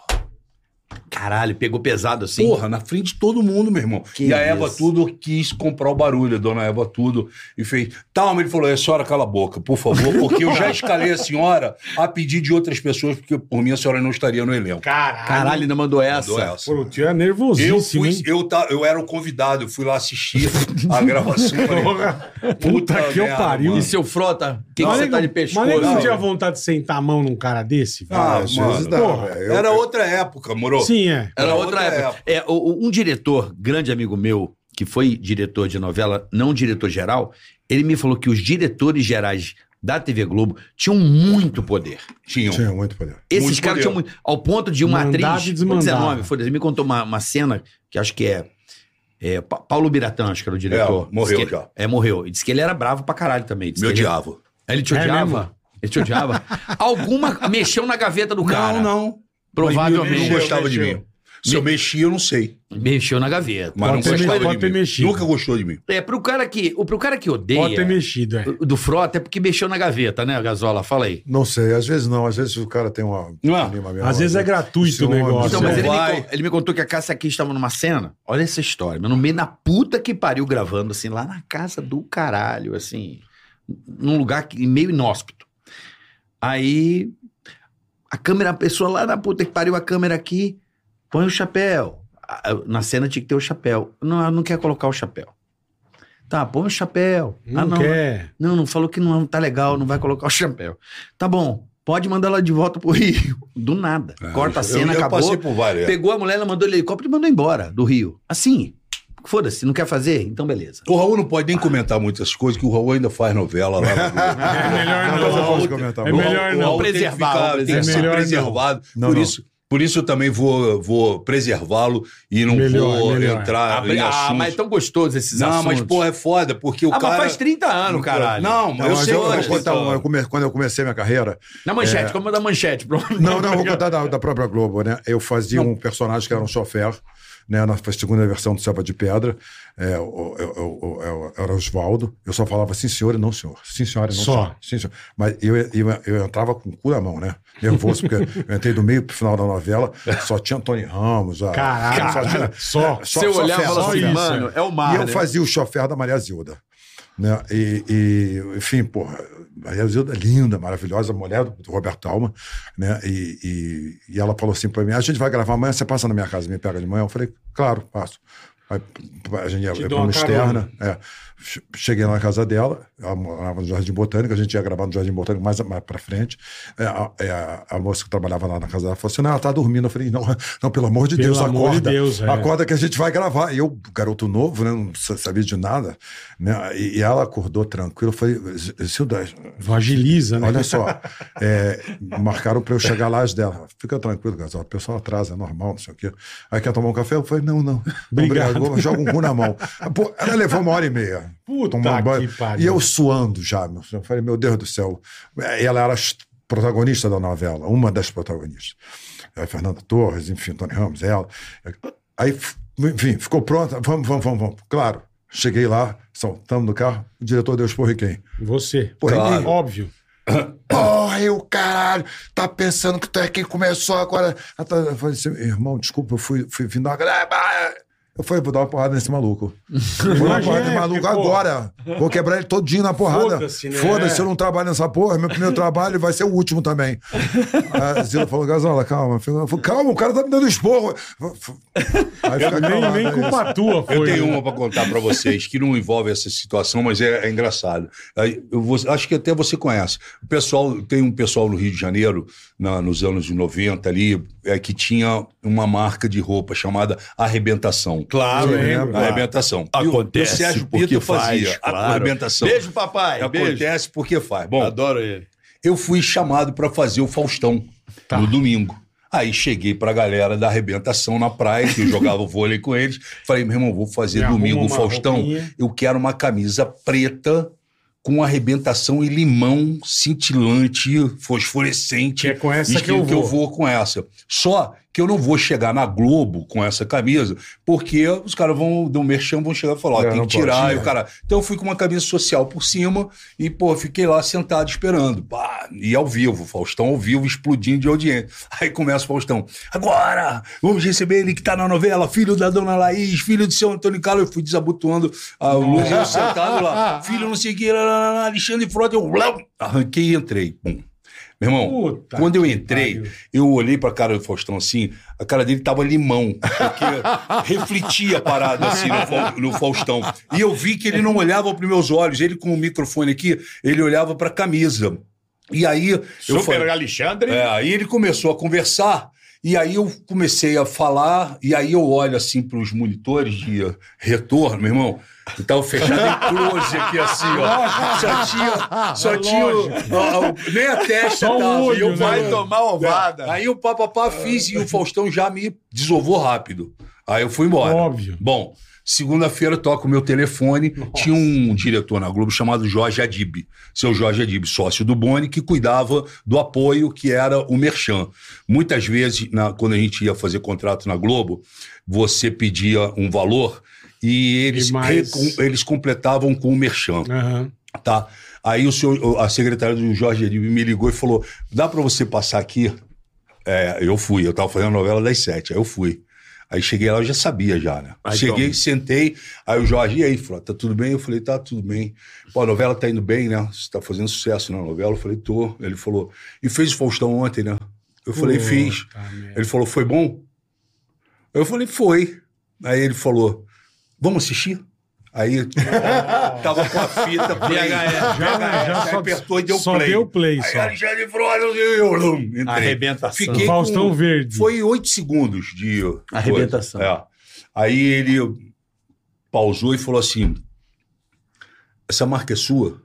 Caralho, pegou pesado assim. Porra, na frente de todo mundo, meu irmão. Que e a Eva isso. Tudo quis comprar o barulho, a dona Eva Tudo, e fez. Tal, ele falou: a senhora cala a boca, por favor, porque eu já escalei a senhora a pedir de outras pessoas, porque por mim a senhora não estaria no elenco. Caralho. Caralho, ainda mandou essa. Mandou essa. Pô, o tio é Eu, nervosíssimo, fui, hein? eu, tá, eu era o convidado, eu fui lá assistir a gravação. falei, Porra, Puta que eu merda, pariu. mano. E seu frota? O que, que Mas você tá de Mas pescoço? nem não tinha vontade de sentar a mão num cara desse? velho? Ah, mano, porra. Eu- Era outra época, moro? Sim, é. Era outra outra época. época. É, um diretor, grande amigo meu, que foi diretor de novela, não diretor geral, ele me falou que os diretores gerais da TV Globo tinham muito poder. Tinham. Tinha muito poder. Esses Muito caras poder. tinham muito. Ao ponto de uma Mandava atriz. e Vou dizer desmandava. nome, foda-se, ele me contou uma, uma cena que acho que é. é, Pa- Paulo Biratã, acho que era o diretor. É, morreu já. É, morreu. E disse que ele era bravo pra caralho também. Disse Me que ele- odiava. Ele te É odiava? mesmo? ele te odiava? Alguma mexeu na gaveta do cara. Não, não. Provavelmente. Não gostava de mim. Se eu mexia, eu não sei. Mexeu na gaveta. Mas Pode não ter gostava pode de ter mexido. Nunca gostou de mim. É, pro cara que, o- pro cara que odeia. Pode ter mexido, é. Do Frota é porque mexeu na gaveta, né, Gasola? Fala aí. Não sei, às vezes não, às vezes o cara tem uma. Não é? anima mesmo, Às vezes é gratuito o negócio. Então, mas ele me, ele me contou que a Cássia aqui estava numa cena. Olha essa história, mas no meio da puta que pariu gravando, assim, lá na casa do caralho, assim, num lugar que, meio inóspito. Aí a câmera, a pessoa lá na puta que pariu a câmera aqui, põe o chapéu. Na cena tinha que ter o chapéu. Não, ela não quer colocar o chapéu. Tá, põe o chapéu. Não, ah, não. quer. Não, não falou que não tá legal, não vai colocar o chapéu. Tá bom, pode mandar ela de volta pro Rio. Do nada. Corta a Eu- cena, eu, acabou. por várias. Pegou a mulher, ela mandou o helicóptero e mandou embora do Rio. Assim. Foda-se, não quer fazer? Então beleza. O Raul não pode nem comentar muitas coisas, que o Raul ainda faz novela lá. É melhor Não, mas eu posso não. comentar. É O melhor Raul- o não. Raul tem que Preservar, ficar- vamos tem que ser É melhor preservado. não. por, Não, isso, por isso eu também vou, vou preservá-lo e não Melhor, vou melhor. entrar em ah, assuntos. mas é tão gostoso esses Não, assuntos. mas porra, é foda, porque o ah, cara... mas faz 30 anos, caralho. Não, Não, eu mas sei eu, vou contar 30 uma, eu quando eu comecei minha carreira. Na manchete, como da manchete. pronto. Não, não, eu vou contar da, da própria Globo, né? Eu fazia um personagem que era um chofer né? Na segunda versão do Selva de Pedra, é, o, o, o, o- era Oswaldo. Eu só falava sim, senhor e não, senhor. Sim, senhora e não, Só. senhor. Sim, senhor. Mas eu, eu, eu entrava com o cu na mão, né? Nervoso, porque eu entrei do meio pro final da novela, só tinha Tony Ramos. A, Caralho, só tinha- só. só- Você só olhava e falava assim, mano, é o mar, E eu né? fazia o chofer da Maria Zilda. Né? E, e, enfim, porra, Maria Zilda é linda, maravilhosa, mulher do Roberto Alma, né? E, e, e ela falou assim pra mim: a gente vai gravar amanhã, você passa na minha casa, me pega de manhã. Eu falei, claro, passo. Aí, a gente pra uma uma externa. É. Che- Cheguei na casa dela, ela morava no Jardim Botânico, a gente ia gravar no Jardim Botânico mais, mais pra frente. É, a, é, a- a moça que trabalhava lá na casa dela falou assim: não, ela tá dormindo. Eu falei, não, não pelo amor de Pelo Deus, amor de acorda. Deus, é. Acorda que a gente vai gravar. E eu, garoto novo, né, não sa- sabia de nada, né? E, e ela acordou tranquilo. Eu falei, Zilda, Agiliza, né? olha só, é, marcaram pra eu chegar lá às dela. Fica tranquilo, casal, o pessoal atrasa, é normal, não sei o quê. Aí quer tomar um café? Eu falei, não, não. Obrigado. Joga um cu na mão. Pô, ela levou uma hora e meia. Puta tomar banho. que pariu. E eu suando já, meu. Eu falei, meu Deus do céu. Ela era protagonista da novela, uma das protagonistas. A Fernanda Torres, enfim, Tony Ramos, ela. Aí, enfim, ficou pronta. Vamos, vamos, vamos, vamos. Claro. Cheguei lá, saltamos no carro, o diretor deu esporro em quem? Você. Porra, Claro. Óbvio. Porra, e o caralho, tá pensando que tu é quem começou agora. Eu falei assim, irmão, desculpa, eu fui, fui vindo agora. Eu falei, vou dar uma porrada nesse maluco. Vou dar uma porrada nesse maluco porque, pô, agora. Vou quebrar ele todinho na porrada. Foda-se, né? Foda-se, eu não trabalho nessa porra. Meu primeiro trabalho vai ser o último também. A Zila falou, Gazola, calma. Eu falei, calma, o cara tá me dando esporro. Aí fica Nem, nem é culpa tua foi. Eu tenho né? uma para contar para vocês que não envolve essa situação, mas é, é engraçado. Eu vou- acho que até você conhece. O pessoal tem um pessoal no Rio de Janeiro, na- nos anos 90 ali, é, que tinha uma marca de roupa chamada Arrebentação. Claro, Eu lembro. Arrebentação. Acontece E o Sérgio porque Pito faz, fazia claro. arrebentação. Beijo, papai. Beijo. Acontece porque faz. Bom, Adoro ele. eu fui chamado para fazer o Faustão Tá. no domingo. Aí cheguei pra galera da arrebentação na praia, que eu jogava vôlei com eles. Falei, meu irmão, vou fazer Me domingo o Faustão. roupinha. Eu quero uma camisa preta com arrebentação e limão cintilante, fosforescente. Que é com essa E que eu vou. com essa. Só que eu não vou chegar na Globo com essa camisa, porque os caras vão, do merchan, vão chegar e falar, ó, É, tem que tirar. e o cara... Então eu fui com uma camisa social por cima e, pô, fiquei lá sentado esperando. Pá, e ao vivo, Faustão ao vivo, explodindo de audiência. Aí começa o Faustão. Agora, vamos receber ele que tá na novela, filho da dona Laís, filho do seu Antônio Carlos. Eu fui desabotoando a luz eu sentado lá. Filho não sei o que, lá, lá, lá, Alexandre Frota, eu arranquei e entrei. Pum. Meu irmão, Puta quando eu entrei, pariu. eu olhei pra cara do Faustão assim, a cara dele tava limão, porque refletia a parada assim no, no Faustão. E eu vi que ele não olhava para meus olhos, ele com o microfone aqui, ele olhava pra camisa. E aí eu falei, Alexandre. é, aí ele começou a conversar, e aí eu comecei a falar, e aí eu olho assim para os monitores de retorno, meu irmão. Eu tava fechado em close aqui, assim, ó. Só tinha. Só tinha. o- ó, ó, nem a testa Só o tava. olho, e eu né? vai tomar ovada. Aí o papapá fiz e o Faustão já me desovou rápido. Aí eu fui embora. Óbvio. Bom, segunda-feira toco o meu telefone. Tinha um diretor na Globo chamado Jorge Adib. Seu Jorge Adib, sócio do Boni, que cuidava do apoio que era o Merchan. Muitas vezes, na- quando a gente ia fazer contrato na Globo, você pedia um valor e eles, E mais- eles completavam com o Merchan Aham. tá? Aí o senhor, a secretária do Jorge Adib me ligou e falou: dá para você passar aqui? É, eu fui, eu tava fazendo a novela das sete, aí eu fui. Aí cheguei lá, eu já sabia já, né? Aí cheguei, toma. sentei, aí o Jorge, e aí, Frota, tá tudo bem? Eu falei, tá tudo bem. Pô, a novela tá indo bem, né? Você tá fazendo sucesso na novela? Eu falei, tô. Ele falou, e fez o Faustão ontem, né? Eu falei, fiz. Ele falou, foi bom? Eu falei, foi. Aí ele falou, vamos assistir? Aí tava com a fita play. VHS, Já, já só, apertou e deu só play. deu play. Aí Só. Alexandre Frota, eu, entrei. Arrebentação. Fiquei Faustão com- Verde. Foi oito segundos de Arrebentação. É. Aí ele pausou e falou assim: essa marca é sua?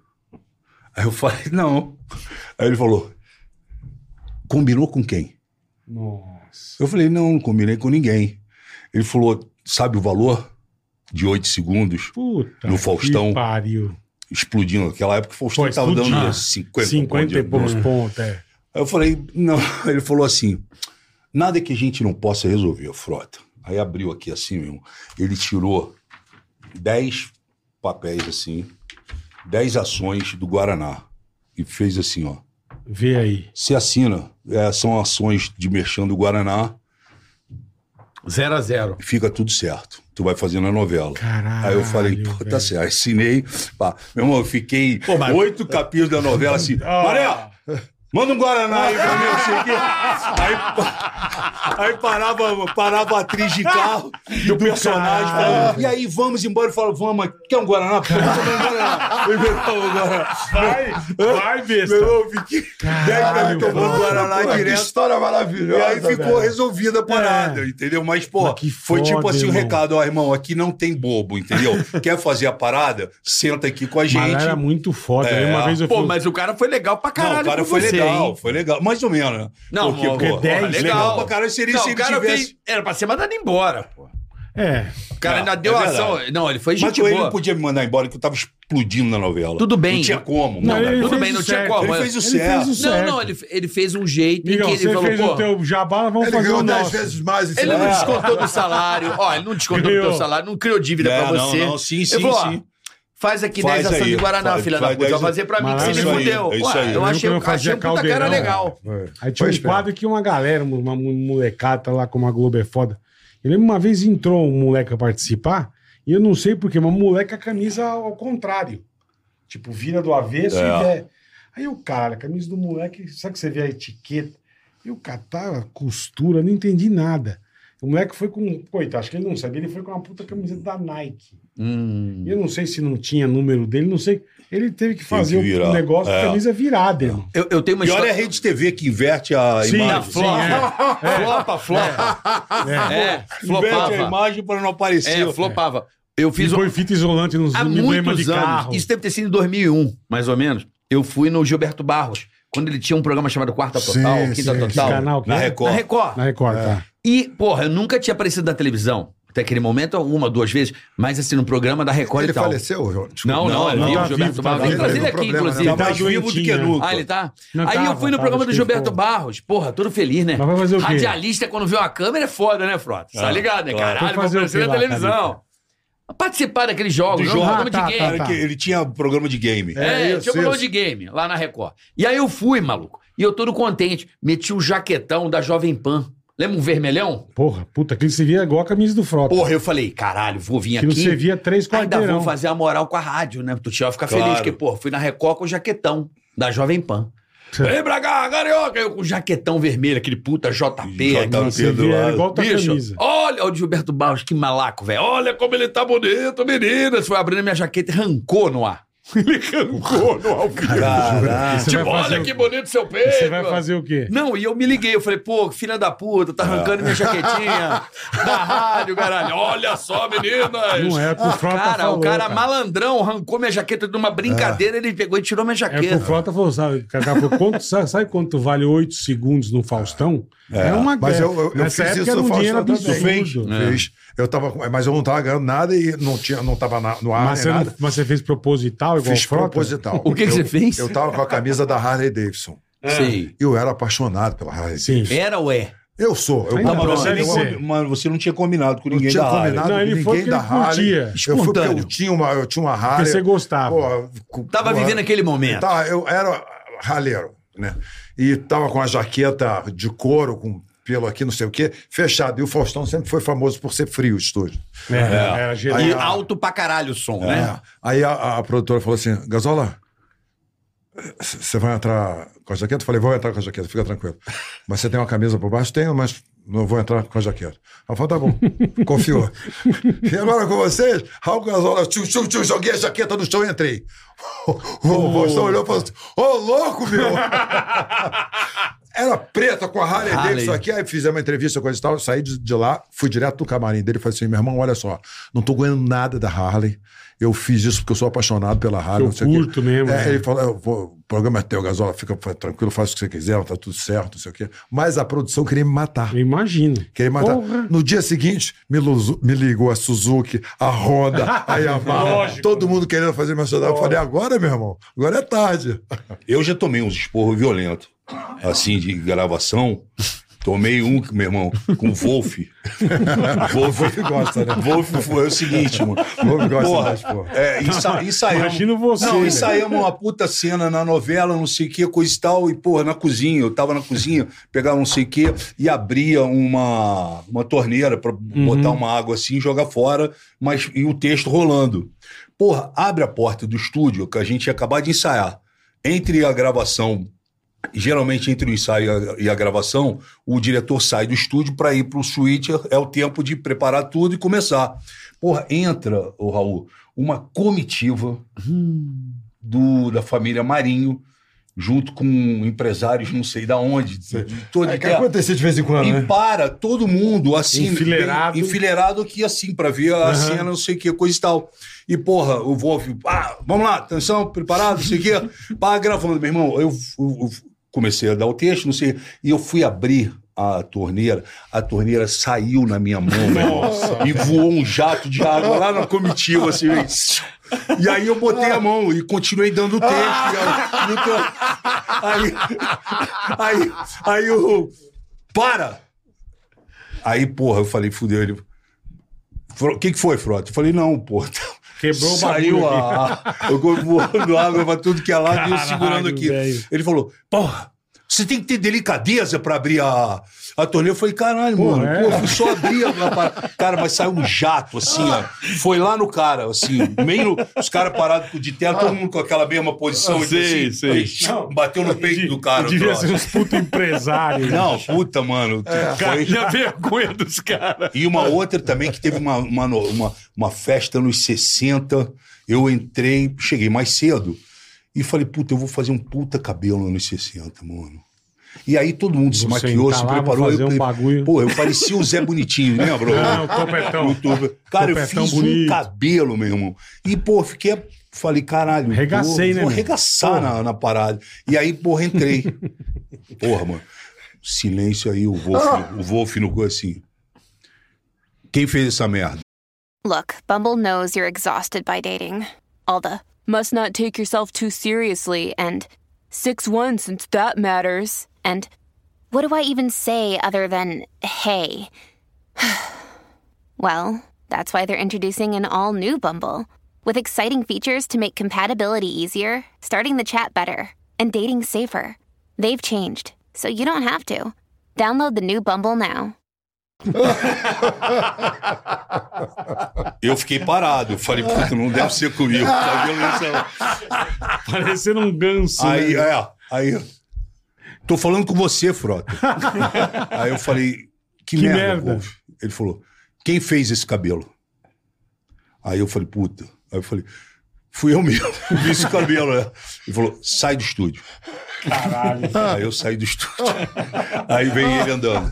Aí eu falei, não. Aí ele falou: combinou com quem? Nossa. Eu falei, não, não combinei com ninguém. Ele falou, sabe o valor de oito segundos Puta No Faustão. que pariu. explodindo? Naquela época o Faustão estava dando explodia. 50, 50 e poucos pontos. é. Aí eu falei, não. Ele falou assim: nada que a gente não possa resolver, Frota. Aí abriu aqui assim, meu. Ele tirou 10 papéis assim, 10 ações do Guaraná. E fez assim, ó. Vê aí. Você assina, é, são ações de merchan do Guaraná, 0 a 0 fica tudo certo. Tu vai fazendo a novela. Caralho. Aí eu falei, pô, tá certo. Assinei. Pá. Meu irmão, eu fiquei oito capítulos da novela assim. Mané, manda um Guaraná aí pra mim, eu sei que. Aí, aí parava, parava a atriz de carro do personagem falando, e aí, vamos embora? Eu falo, vamos, mas quer um Guaraná? Pô, vamos um Guaraná. Eu pegava o Guaraná. Vai, vai, besta. Meu irmão, eu fiquei 10 minutos tomando Guaraná Pô, que direto. história E maravilhosa. aí ficou velho. resolvida a parada, entendeu? Mas, pô, Mas que foi foda, tipo assim o irmão. recado, ó, irmão, aqui não tem bobo, entendeu? Quer fazer a parada? Senta aqui com a Mas gente. era muito foda. É. Uma vez eu Pô, fui... mas o cara foi legal pra caralho. não, o cara foi você, legal, hein? foi legal. Mais ou menos, né? Não, Porque, porque pô, 10, legal. legal. pra caralho seria Não, se o ele cara tivesse... fez. Era pra ser mandado embora, pô. É. O cara É, ainda deu é ação. verdade. Não, ele foi Mas gente ele boa. não podia me mandar embora, que eu tava explodindo na novela. Tudo bem. Não tinha como. Não, Não, ele Tudo bem, não tinha certo. como. ele fez o Ele certo. fez o Não, certo. não, ele, ele fez um jeito em Migão, que ele você falou, fez pô. o teu jabá, vamos Ele fazer ganhou o 10 nosso. vezes mais. esse Ele não descontou do salário. Ó, ele não descontou do teu salário, não criou dívida É, pra não, você. não, sim, Ele sim, ó, sim. Faz aqui Faz 10 ações de Guaraná, faz- filha da puta. Vai 10 fazer pra mim que é me fudeu. é isso Ué, aí. eu Eu achei, eu achei um puta cara caldeirão. legal. Foi. Aí tinha Foi um quadro que uma galera, uma mo- molecada lá, como a Globo é foda. Eu lembro uma vez entrou um moleque a participar, e eu não sei porquê, mas moleque a camisa ao contrário. Tipo, vira do avesso É. e vê. Aí o cara, a camisa do moleque, sabe que você vê a etiqueta? E o cara tá, a costura, não entendi nada. O moleque foi com. Coitado, acho que ele não sabia, ele foi com uma puta camiseta da Nike. Hum. Eu não sei se não tinha número dele, não sei. Ele teve que fazer o negócio com É. a camisa virada, irmão. Eu, eu tenho uma Pior é a história. Rede TV que inverte a Sim, imagem. sim, é. Flopa, flopa. É, Inverte a flopava. imagem para não aparecer. É, flopava. Eu fiz E um, põe fita isolante nos emblemas de anos. carro. Isso deve ter sido em 2001, mais ou menos. Eu fui no Gilberto Barros, quando ele tinha um programa chamado Quarta Total, Sim, Quinta sim, Que Total. canal que Na é? Record. Na Record. Na Record, tá. E, porra, eu nunca tinha aparecido na televisão. Até aquele momento, uma, duas vezes. Mas assim, no programa da Record Ele e tal. faleceu, João? Desculpa. Não, não, Não, ele não, tá o Gilberto vivo, tá Barros. Vem vivo. trazer ele aqui, problema, inclusive. não. Tá mais vivo do que doentinho, né? nunca. Ah, ele tá? Não, Aí tava, eu fui no tava, programa do que Gilberto ficou- Barros. Porra, todo feliz, né? Mas vai fazer o quê? Radialista, quando vê uma câmera, é foda, né, Frota? Tá Ah, ligado, né? Caralho, vou fazer o aparecer quê na televisão. Participar daqueles jogos, jogo. programa Ah, tá, de tá, game. Era que ele tinha programa de game. É, isso, tinha um programa isso. de game lá na Record. E aí eu fui, maluco. E eu todo contente. Meti o jaquetão da Jovem Pan. Lembra um vermelhão? Porra, puta, aquilo se via igual a camisa do Frota. Porra, eu falei, caralho, vou vir aqui. você via três Ainda quarteirão. vou fazer a moral com a rádio, né? Tu tinha que ficar Claro. feliz, porque, pô, fui na Record com o jaquetão da Jovem Pan. Vem pra cá, carioca! Eu com o jaquetão vermelho, aquele puta JP. JP. do lado. igual tua Bicho, camisa. olha o Gilberto Barros, que malaco, velho. Olha como ele tá bonito, meninas. Foi abrindo minha jaqueta e arrancou no ar. Ele arrancou no. Caralho. Você Tipo, olha o- que bonito seu peito. Você vai fazer o quê? Não, e eu me liguei, eu falei, pô, filha da puta, tá arrancando minha jaquetinha da rádio, caralho. Olha só, meninas. Não é o o Frota Cara, falou, o cara, cara. malandrão arrancou minha jaqueta de uma brincadeira, ele pegou e tirou minha É o jaqueta. Frota falou, sabe? Falou, quanto, sabe, sabe quanto vale 8 segundos no Faustão? É, uma Mas eu, eu, eu fiz isso era um dinheiro absurdo. também. É. Eu tava, mas eu não tava ganhando nada e não, tinha, não tava na- no ar Mas, você não- nada. mas você fez proposital igual Fiz Frota? proposital. O que que você fez? Eu tava com a camisa da Harley Davidson. Sim. Eu era apaixonado pela Harley Sim. Davidson. Era ou é? Eu sou. Eu Não, mas Pronto, você, nem mas você não tinha combinado com não ninguém tinha da combinado Não, com ele foi ninguém porque da Harley. Eu fui porque eu tinha uma, eu tinha uma Harley. Porque você gostava. Pô, Tava pô, vivendo aquele momento. Tá, eu era raleiro, né? E tava com a jaqueta de couro, com pelo aqui, não sei o quê, fechado. E o Faustão sempre foi famoso por ser frio o estúdio. É, era geral. E Aí, alto pra caralho o som, É. né? Aí a, a produtora falou assim: Gasola, você vai entrar com a jaqueta? Falei: vou entrar com a jaqueta, fica tranquilo. Mas você tem uma camisa por baixo? Tenho, mas não vou entrar com a jaqueta. Ela falou: tá bom, confiou. e agora com vocês, Raul Gasola, tchum, tchum, tchum, joguei a jaqueta no chão e entrei. O Faustão olhou e falou assim: Ô, louco, meu! Era preta com a Harley, Harley. Davidson aqui, aí fizemos uma entrevista, coisa e tal, saí de, de lá, fui direto do camarim dele e falei assim, meu irmão, olha só, não tô ganhando nada da Harley, eu fiz isso porque eu sou apaixonado pela Harley, Eu não sei o quê. curto mesmo, É, né? Ele falou, o programa é teu, Gasola, fica tranquilo, faz o que você quiser, tá tudo certo, não sei o quê. Mas a produção queria me matar. Eu imagino. Queria me matar. Porra. No dia seguinte, me, luzu- me ligou a Suzuki, a Honda, a Yamaha, todo mundo querendo fazer meu show. Eu falei, agora, meu irmão, agora é tarde. Eu já tomei uns esporros violentos, assim, de gravação, Tomei um, meu irmão, com Wolf. Wolf Wolf gosta, né? Wolf foi o seguinte, mano. Wolf gosta Porra, das porra. é, ensa, ensaiamos. Imagino você, Não, né? ensaiamos uma puta cena na novela, não sei o que, coisa e tal. E, porra, na cozinha. Eu tava na cozinha, pegava não sei o que e abria uma, uma torneira pra Uhum. botar uma água assim e jogar fora, mas e o texto rolando. Porra, abre a porta do estúdio que a gente ia acabar de ensaiar. Entre a gravação geralmente entre o ensaio e a, gravação, o diretor sai do estúdio para ir pro suíte, é o tempo de preparar tudo e começar. Porra, entra, o Raul, uma comitiva do, da família Marinho, junto com empresários não sei da onde, de, de todo É que acontecia de vez em quando, e né? para todo mundo assim, Enfileirado. bem enfileirado aqui assim, pra ver a cena, não sei o que, coisa e tal. E porra, o Wolf, ah, vamos lá, atenção, preparado, não sei o que, pá, gravando, meu irmão. Eu, eu- eu comecei a dar o texto, não sei, e eu fui abrir a torneira, a torneira saiu na minha mão, irmão, e voou um jato de água lá na comitiva, assim, e aí eu botei a mão e continuei dando o texto. e aí, aí, aí, eu. Para! Aí, porra, eu falei, fudeu ele. O que, que foi, Frota? Eu falei, não, porra. Quebrou o Saiu a. Eu voando água pra tudo que é lado e eu segurando aqui. velho. Ele falou, porra, você tem que ter delicadeza pra abrir a, a torneira. Eu falei, caralho, Pô, mano, é? pô, só abri a parada. Cara, mas saiu um jato, assim, ó. Foi lá no cara, assim, meio. Os caras parados de terra, todo mundo com aquela mesma posição. Sei, assim, sei. aí, bateu no peito do cara. Devia ser uns puto empresários. Não, puta, mano. Foi... Cara, a vergonha dos caras. E uma outra também que teve uma, uma, uma, uma festa nos 60. Eu entrei, cheguei mais cedo e falei, puta, eu vou fazer um puta cabelo nos 60, mano. E aí todo mundo se maquiou, se lá, vou preparou. eu, um bagulho. Pô, eu parecia o Zé Bonitinho, lembra? Não, o topetão. YouTube. Cara, eu Topetão fiz bonito. um cabelo, meu irmão. E, pô, fiquei. Falei, caralho. Arregacei, pô, né, Vou arregaçar na, na parada. E aí, porra, entrei. porra, mano. Silêncio aí, o Wolf, o Wolf no cu assim. Quem fez essa merda? Look, Bumble knows you're exhausted by dating. All the must not take yourself too seriously and 6 1 since that matters. And what do I even say other than hey? well, that's why they're introducing an all new Bumble with exciting features to make compatibility easier, starting the chat better, and dating safer. They've changed, so you don't have to. Download the new Bumble now. Eu fiquei parado. Eu falei, puta, não deve ser comigo. Cabelo nesse- Parecendo um ganso. Aí, né? é, aí. Tô falando com você, Frota. aí eu falei, que, Que merda, merda. Ele falou, quem fez esse cabelo? Aí eu falei, puta. Aí eu falei, fui eu mesmo, fiz esse cabelo, né? Ele falou, sai do estúdio. Caralho. Aí eu saí do estúdio. Aí vem ele andando.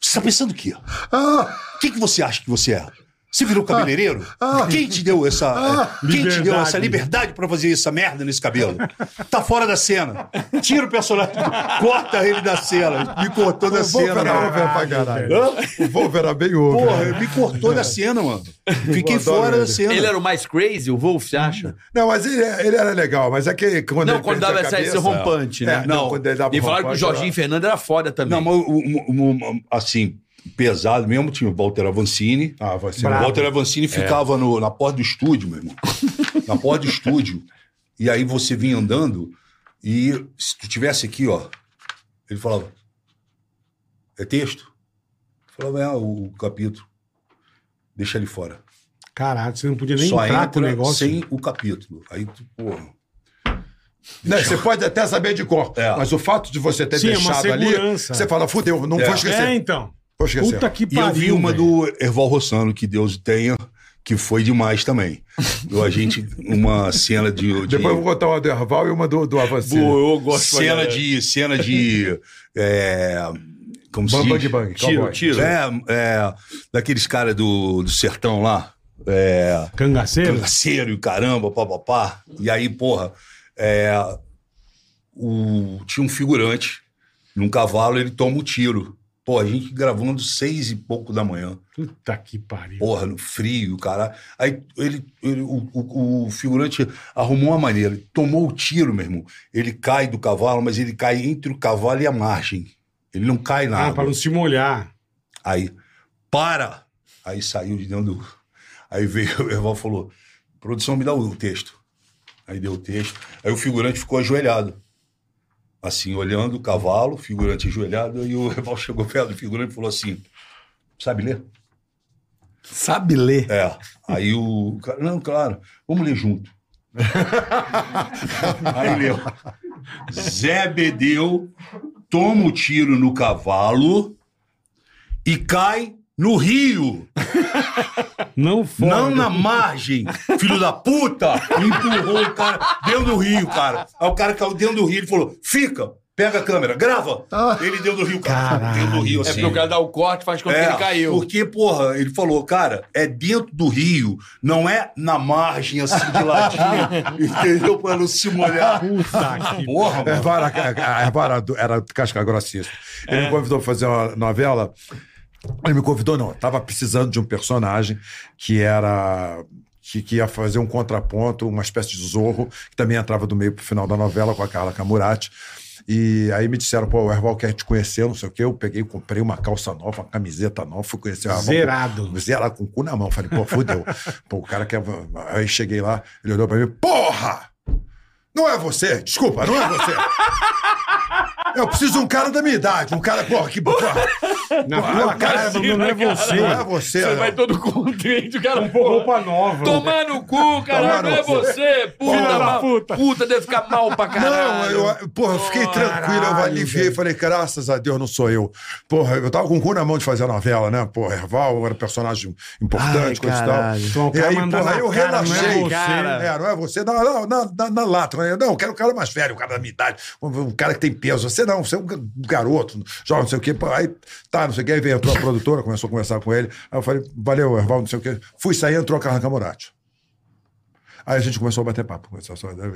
Você tá pensando o quê? O que, que você acha que você é? Você virou cabeleireiro? Quem te deu essa. eh, Quem te deu essa liberdade pra fazer essa merda nesse cabelo? Tá fora da cena. Tira o personagem. Corta ele da cena. Me cortou da O Wolf cena. era mano. over pra caralho. O Wolf era bem over. Porra, me cortou da cena, mano. Fiquei fora da ele. cena. Ele era o mais crazy, o Wolf, você acha? Não, mas ele, ele era legal, mas é que quando Não, ele quando dava a essa, esse cabeça- rompante, né? É, não, quando ele dava E falaram que o Jorginho era- Fernando era foda também. Não, mas o- o- o- assim, pesado mesmo, tinha o Walter Avancini. Ah, vai ser. O Walter Avancini ficava no- na porta do estúdio, meu irmão. na porta do estúdio. E aí você vinha andando e se tu tivesse aqui, ó, ele falava: É texto? Eu falava: É, o capítulo. Deixa ele fora. Caralho, você não podia nem Só entrar com o negócio. sem o capítulo. Aí tu, porra. Não, você pode até saber de cor, É. mas o fato de você ter Sim, é deixado ali, você fala, fudeu, não É. vou esquecer. É, então. Vou esquecer. Puta que E eu pariu. vi uma velho. do Erval Rossano, que Deus o tenha, que foi demais também. Do, a gente, uma cena de. de Depois eu vou contar uma do Erval e uma do, do Avancini. eu gosto cena de. Cena de. é, como se Bang, diz? bang, bang, Tiro, cowboy. tiro. É, é, daqueles caras do, do sertão lá. É, Cangaceiro? cangaceiro e o caramba, papapá. E aí, porra, é, o, tinha um figurante num cavalo, ele toma um tiro. Pô, a gente gravando seis e pouco da manhã. Puta que pariu. Porra, no frio, cara. Aí ele, ele- o, o- o figurante arrumou uma maneira, ele tomou o tiro, meu irmão. Ele cai do cavalo, mas ele cai entre o cavalo e a margem. Ele não cai na Ah, pra não se molhar. Aí, para! Aí saiu de dentro do. Aí veio, o Erval falou: produção, me dá o texto. Aí deu o texto. Aí o figurante ficou ajoelhado. Assim, olhando o cavalo, figurante ajoelhado, e o Erval chegou perto do figurante e falou assim: sabe ler? Sabe ler. É. Aí o cara, não, claro, vamos ler junto. Aí leu. Zé Bedeu toma o tiro no cavalo e cai no rio. Não foi. Não na margem, filho da puta! Empurrou o cara dentro do rio, cara. Aí o cara caiu dentro do rio e falou: fica, pega a câmera, grava. Ele dentro do rio, cara. Dentro do rio, É assim. porque o cara dá o corte faz com que ele caiu. Porque, porra, ele falou, cara, é dentro do rio, não é na margem, assim, de ladinho, entendeu? Pra não se molhar. Puta que. Porra, A mano. Erval era, a Erval era, casca grossíssima. Ele me convidou pra fazer uma novela. Ele me convidou, não. Tava precisando de um personagem que era. Que, que ia fazer um contraponto, uma espécie de zorro, que também entrava do meio pro final da novela com a Carla Camurati. E aí me disseram, pô, o Erval quer te conhecer, não sei o quê. Eu peguei, comprei uma calça nova, uma camiseta nova, fui conhecer o Erval. Zerado. Zerado, com o cu na mão. Falei, pô, fudeu. pô, o cara quer. Aí cheguei lá, ele olhou pra mim, porra! Não é você, desculpa, não é você. Eu preciso de um cara da minha idade, um cara, porra, que porra. Na tua cara, não é você. Não é você. Você não. vai todo contente, o cara, Com roupa nova. Tomar no cu, cara, não é você, puta, mal- puta. puta, deve ficar mal pra Não, caralho. eu, porra, eu fiquei tranquilo, eu aliviei, falei, graças a Deus não sou eu. Porra, eu tava com o cu na mão de fazer a novela, né? Porra, Erval era personagem importante, coisa e tal. Então, E cara aí, porra, na eu cara, não é relaxei. você. É, não é você. Não, não, na, na, na lata. Não, eu quero um cara mais velho, um cara da minha idade, um, um cara que tem peso. Você não, você é um ga- garoto, jovem, não sei o quê. Aí, tá, não sei o quê. Aí veio, entrou a produtora, começou a conversar com ele. Aí eu falei, valeu, Erval, não sei o quê. Fui sair, entrou a Carla Camorati. Aí a gente começou a bater papo.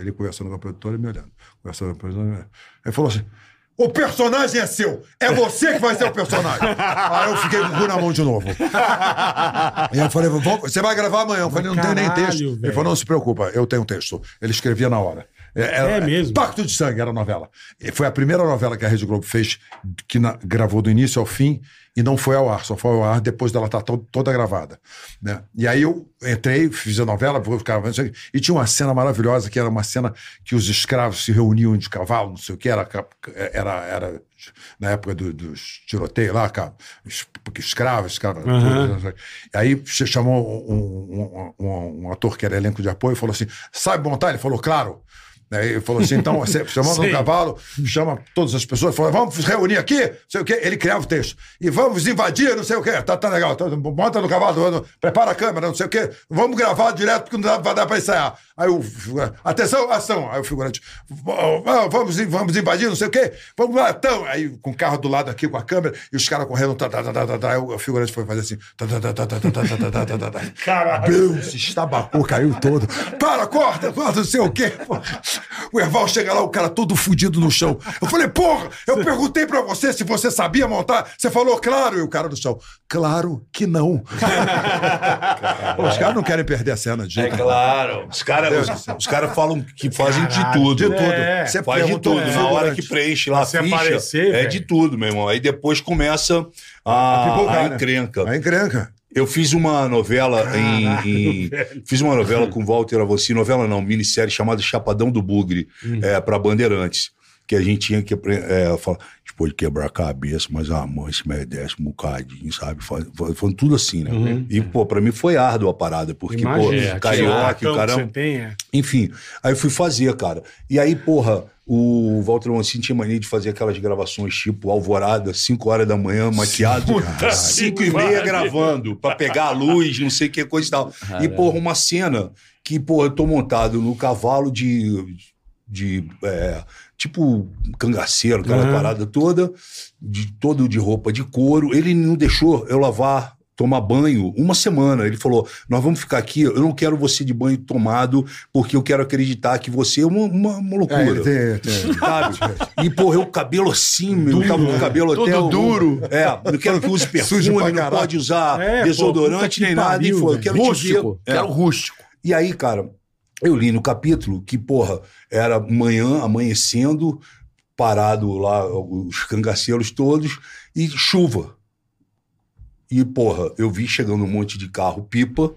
Ele conversando com a produtora e me olhando. Conversando com a produtora. Ele falou assim: o personagem é seu. É você que vai ser o personagem. Aí eu fiquei com o cu na mão de novo. E eu falei: "Vamos- você vai gravar amanhã? Eu falei: não tenho nem texto. Ele falou: não se preocupa, eu tenho texto. Ele escrevia na hora. Era- É mesmo? Pacto de Sangue era a novela. Foi a primeira novela que a Rede Globo fez, que na- gravou do início ao fim e não foi ao ar. Só foi ao ar depois dela estar to- toda gravada. Né? E aí eu entrei, fiz a novela, quê, e tinha uma cena maravilhosa, que era uma cena que os escravos se reuniam de cavalo, não sei o que, era, era, era na época do- dos tiroteios lá, cara, escravos, escravos. Sei. Aí ch- chamou um, um- um- um ator que era elenco de apoio e falou assim: sabe montar? Ele falou, claro. Aí ele falou assim: então, você chamando um cavalo, chama todas as pessoas, falou: vamos reunir aqui, não sei o quê. Ele criava o texto. E vamos invadir, não sei o quê. Tá, tá legal. Tá, monta no cavalo, prepara a câmera, não sei o quê. Vamos gravar direto, porque não dá, vai dar pra ensaiar. Aí o figurante, atenção, ação. Aí o figurante, "Vamos, vamos, invadir, não sei o quê. Vamos lá, então. Aí com o carro do lado aqui, com a câmera, e os caras correndo, tá, tá, tá, tá, tá, tá. Aí o figurante foi fazer assim, tá, tá, tá, tá, tá, tá, tá, tá, tá, tá, tá, tá. Caralho. Se estabacou, caiu todo. Para, corta, corta, não sei o quê. O Erval chega lá, o cara todo fudido no chão. Eu falei, porra, eu perguntei pra você se você sabia montar. Você falou, claro, e o cara no chão. Claro que não. Os caras não querem perder a cena de É claro. Os caras os, os caras falam que fazem de Caralho, tudo. de tudo. É. Você Faz de tudo. Na hora figurante. que preenche lá a ficha, aparecer, é de tudo, meu irmão. Aí depois começa a, a, pipocar, né? encrenca. A encrenca. Eu fiz uma novela em, em- Fiz uma novela com Walter Avossi, novela não, minissérie chamada Chapadão do Bugre, é, para Bandeirantes. Que a gente tinha que é, falar, gente pode quebrar a cabeça, mas a mãe se merece um bocadinho, sabe? Foi tudo assim, né? E, pô, pra mim foi árdua a parada, porque, Imagina, pô, aquele carioca, caramba. você tem, é. Enfim, aí eu fui fazer, cara. E aí, porra, o Walter Mancini tinha mania de fazer aquelas gravações tipo Alvorada, 5 horas da manhã, maquiado, 5 e meia gravando, pra pegar a luz, não sei o que, coisa e tal. E, porra, uma cena que, porra, eu tô montado no cavalo de. de é, tipo cangaceiro, aquela Aham. parada toda, de, todo de roupa de couro. Ele não deixou eu lavar tomar banho uma semana. Ele falou: Nós vamos ficar aqui, eu não quero você de banho tomado, porque eu quero acreditar que você é uma, uma, uma loucura. É, tem, tem. Sabe? E, porra, eu o cabelo assim, meu, tava com o cabelo Todo até. o- duro. É, não quero que use perfume, não caralho. pode usar É, pô, desodorante que nem nada. E foi, eu quero te ver. Rústico. É. Quero rústico. E aí, cara, eu li no capítulo que, porra, era manhã, amanhecendo, parado lá, os cangaceiros todos, e chuva. E, porra, eu vi chegando um monte de carro pipa.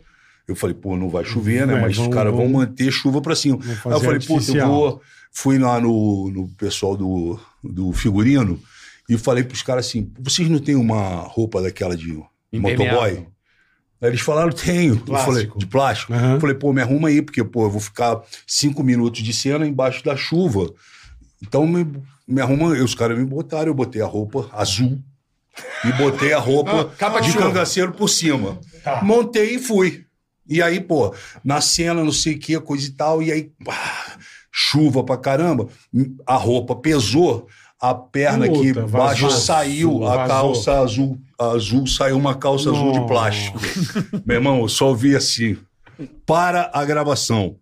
Eu falei, pô, não vai chover, né? É, Mas os caras vão manter chuva pra cima. Aí eu falei, puta, eu vou. Fui lá no, no pessoal do, do figurino e falei pros caras assim: vocês não têm uma roupa daquela de Impermeável. motoboy? Aí eles falaram, tenho. Eu Plástico. falei, de plástico? Eu falei, pô, me arruma aí, porque, pô, eu vou ficar cinco minutos de cena embaixo da chuva. Então me, me arruma. E os caras me botaram, eu botei a roupa azul e botei a roupa capa de de cangaceiro por cima. Montei e fui. E aí, pô, na cena, não sei o que, coisa e tal, e aí, pá, chuva pra caramba, a roupa pesou, a perna aqui Puta, embaixo vazou. saiu, a Vazou. calça azul, azul saiu uma calça azul de plástico. Meu irmão, eu só ouvi assim. Para a gravação.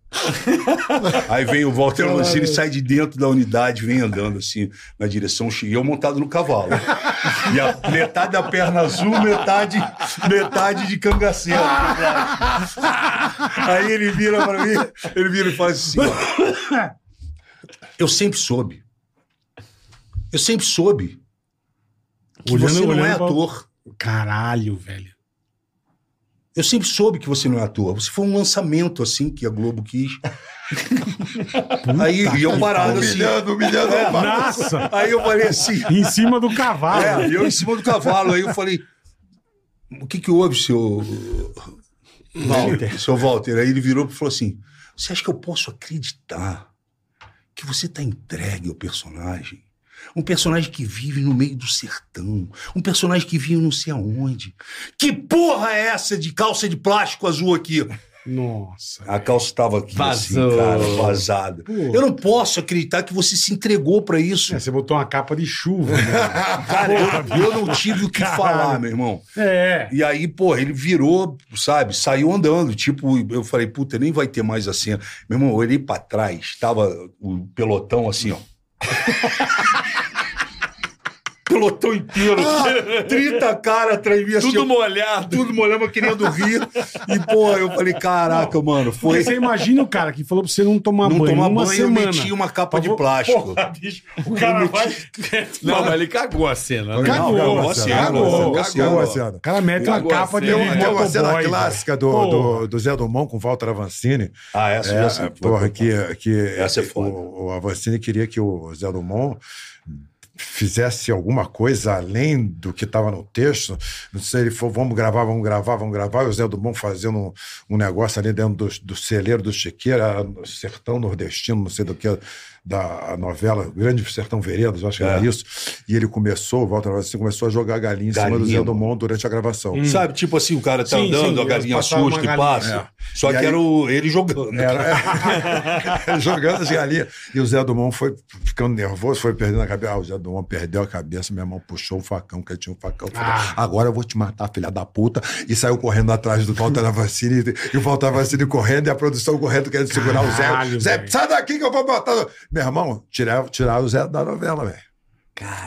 Aí vem o Walter Mancini, sai de dentro da unidade, vem andando assim, na direção X. E eu montado no cavalo. E a metade da perna azul, metade, metade de cangaceiro. Aí ele vira pra mim, ele vira e fala assim: ó, Eu sempre soube. Eu sempre soube que Olhando- você não é olhando pra- ator. Caralho, velho. Eu sempre soube que você não é ator. Você foi um lançamento assim que a Globo quis. Aí e eu parado assim. Humilhando, humilhando. É, Nossa! Aí eu falei assim. Em cima do cavalo. É, e eu em cima do cavalo. Aí eu falei: O que que houve, seu. Walter. Seu Walter. Aí ele virou e falou assim: Você acha que eu posso acreditar que você está entregue ao personagem? Um personagem que vive no meio do sertão. Um personagem que vive não sei aonde. Que porra é essa de calça de plástico azul aqui? Nossa. A calça estava aqui, Vazou. assim, cara, vazada. Pô. Eu não posso acreditar que você se entregou pra isso. É, você botou uma capa de chuva. né? Cara, eu, eu não tive o que Caralho. falar, meu irmão. É. E aí, pô, ele virou, sabe, saiu andando. Tipo, eu falei, puta, nem vai ter mais a cena. Meu irmão, eu olhei pra trás, tava o pelotão assim, ó. pelotão inteiro. 30 cara atrás assim, Tudo ó, molhado. tudo molhando, querendo rir. E, pô, eu falei, caraca, mano, Porque foi. você imagina o cara que falou pra você não tomar Não banho tomar uma banho, eu semana. meti uma capa de Porra, plástico. bicho, o cara vai... Não, mas ele cagou a cena. né? Cagou, cagou a cena, cagou, cagou a cena. Cagou a cena. O cara mete uma capa de cena. Tem, uma cena clássica do, Porra. do, do Zé Dumont com Walter Avancini. Ah, essa É, já porra, que, que Essa é foda. o, o Avancini queria que o Zé Dumont fizesse alguma coisa além do que estava no texto. Não sei, ele falou, vamos gravar, vamos gravar, vamos gravar. E o Zé Dumont fazendo um, um negócio ali dentro do, do celeiro do Chiqueira, sertão nordestino, não sei do que, da novela Grande Sertão Veredas, acho que era É. isso. E ele começou, o Walter Avancini começou a jogar galinha em cima do Galinha, Zé Dumont durante a gravação. Sabe, tipo assim, o cara tá Sim, andando, sim, a galinha assusta e galinha. passa. Só E que aí- era o- ele jogando. Era jogando as galinhas. E o Zé Dumont foi ficando nervoso, foi perdendo a cabeça. Ah, o Zé Dumont perdeu a cabeça, meu irmão puxou o facão, que ele tinha um facão. Ah. Agora eu vou te matar, filha da puta. E saiu correndo atrás do Walter Avancini. E o Walter Avancini correndo e a produção correndo, querendo segurar o Caralho, Zé. Zé, velho. sai daqui que eu vou botar. Meu irmão, tirar, tirar o Zé da novela, velho.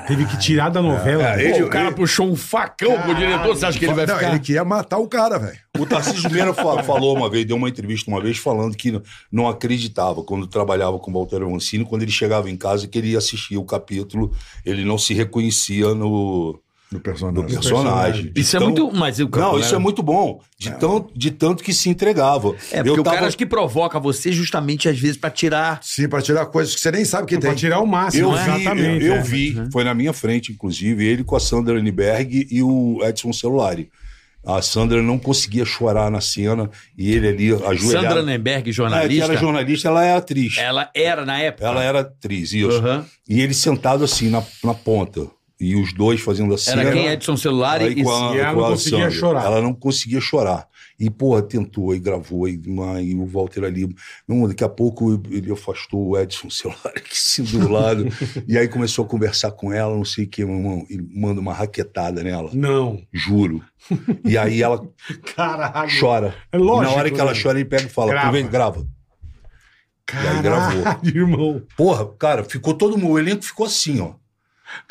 Teve que tirar da novela. É, ele- Pô, o cara puxou um facão pro diretor, você acha que ele vai Não, ficar... ele queria matar o cara, velho. O Tarcísio Meira fa- falou uma vez, deu uma entrevista uma vez falando que não acreditava quando trabalhava com o Walter Mancini, quando ele chegava em casa que ele assistia o capítulo, ele não se reconhecia no, No no personagem. personagem. Isso é Então- muito... Mas o Não, isso é muito bom. De, tanto, de tanto que se entregava. É, porque Eu o cara tava- acho que provoca você justamente, às vezes, pra tirar... Sim, pra tirar coisas que você nem sabe que Pra tem. tirar o máximo, Eu vi, exatamente. eu, é. vi, foi na minha frente, inclusive, ele com a Sandra Anneberg e o Edson Celulari. A Sandra não conseguia chorar na cena e ele ali ajoelhado. Sandra Nemberg, É, que jornalista, era jornalista, ela é atriz. ela era na época... Ela era atriz, isso. Aham. E ele sentado assim na, na ponta. E os dois fazendo assim. Era quem? Edson Celular e... com a, e ela não conseguia Sandra. chorar. Ela não conseguia chorar. E, porra, tentou e gravou. E, e o Walter ali. Não, daqui a pouco ele afastou o Edson celular aqui assim do lado. e aí começou a conversar com ela, não sei o que, meu irmão. E manda uma raquetada nela. Não. Juro. E aí ela Caralho. chora. É lógico, e na hora que ela né? chora, ele pega e fala: Grava. grava. Vem, grava. aí gravou. Caralho, irmão. Porra, cara, ficou todo mundo. O elenco ficou assim, ó.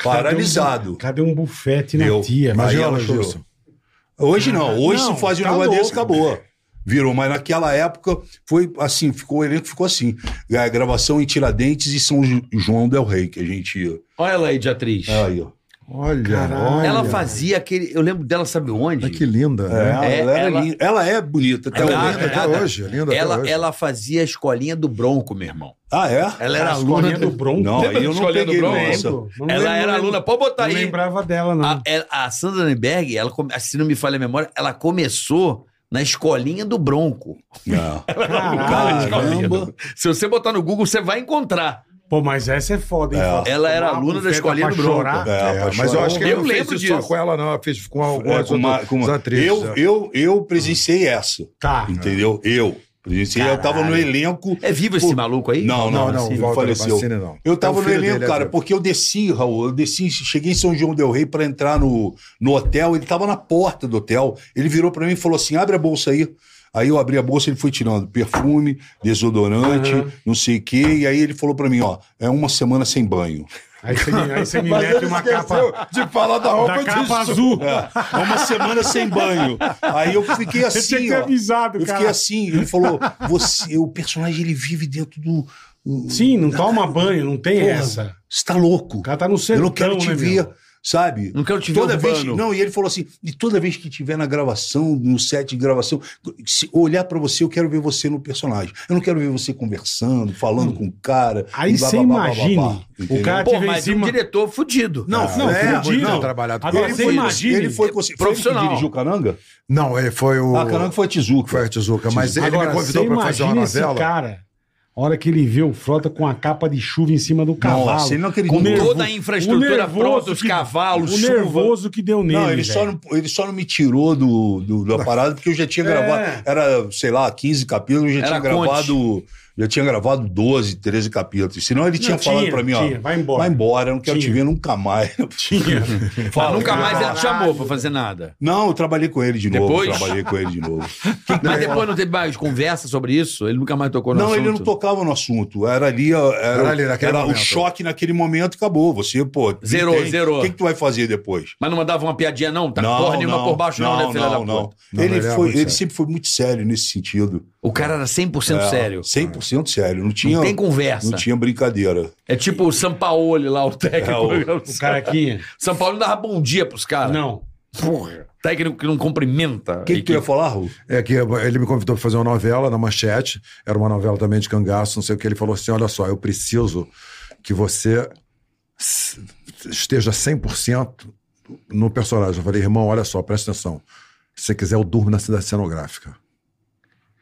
Paralisado. Cadê um bufete na tia? Imagina, ela chorou. Hoje não. Hoje Não, se faz um tá negócio louco, desse, acabou. Virou, mas naquela época foi assim, ficou, o elenco ficou assim. A gravação em Tiradentes e São João Del Rei, que a gente ia. Olha ela aí de atriz. É aí, ó. Olha, Caralho. Ela fazia aquele. Eu lembro dela, sabe onde? Olha que linda, É, né? ela, É, ela, linda. ela é bonita até Ela- hoje. linda até ela- hoje, linda Ela, até hoje. ela fazia a escolinha do Bronco, meu irmão. Ah, é? Ela era A aluna escolinha do Bronco. Não, Lembra eu não escolinha do peguei Bronco? não. Não ela lembro- era aluna. Pode botar Não aí. lembrava dela, não. A, é- a Sandra Nenberg, ela, se não me falha a memória, ela começou na escolinha do Bronco. Não. Caramba. Se você botar no Google, você vai encontrar. Pô, mas essa é foda, hein? É. Ela era aluna da escolinha do Bronco. chorar. É, É, mas eu acho que Eu ele não fez lembro isso disso. só com ela, não. Ela fez com É, algumas com uma- com uma- atrizes. eu, é. eu, eu presenciei essa. Tá. Entendeu? Eu. Presenciei, eu tava no elenco. É vivo esse Pô, maluco aí? Não, não, Não, não, ele Walter faleceu. Bassini, não. Eu tava É o no elenco, dele, é cara, porque eu desci, Raul, eu desci, cheguei em São João Del Rei pra entrar no, no hotel, ele tava na porta do hotel, ele virou pra mim e falou assim, abre a bolsa aí. Aí eu abri a bolsa, ele foi tirando perfume, desodorante, não sei o quê, e aí ele falou pra mim, ó, é uma semana sem banho. Aí você me, aí você me Mas mete uma capa, de falar da roupa da capa azul. É, é uma semana sem banho. Aí eu fiquei Você tinha assim, que ter ó. avisado, Eu cara. fiquei assim, ele falou, você, o personagem ele vive dentro do... Sim, não toma banho, não tem Porra, essa. Você tá louco. O cara tá no Eu sertão, não quero te né, ver, meu? Sabe? Não quero te ver toda vez. Não, e ele falou assim: e toda vez que tiver na gravação, no set de gravação, se olhar pra você, eu quero ver você no personagem. Eu não quero ver você conversando, falando com o cara. Aí você blá, o cara Pô, mas cima- um diretor fudido. Não, Não, é, fudido. não. trabalhado com Agora, ele. você foi, imagine- ele foi, foi ele que Profissional. dirigiu o Cananga? Não, ele foi o. Ah, Cananga foi a Tizuca. Foi a Tizuca, mas ele Agora, me convidou pra fazer uma imagina esse novela. cara, a hora que ele vê o Frota com a capa de chuva em cima do cavalo. Nossa, ele não acreditou. Com nervo- toda a infraestrutura pronta, os cavalos, O chuva. nervoso que deu nele, Não, ele só não, ele só não me tirou do, do- da parada porque eu já tinha É. gravado. Era, sei lá, 15 capítulos, eu já Era tinha Conte. Já tinha gravado 12, 13 capítulos. Senão ele tinha Não, falado tinha, pra mim, ó. tinha, vai embora. Vai embora, eu não quero Tinha. te ver nunca mais. Tinha. Mas nunca mais ele te chamou pra fazer nada. Não, eu trabalhei com ele de novo. Depois? Trabalhei com ele de novo. Mas depois não teve mais conversa sobre isso? Ele nunca mais tocou no não, assunto? ele não tocava no assunto. Era ali, ó, era, Era ali, era o choque naquele momento acabou. Você, pô. Zerou, entende. zerou. O que, que tu vai fazer depois? Mas não mandava uma piadinha, não? Tá porra nenhuma por baixo, não, né, filha da não. puta? Não, ele ele era foi, ele sempre foi muito sério nesse sentido. O cara era 100% É, sério. 100% sério. Não tinha, Não tem conversa. Não tinha brincadeira. É tipo o Sampaoli lá, o técnico. É, O carequinha. São Paulo não dava bom dia pros caras. Não. Porra. Técnico que não cumprimenta. O que, que tu ia falar, Raul? É que ele me convidou para fazer uma novela na Manchete, era uma novela também de cangaço, não sei o que. Ele falou assim: olha só, eu preciso que você esteja 100% no personagem. Eu falei, irmão, olha só, presta atenção. Se você quiser, eu durmo na cidade cenográfica.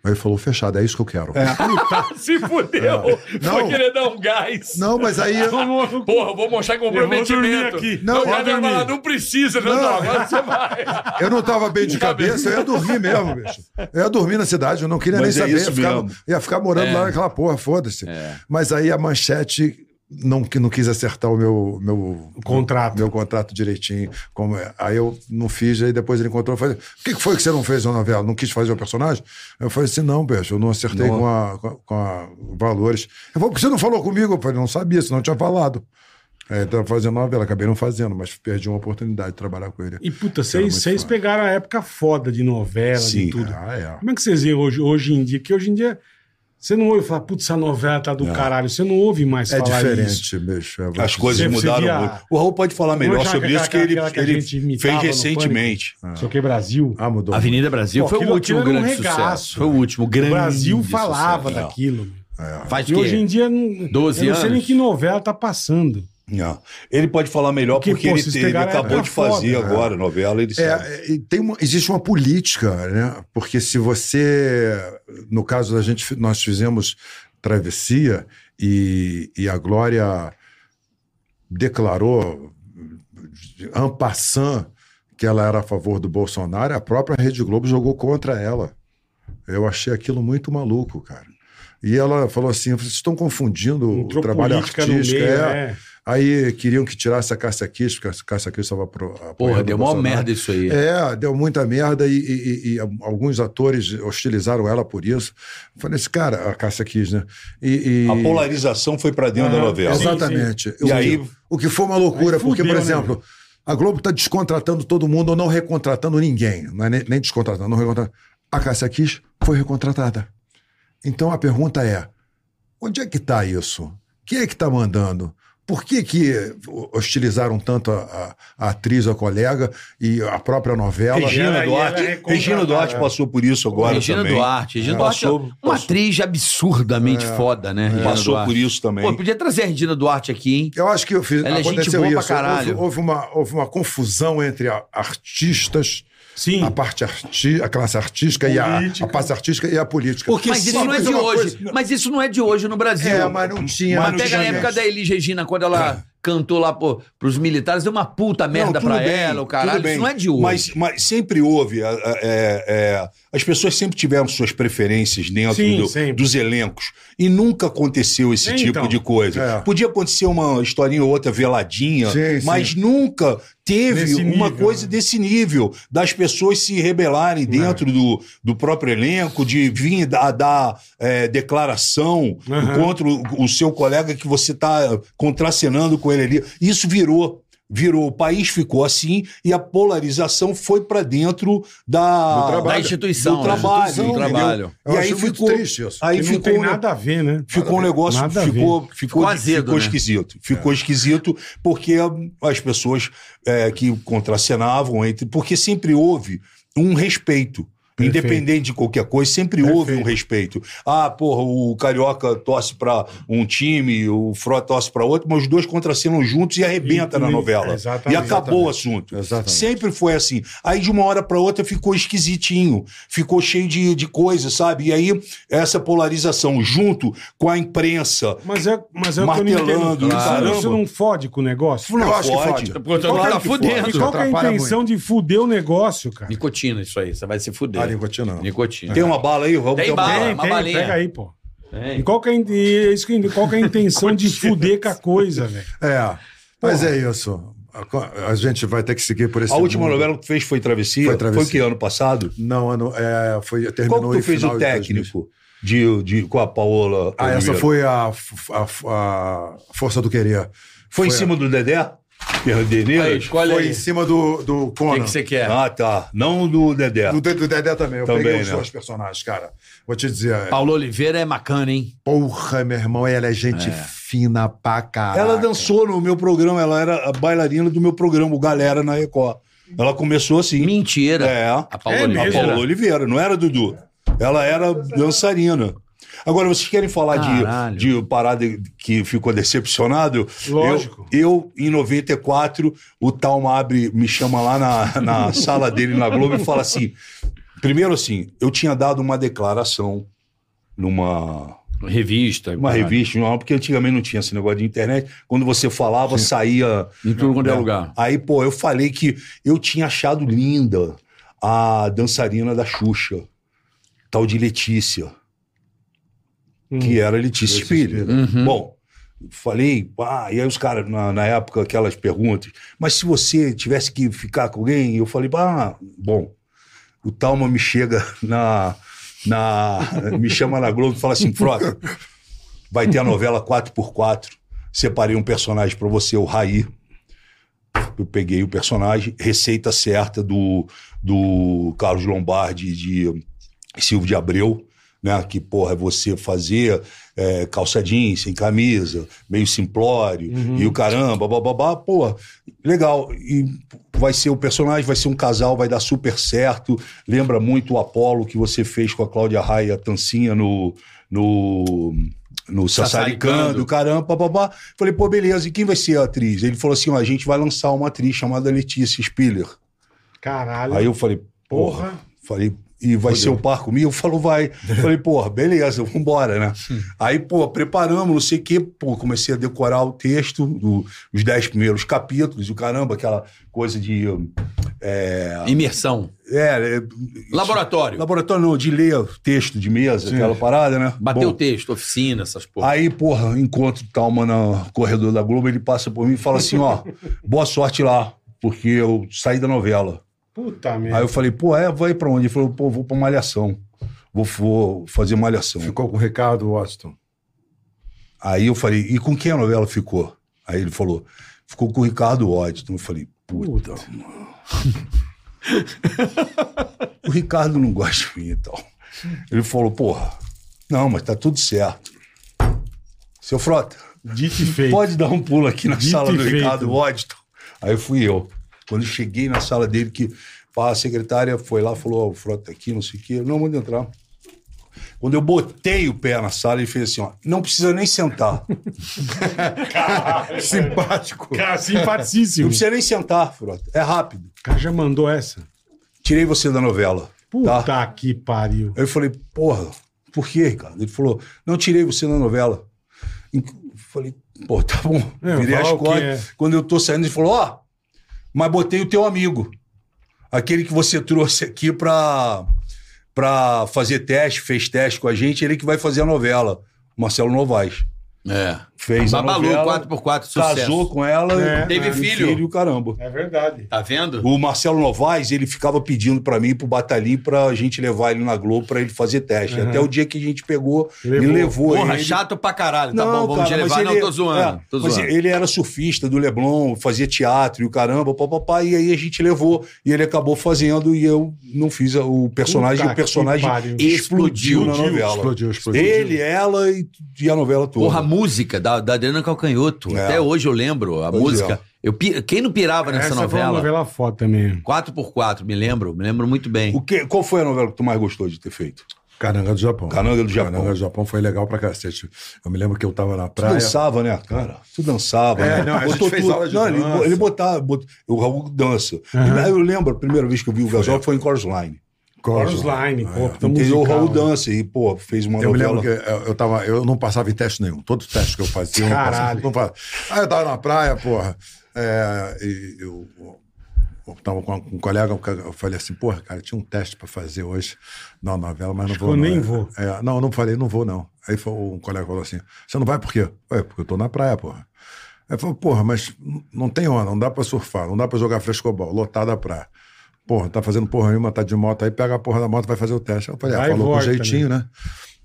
Aí ele falou, fechado, é isso que eu quero. Se fudeu. Não. Foi querer dar um gás. Não, mas aí. Porra, eu vou mostrar comprometimento. Eu vou dormir aqui. Não, Não, eu falar, não precisa. Não, Não. agora você vai. Eu não tava bem de cabeça, eu ia dormir mesmo, bicho. Eu ia dormir na cidade, eu não queria Mas nem é saber. ia, ficar, ia ficar morando lá naquela porra, foda-se. Mas aí a manchete não, não quis acertar o meu, meu O contrato. meu contrato direitinho. Como é. Aí eu não fiz, aí depois ele encontrou e falou: O que foi que você não fez na novela? Não quis fazer o personagem? Eu falei assim: não, bicho, eu não acertei Não. com, a, com, a- com a valores. Ele falou, por que você não falou comigo? Eu falei, não sabia, senão eu tinha falado. É, estava fazendo novela, acabei não fazendo, mas perdi uma oportunidade de trabalhar com ele. E, puta, vocês pegaram a época foda de novela, Sim. de tudo. Ah, é. Como é que vocês veem hoje, hoje em dia? Que hoje em dia você não ouve falar, putz, essa novela tá do caralho. Você não ouve mais É falar diferente, isso. bicho. é, As coisas Você- você mudaram via- muito. O Raul pode falar melhor é sobre isso que ele, que ele fez recentemente. Não sei o que, Brasil. Ah, mudou. Avenida Brasil Pô, foi o último um grande regaço. sucesso. Foi o último O grande Brasil falava sucesso. daquilo. meu. Faz E o hoje em dia, não, 12 eu não sei nem que novela tá passando. Não. Ele pode falar melhor Porque, porque, pô, ele, a acabou de fazer foda, agora a novela, ele. É, e tem uma, existe uma política, né? Porque se você, no caso da gente, nós fizemos Travessia e, e a Glória declarou en passant que ela era a favor do Bolsonaro, a própria Rede Globo jogou contra ela. Eu achei aquilo muito maluco, cara. E ela falou assim: vocês estão confundindo o Entrou trabalho política no artístico. meio, é. é. Aí queriam que tirasse a Cássia Kiss, porque a Cássia Kiss estava apoiando Porra, deu Bolsonaro. merda isso aí. É, deu muita merda e, e- e- e alguns atores hostilizaram ela por isso. Falei assim, cara, a Cássia quis, né? E, e- A polarização foi pra dentro da Aham, novela. sim. Exatamente. E o, aí- que, o que foi uma loucura, Aí porque, fudeu, por né, exemplo, a Globo está descontratando todo mundo ou não recontratando ninguém. Não é nem, nem descontratando, não recontratando. A Cássia Kiss foi recontratada. Então a pergunta é: onde é que está isso? Quem é que está mandando? Por que, que hostilizaram tanto a, a- a atriz, a colega e a própria novela? Regina Duarte. é recontratada, Regina Duarte é. passou por isso agora Regina também. Duarte. Regina Duarte é Passou, uma passou, atriz absurdamente foda, né? Regina passou Duarte. por isso também. Pô, podia trazer a Regina Duarte aqui, hein? Eu acho que eu fiz, Ela é gente aconteceu boa pra isso. caralho. Houve, houve uma, houve uma confusão entre a- artistas, Sim. a parte arti a classe artística e a, Política. a parte artística e a política. Porque Mas isso não é de hoje. coisa- Mas isso não é de hoje no Brasil. É, mas não tinha. Mas pega na época da Elis Regina, quando ela cantou lá pô, pros militares, deu uma puta merda Não, pra bem, ela, o caralho. Isso não é de hoje. Mas, mas sempre houve. a- a- é, é, as pessoas sempre tiveram suas preferências dentro Sim, do- sempre. dos elencos. E nunca aconteceu esse É, tipo então. de coisa. É. Podia acontecer uma historinha ou outra veladinha, Sim, sim. mas nunca teve Desse uma nível, coisa né? desse nível, das pessoas se rebelarem dentro do, do próprio elenco, de vir dar, dar, é, declaração Aham. contra o, o seu colega que você está contracenando com ele ali. Isso virou. Virou, o país ficou assim e a polarização foi para dentro da, da instituição. do né? trabalho, Do trabalho. E aí ficou, triste isso. aí que não ficou, tem um- nada a ver, né? ficou um negócio, Nada a ver. ficou, ficou, Ficou azedo, ficou né? esquisito. Ficou esquisito porque as pessoas é, que contracenavam, entre, porque sempre houve um respeito. Perfeito. Independente de qualquer coisa, sempre houve um respeito. Ah, porra, o Carioca torce pra um time, o Frota torce pra outro, mas os dois contracenam juntos e arrebenta E- na e- novela. exatamente. e acabou o assunto. Exatamente. Sempre foi assim. Aí de uma hora pra outra ficou esquisitinho, ficou cheio de, de coisa, sabe? E aí essa polarização junto com a imprensa. Mas é, mas é o que eu não Martelando, entendo. caramba. Isso não fode com o negócio? Eu acho que fode. Qual que é- tá fudendo. E qual que é a intenção de fuder o negócio, cara? Nicotina, isso aí. Você vai se fuder. Ah, nicotina não. Nicotina. Tem uma bala aí, Raul? Tem uma bala. Tem, uma tem, balinha. pega aí, pô. Tem. E qual que é, a e isso que- qual que é a intenção de fuder com a coisa, velho? É, mas é isso. A, a gente vai ter que seguir por esse A última mundo. novela que tu fez foi Travessia? Foi Travessia. Foi que ano passado? Não, ano, é, foi, Qual terminou que tu em fez o de 2000. técnico de, de, com a Paola? Ah, essa foi a, a, a Força do Querer. Foi em foi a- cima do Dedé? Perdeiras? Aí, escolhe Foi aí. em cima do, do O Conan. que que você quer? Ah, tá. Não do Dedé. Do, do Dedé também. Eu Também, peguei os né? dois personagens, cara. Vou te dizer. é, Paulo Oliveira é bacana, hein? Porra, meu irmão, ela é gente fina pra caralho. Ela dançou no meu programa, ela era a bailarina do meu programa, o Galera na Record. Ela começou assim. Mentira. É. A Paula É A mesmo? Oliveira. Paola Oliveira, não era Dudu. Ela era dançarina. Agora, vocês querem falar Caralho. de, de parada que ficou decepcionado? Lógico. Eu, eu, em 94, o Talma abre, me chama lá na, na sala dele na Globo e fala assim: primeiro assim, eu tinha dado uma declaração numa Revista. uma caralho. revista, não, porque antigamente não tinha esse negócio de internet. Quando você falava, saía. Em tudo quanto é né? lugar. Aí, pô, eu falei que eu tinha achado linda a dançarina da Xuxa, tal de Letícia, que era Letícia Spiller. Uhum. Bom, falei, ah, e aí os caras, na, na época, aquelas perguntas, mas se você tivesse que ficar com alguém, eu falei, ah, bom, o Talma me chega na. na me chama na Globo e fala assim, Frota, vai ter a novela 4x4. Separei um personagem pra você, o Raí. Eu peguei o personagem, receita certa do, do Carlos Lombardi e de Silvio de Abreu, né? Que, porra, é você fazer é, calça jeans, sem camisa, meio simplório, e o caramba, bababá, porra, legal. E vai ser o personagem, vai ser um casal, vai dar super certo. Lembra muito o Apolo que você fez com a Cláudia Raia Tancinha no. no no Sassaricando. Caramba, bababá. Falei, pô, beleza, e quem vai ser a atriz? Ele falou assim: ó, a gente vai lançar uma atriz chamada Letícia Spiller. Caralho. Aí eu falei, porra, falei, e vai ser o par comigo? Falou, vai. Falei, porra, beleza, vambora, né? Aí, pô, preparamos, não sei o quê, pô, comecei a decorar o texto do- dos dez primeiros capítulos, e o caramba, aquela coisa de. É, Imersão. é, é, Laboratório. laboratório não, de ler texto de mesa, aquela parada, né? Bateu Bom, o texto, oficina, essas porra. Aí, porra, encontro o Talma no corredor da Globo, ele passa por mim e fala assim: ó, boa sorte lá, porque eu saí da novela. Puta merda. Aí eu falei, pô, é, vai pra onde? Ele falou, pô, vou pra Malhação. Vou, vou fazer Malhação. Ficou com o Ricardo Washington. Aí eu falei, e com quem a novela ficou? Aí ele falou, ficou com o Ricardo Washington. Eu falei, puta, mano. o Ricardo não gosta de mim e tal. Ele falou, porra, não, mas tá tudo certo. Seu Frota, Dito e feito. pode dar um pulo aqui na Dito sala do feito. Ricardo Waddington. Aí fui eu. Quando eu cheguei na sala dele, que a secretária foi lá, falou, ó, o Frota tá aqui, não sei o quê. Não, manda entrar. Quando eu botei o pé na sala, ele fez assim, ó, não precisa nem sentar. Simpático. Cara, Não simpaticíssimo. precisa nem sentar, Frota. É rápido. O cara já mandou essa. Tirei você da novela. Puta Tá? que pariu. Aí eu falei, porra, por quê, Ricardo? Ele falou, não tirei você da novela. Eu falei, pô, tá bom. É, Virei as costas. é. Quando eu tô saindo, ele falou, ó, mas botei o teu amigo. Aquele que você trouxe aqui pra, pra fazer teste, fez teste com a gente, ele que vai fazer a novela. Marcelo Novaes. É. Fez Babalu, a novela. 4x4, sucesso. Casou com ela. É, e- teve e filho. filho, caramba. É verdade. Tá vendo? O Marcelo Novaes, ele ficava pedindo pra mim, pro Batalhão, pra gente levar ele na Globo pra ele fazer teste. Uhum. Até o dia que a gente pegou, Levou. me levou. Porra, ele... chato pra caralho. Tá bom, vamos cara, te levar. mas Não, ele- tô zoando. é, tô mas zoando. ele era surfista do Leblon, fazia teatro e o caramba, papapá, e aí a gente levou. E ele acabou fazendo e eu não fiz o personagem. Puta o personagem pariu. explodiu, na Explodiu, novela. Explodiu, explodiu. Ele, ela e, e a novela toda. Porra, música da, da Adriana Calcanhoto. É. Até hoje eu lembro a Pois música. é. Eu, quem não pirava nessa Essa foi uma novela? novela foda também. 4x4, me lembro. Me lembro muito bem. O que, qual foi a novela que tu mais gostou de ter feito? Caranga do Japão. Caranga do Japão. Caranga do Japão foi legal pra cacete. Eu me lembro que eu tava na Tu praia. dançava, né, cara? Tu dançava, É, né? não, a gente Botou fez tudo- aula de não, ele, dança. ele botava, bot- o Raul dança. Eu lembro, a primeira vez que eu vi o Gasol foi em Chorus Line. Chorus Line, pô, puta Entendeu? O Raul dança e, pô, fez uma Eu me novela. lembro que eu, eu, tava, eu não passava em teste nenhum. Todo teste que eu fazia, eu. Caralho. Não passava. Aí eu tava na praia, porra. é, e eu, eu tava com um colega, eu falei assim, porra, cara, tinha um teste pra fazer hoje na novela, mas não Acho vou. eu não. nem vou. É, não, não falei, não vou, não. Aí foi- um colega falou assim: você não vai por quê? Ué, porque eu tô na praia, porra. Aí falou, porra, mas não tem onda, não dá pra surfar, não dá pra jogar frescobol, lotada a praia. Porra, tá fazendo porra nenhuma, tá de moto aí, pega a porra da moto, vai fazer o teste. Eu falei, ah, falou com jeitinho, né?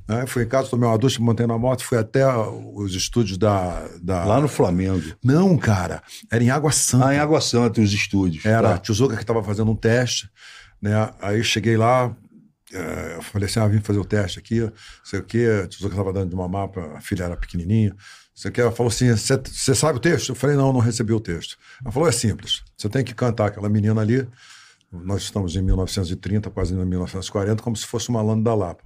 Aí fui em casa, tomei uma ducha, montei na moto, fui até os estúdios da. da... Lá no Flamengo. Não, cara, era em Água Santa. Ah, em Água Santa, os estúdios. Era a Tá. Tizuka que estava fazendo um teste, né? Aí eu cheguei lá, eh, eu falei assim, ah, vim fazer o teste aqui, não sei o quê, a Tizuka estava dando de mamar, pra, a filha era pequenininha, não sei o quê. Ela falou assim, você sabe o texto? Eu falei, não, não recebi o texto. Ela falou, é simples, você tem que cantar aquela menina ali, nós estamos em 1930, quase em 1940, como se fosse uma Landa da Lapa.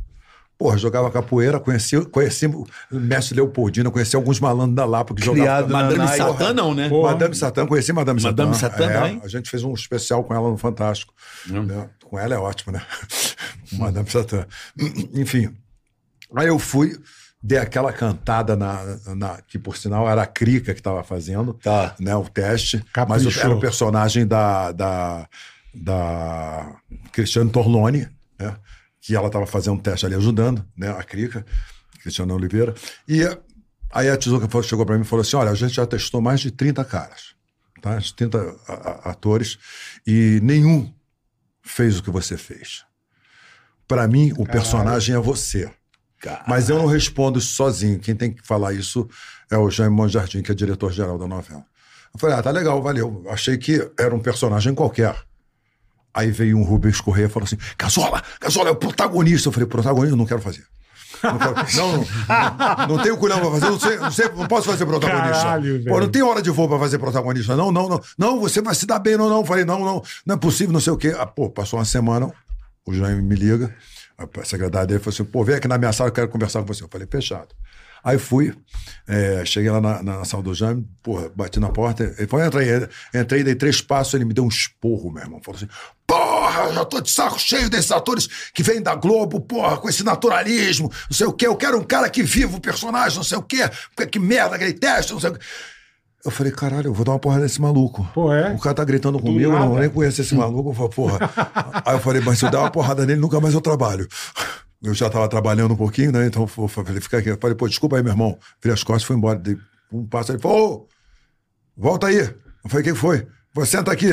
Porra, jogava capoeira, conheci, conheci o mestre Leopoldino, conheci alguns malandros da Lapa que Criado jogavam. na Madame. Satã, não, né? Porra. Madame Satã, conheci Madame Satã. Madame Satã é, também? A gente fez um especial com ela no Fantástico. né? Com ela é ótimo, né? Madame Satã. Enfim. Aí eu fui, dei aquela cantada na, na- que por sinal era a Crica que estava fazendo, Tá. né? O teste. Caprichou. Mas eu era o personagem da, da, da Cristiane Torlone, né? Que ela estava fazendo um teste ali ajudando, né? A Crica, Cristiane Oliveira. E aí a Tizuka falou- chegou para mim e falou assim: olha, a gente já testou mais de 30 caras, tá? De 30 a- a- atores, e nenhum fez o que você fez. Para mim, o personagem é você. Mas eu não respondo isso sozinho. Quem tem que falar isso é o Jaime Monjardim, que é diretor-geral da novela. Eu falei, ah, tá legal, valeu. Achei que era um personagem qualquer. Aí veio um Rubens Correia e falou assim: Casola, Casola é o protagonista. Eu falei, protagonista? Não quero fazer. Não, quero- não, não, não tenho culhão pra fazer, não, sei, não, sei, não posso fazer protagonista. Caralho, Pô, não tem hora de voo pra fazer protagonista. Não, não, não. Não, você vai se dar bem, não, não. Eu Falei, não, não, não é possível, não sei o quê. Ah, pô, passou uma semana, o Jaime me liga, a secretária dele falou assim: pô, vem aqui na minha sala, eu quero conversar com você. Eu falei, fechado. Aí fui, é, cheguei lá na, na sala do Jaime, porra, bati na porta, ele falou, entra aí. Entrei, dei três passos, ele me deu um esporro, meu irmão. Falou assim, porra, já tô de saco cheio desses atores que vêm da Globo, porra, com esse naturalismo, não sei o quê. Eu quero um cara que viva o personagem, não sei o quê. Porque que merda, aquele teste, não sei o quê. Eu falei, caralho, eu vou dar uma porra nesse maluco. Pô, é? O cara tá gritando comigo, eu não nem conheço esse maluco. Eu falei, porra. Aí eu falei, mas se eu der uma porrada nele, nunca mais eu trabalho. Eu já tava trabalhando um pouquinho, né? Então eu falei, fica aqui. Eu falei, pô, desculpa aí, meu irmão. Virei as costas e fui embora. Dei um passo. Ele falou, ô, volta aí. Eu falei, o que foi? Você senta aqui.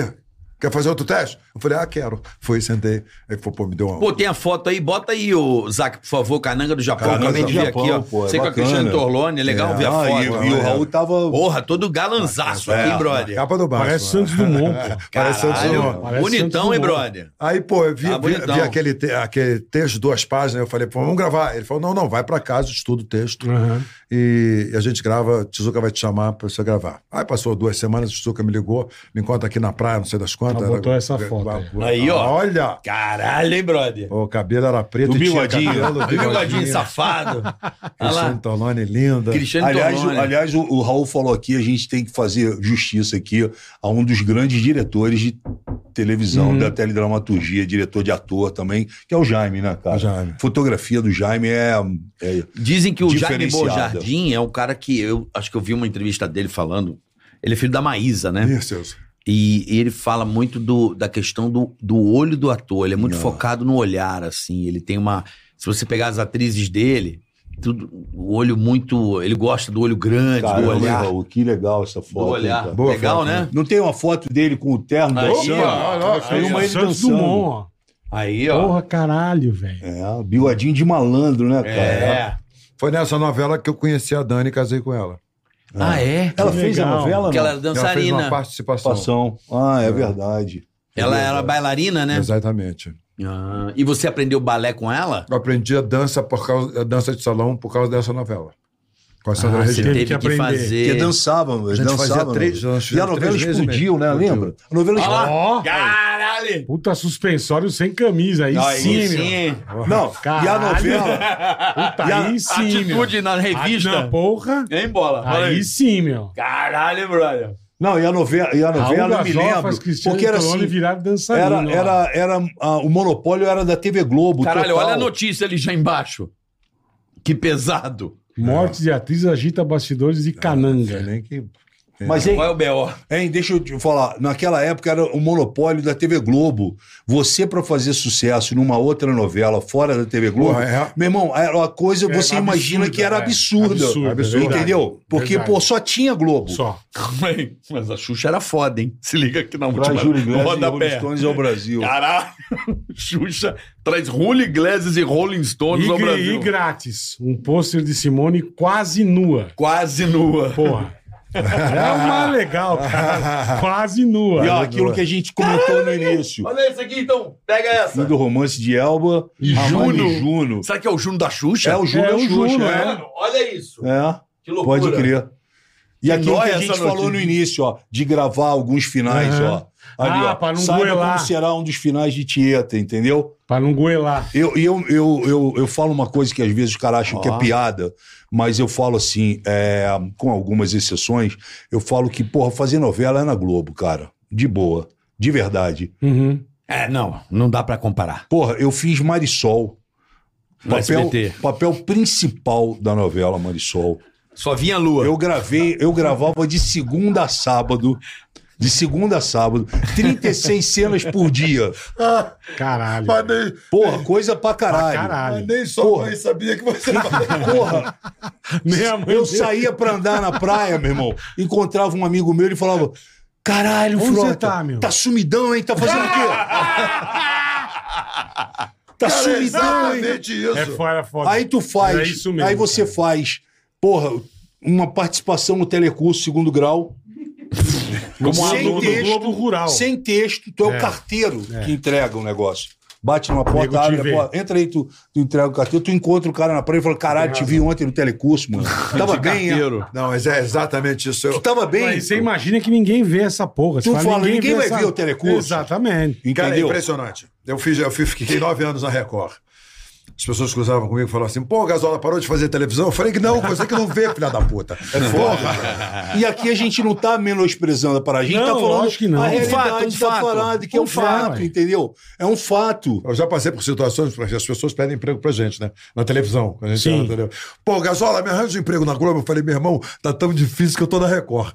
Quer fazer outro teste? Eu falei, ah, quero. Fui, sentei. Aí, pô, pô, me deu uma... Pô, tem a foto aí, bota aí, o Zac, por favor, Cananga do Japão. Cananga Acabei do de ver aqui, ó. pô, é Você com a bacana. Cristiane Torlone, é legal É, ver a Ah, foto. e, e o Raul tava. Porra, todo galanzaço É, aqui, brother. Capa do Batman. Parece Santos Dumont, pô. Parece Santos Dumont. Parece bonitão, Santos hein, brother? Aí, pô, eu vi, Ah, vi, vi aquele, te- aquele texto, duas páginas, eu falei, pô, vamos gravar. Ele falou, não, não, vai pra casa, estuda o texto Aham. E, e a gente grava, Tizuka vai te chamar pra você gravar. Aí passou duas semanas, o Tizuka me ligou, me encontra aqui na praia, não sei das quantas. Ah, botou essa foto aí. Aí, ó. Olha! Caralho, hein, brother? O cabelo era preto O e tinha bigodinho. cabelo, O bigodinho safado. Cristiano. Tolone, linda. Cristiano Aliás, o, Torlone. aliás o, o Raul falou aqui, a gente tem que fazer justiça aqui a um dos grandes diretores de televisão, Uhum. da teledramaturgia, diretor de ator também, que é o Jaime, né, cara? O Jaime. Fotografia do Jaime é. é- Dizem que o Jaime. Borjardim é um cara que eu acho que eu vi uma entrevista dele falando. Ele é filho da Maísa, né? Isso, isso. E, e ele fala muito do, da questão do, do olho do ator. Ele é muito Não. focado no olhar, assim. Ele tem uma. Se você pegar as atrizes dele, tudo, o olho muito. Ele gosta do olho grande, do Caramba, olhar. Raul, que legal essa Do foto. hein, olhar. Boa Legal, foto, né? Não tem uma foto dele com o terno Aí, dançando? ó. Tem uma ele Santos dançando. Dumont, ó. Aí, ó. Porra, caralho, velho. É, bigodinho de malandro, né, cara? É. Foi nessa novela que eu conheci a Dani e casei com ela. Ah, é? Ela Que fez a legal. novela, Porque não? ela era Ela fez dançarina. uma participação. Participação. Ah, é verdade. Ela era bailarina, né? Exatamente. Ah, e você aprendeu balé com ela? Eu aprendi a dança por causa a dança de salão por causa dessa novela. Com a Sandra Ah, Regina. teve Teve que aprender. fazer. Porque dançavam, A gente fazia dançavam. três- E a novela explodiu, né? Explodiu. Lembra? A novela explodiu. Ó, Caralho! puta suspensório sem camisa. Aí Aí sim, Sim. meu. Não, e a Caralho. novela. Puta, E a aí sim, meu. Atitude na revista. Ah, não, porra. Hein, bola? Fala Aí sim, meu. Caralho, brother. Não, e a novela, e a novela eu me lembro. Cristiano Porque era assim. dançarino. Era, era, era, ah, o monopólio era da TV Globo. Caralho, total. olha a notícia ali já embaixo. Que pesado. Morte de atriz agita bastidores de cananga. sei nem que... Mas, hein, Qual é o B.O.? hein, deixa eu te falar. Naquela época era o monopólio da TV Globo. Você, pra fazer sucesso numa outra novela fora da TV Globo, Porra, é. meu irmão, era uma coisa, você É imagina absurda, que era é. absurda. Absurda, Absurda. verdade. Entendeu? Porque, Verdade. pô, só tinha Globo. Só. Mas a Xuxa era foda, hein? Se liga aqui na Traz última. Júlio no Iglesias e Rolling. Stones ao Brasil. Caralho. Xuxa traz Julio Iglesias e Rolling Stones E, ao Brasil. e grátis. Um pôster de Simone quase nua. Quase nua. Porra. É uma legal, cara. Quase nua. E ó, aquilo que a gente comentou no início. Olha esse aqui, então. Pega Fim essa. do romance de Elba E Juno. Juno. Será que é o Juno da Xuxa? É o Juno É da o Xuxa, Juno, é. Mano, olha isso. É, Que loucura. pode crer. E aquilo que a gente falou no início, ó, de gravar alguns finais, Aham. ó. Ali, Ah, ó. pra não Saiba goelar. como será um dos finais de Tieta, entendeu? Pra não goelar. Eu, eu, eu, eu, eu falo uma coisa que às vezes os caras acham que é piada, mas eu falo assim, é, com algumas exceções, eu falo que, porra, fazer novela é na Globo, cara. De boa. De verdade. Uhum. É, não. Não dá pra comparar. Porra, eu fiz Marisol. Papel, SBT. papel principal da novela Marisol. Só vinha a lua. Eu gravei, eu gravava de segunda a sábado. De segunda a sábado. 36 cenas por dia. Caralho. Mas nem, Porra, coisa pra Pra caralho. caralho. mas nem Porra. mãe sabia que você... Porra, mãe eu dele. saía pra andar na praia, meu irmão. Encontrava um amigo meu e falava: Caralho, Onde Frota, você tá, meu?" sumidão, hein? Tá fazendo o quê? Tá Cara, é sumidão, hein? exatamente isso. É fora, foda. Aí tu faz, É isso mesmo, aí você cara. faz, porra, uma participação no telecurso segundo grau. Como sem aluno do texto, Globo Rural. Sem texto, tu é, É. o carteiro que entrega o negócio. Bate numa porta, abre a porta, entra aí, tu, tu entrega o carteiro, tu encontra o cara na praia e fala: caralho, te vi ontem no telecurso, mano. Tava bem, é? Não, mas é exatamente isso. Tu Eu, tava bem. Mas você imagina que ninguém vê essa porra. Tu fala, ninguém vai essa- ver o telecurso. Exatamente. Cara, é Entendeu? impressionante. Eu fiz, eu fiquei nove anos na Record. As pessoas cruzavam comigo e falavam assim: pô, Gasola parou de fazer televisão? Eu falei que não, você que não vê, filha da puta. É foda. E aqui a gente não tá menosprezando para a gente, Não, tá falando lógico que não. a Um realidade fato, um fato. parada, que é um Um fato, fato. entendeu? É um fato. Eu já passei por situações porque as pessoas pedem emprego pra gente, né? Na televisão. quando A gente Sim. entendeu? Pô, Gasola, me arranja um emprego na Globo. Eu falei, meu irmão, tá tão difícil que eu tô na Record.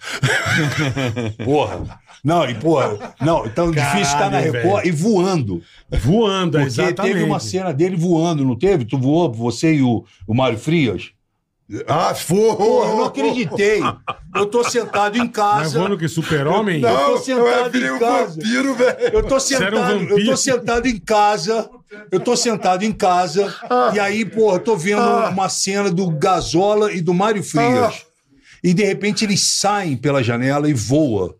Porra. Não, e porra, não, tão difícil estar na Caralho, Record e voando. Voando, Porque exatamente. teve uma cena dele voando, não teve? Tu voou, você e o, o Mário Frias? Ah, foi! Porra, eu não acreditei. Eu tô sentado em Mas casa. voando que super-homem? eu tô Não, sentado eu em um casa. vampiro, velho. Eu tô era um sentado, eu tô sentado em casa. Eu tô sentado em casa. E aí, porra, eu tô vendo uma cena do Gasola e do Mário Frias. E de repente eles saem pela janela e voam.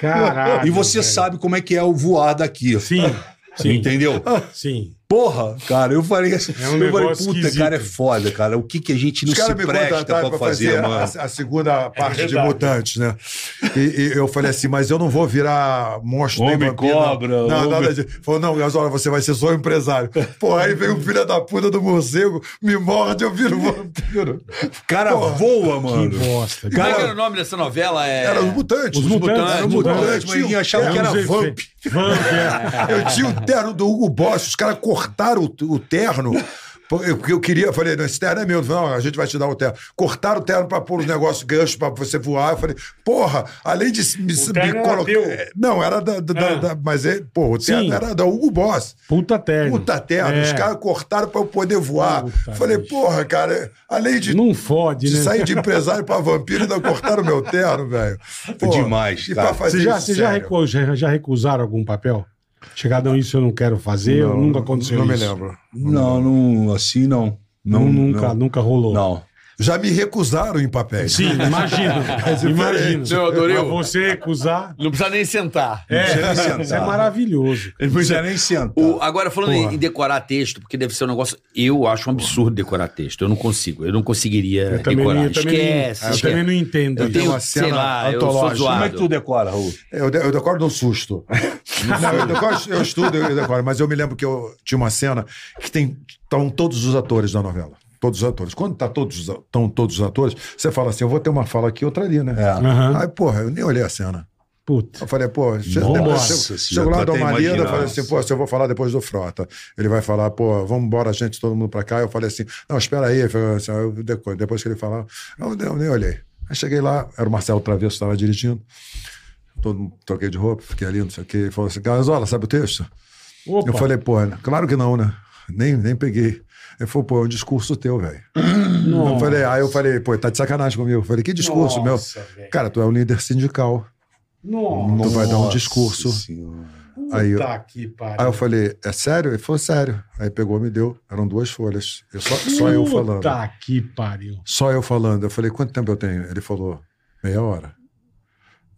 Caralho. e você velho. sabe como é que é o voar daqui. Sim, sim. Entendeu? Sim. Porra, cara, eu falei assim, É um eu falei, puta, esquisito. cara, é foda, cara. O que que a gente não Os se caras me presta pra pra fazer, fazer mano? a, a segunda parte de verdade. Mutantes, né? E, e eu falei assim, mas eu não vou virar monstro nem Homem vampiro. não. cobra, Não, homem- nada disso. Falou, não, Gasola, você vai ser só um empresário. Pô, aí veio o filho da puta do morcego, me morde, eu viro vampiro. Cara Porra. voa, Que mano. bosta. Como é Cara- que era o nome dessa novela? É... Era os Mutantes. Os Mutantes. Era os os Mutantes. mas ninguém achava que era vamp. Vamp, é. Eu tinha o terno do Hugo Boss, os caras cortaram o, o terno. Porque eu, queria, eu falei, não, esse terno é meu. Não, a gente vai te dar o terno. Cortaram o terno pra pôr os negócios ganchos pra você voar. Eu falei, porra, além de me, me colocar. É, Não, era da. da- da- Ah. da- mas, é, pô, o terno Sim. era da Hugo Boss. Puta terno. Puta terno. É. Os caras cortaram pra eu poder voar. Puta, falei, bicho. porra, cara, além de. Não fode, de né? sair de empresário pra vampiro, ainda cortaram o meu terno, velho. Demais, E cara. pra fazer Você já, isso você já, recu- já, já recusaram algum papel? Chegaram, isso eu não quero fazer, ou nunca aconteceu Não me isso? lembro. Não, não, assim não. Não, Não, nunca, não. nunca rolou. Não. Já me recusaram em papéis. Sim, imagino. imagino. Seu Adoril. Mas você recusar. Não precisa nem sentar. É, precisa nem sentar. isso é maravilhoso. Não precisa nem sentar. O- agora, falando em, Porra. em decorar texto, porque deve ser um negócio. Eu acho um absurdo decorar texto. Eu não consigo. Eu não conseguiria Eu também, decorar. não- eu também, não- esquece, eu esquece. também não entendo. Eu tenho, uma sei cena lá, eu sou antológica. zoado. Como é que tu decora, Raul? Eu, de- eu decoro no susto. Não, eu, decoro, eu estudo, eu decoro, mas eu me lembro que eu tinha uma cena que tem estão todos os atores da novela. Todos os atores. Quando tá todos, os- estão todos os atores, você fala assim: eu vou ter uma fala aqui, outra ali, né? É. Aham. Aí, porra, eu nem olhei a cena. Puta. Eu falei, pô, chego, lá tô do até Marida, eu falei assim, pô, se eu vou falar depois do Frota, ele vai falar, pô, vamos embora, gente, todo mundo pra cá. Eu falei assim, não, espera aí. Assim, eu depois, depois que ele falar, eu, eu nem olhei. Aí cheguei lá, era o Marcelo Travesso que estava dirigindo, todo mundo, troquei de roupa, fiquei ali, não sei o quê. Ele falou assim, Gazola, sabe o texto? Opa. Eu falei, pô, claro que não, né? Nem, nem peguei. Ele falou, pô, é um discurso teu, velho. Eu falei, aí eu falei, pô, tá de sacanagem comigo. Eu falei, que discurso Nossa, meu? velho. Cara, tu é um líder sindical. Nossa. Tu vai dar um discurso. Senhora. Aí eu-. Aí eu falei, é sério? Ele falou, sério. Aí pegou, me deu. Eram duas folhas. Eu só, só eu falando. Puta que pariu. Só eu falando. Eu falei, quanto tempo eu tenho? Ele falou, meia hora.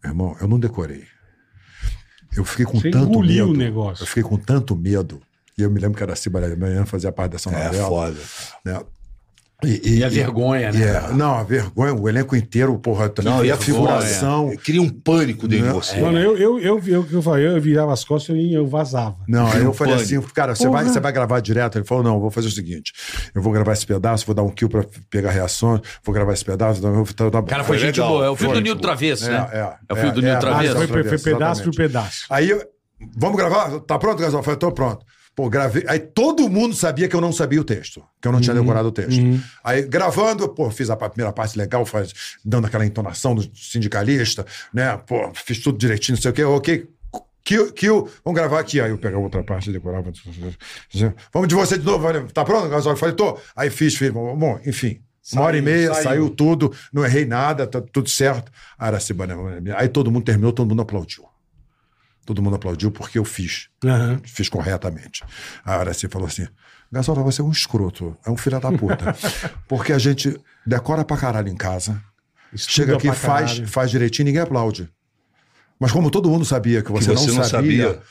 Irmão, eu não decorei. Eu fiquei com Você tanto medo. o negócio. Eu fiquei com tanto medo. E eu me lembro que era a Cibaré Manhã, fazia parte dessa É novela. foda. né? E, E a vergonha, né? e é- não, a vergonha, o elenco inteiro, porra, Não, e a figuração. Cria um pânico dentro de Não. você. Mano, eu, eu, eu, eu, eu, falei, eu virava as costas e eu vazava. Não, aí eu falei pânico. assim, cara, você vai, você vai gravar direto? Ele falou, não, eu vou fazer o seguinte, eu vou gravar esse pedaço, vou dar um kill pra pegar reações, vou gravar esse pedaço, então eu vou... Tá, tá, O cara foi, Foi gente legal. boa. É o filho Foi, do Nildo Travesso, É, né? é, É o filho do Nildo Ah, Travesso? foi, foi, foi Travesso, pedaço por pedaço. Aí, eu- vamos gravar? Tá pronto, Gasol? Eu falei, tô pronto. Pô, gravei. Aí todo mundo sabia que eu não sabia o texto, que eu não tinha decorado o texto. Aí gravando, pô, fiz a primeira parte legal, faz, dando aquela entonação do sindicalista, né? Pô, fiz tudo direitinho, não sei o quê, ok. Kill, kill, vamos gravar aqui. Aí eu pegava outra parte, decorava. Vamos de você de novo. Tá pronto? Eu falei, tô. Aí fiz, fiz. Bom, enfim. Uma hora e meia, saiu. saiu. tudo, não errei nada, tá tudo certo. Aí todo mundo terminou, todo mundo aplaudiu. Todo mundo aplaudiu porque eu fiz. Aham. Fiz corretamente. A Araci falou assim: Gasola, você é um escroto, é um filho da puta. porque a gente decora pra caralho em casa, Estuda chega aqui, faz, caralho. faz direitinho ninguém aplaude. Mas como todo mundo sabia que você, você não, não sabia, sabia.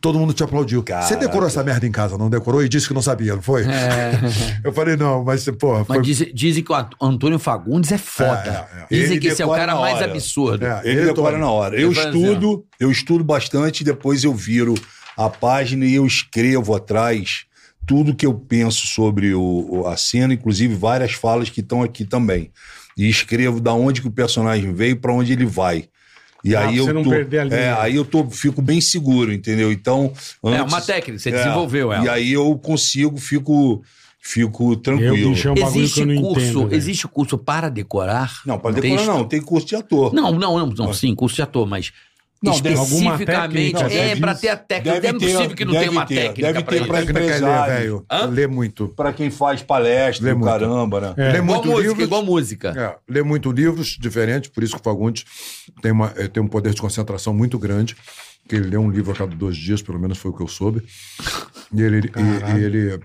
Todo mundo te aplaudiu. Você Caraca. decorou essa merda em casa, não decorou? E disse que não sabia, não foi? Eu falei, não, mas, porra, foi. Mas dizem, dizem que o Ant- Antônio Fagundes é foda. É, é, é. Dizem Ele que esse é o decora cara na mais hora. absurdo. É, Ele decora na hora. Eu assim, estudo, eu estudo bastante, depois eu viro a página e eu escrevo atrás tudo que eu penso sobre o, o- a cena, inclusive várias falas que estão aqui também. E escrevo da onde que o personagem veio para onde ele vai. E Ah, aí eu você não tô, perder a linha. é, aí eu tô, fico bem seguro, entendeu? Então, É antes- uma técnica, você é, desenvolveu ela. E aí eu consigo, fico, fico Eu, tranquilo. bicho, é um Existe eu não curso, entendo. existe curso para decorar? Não, para decorar texto? não, tem curso de ator. Não, não, não, não, sim, curso de ator, mas Não, especificamente. técnica, é, isso. ter a técnica. Deve é ter, impossível que não deve tenha uma ter, técnica deve ter pra técnica é ler, empresário. velho. Hã? Lê muito. Pra quem faz palestra, Lê caramba, né? É. Lê Igual muito música, livros. igual música. É, lê muito livros diferentes, por isso que o Fagundes tem, uma, eh, tem um poder de concentração muito grande, que ele lê um livro a cada dois dias, pelo menos foi o que eu soube. E ele, e- e ele,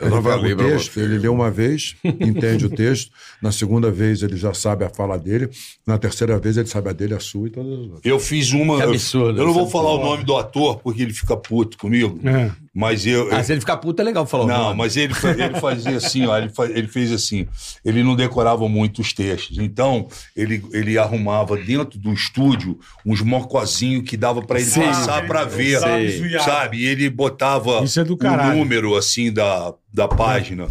ele falei o texto, ele lê uma vez, entende o texto, na segunda vez ele já sabe a fala dele, na terceira vez ele sabe a dele, a sua e todas as outras. Eu fiz uma. Que eu- absurdo, Eu, não vou falar o nome do ator, porque ele fica puto comigo. É. Mas eu. Ah, se ele ficar puto é legal falar o Não, mas ele, ele fazia assim, ó, ele, fa- ele fez assim, ele não decorava muito os textos, então ele, ele arrumava dentro do estúdio uns mocozinhos que dava pra ele Sei. passar pra ver, Sei. sabe? E ele botava Isso é o caralho. número assim da, da página,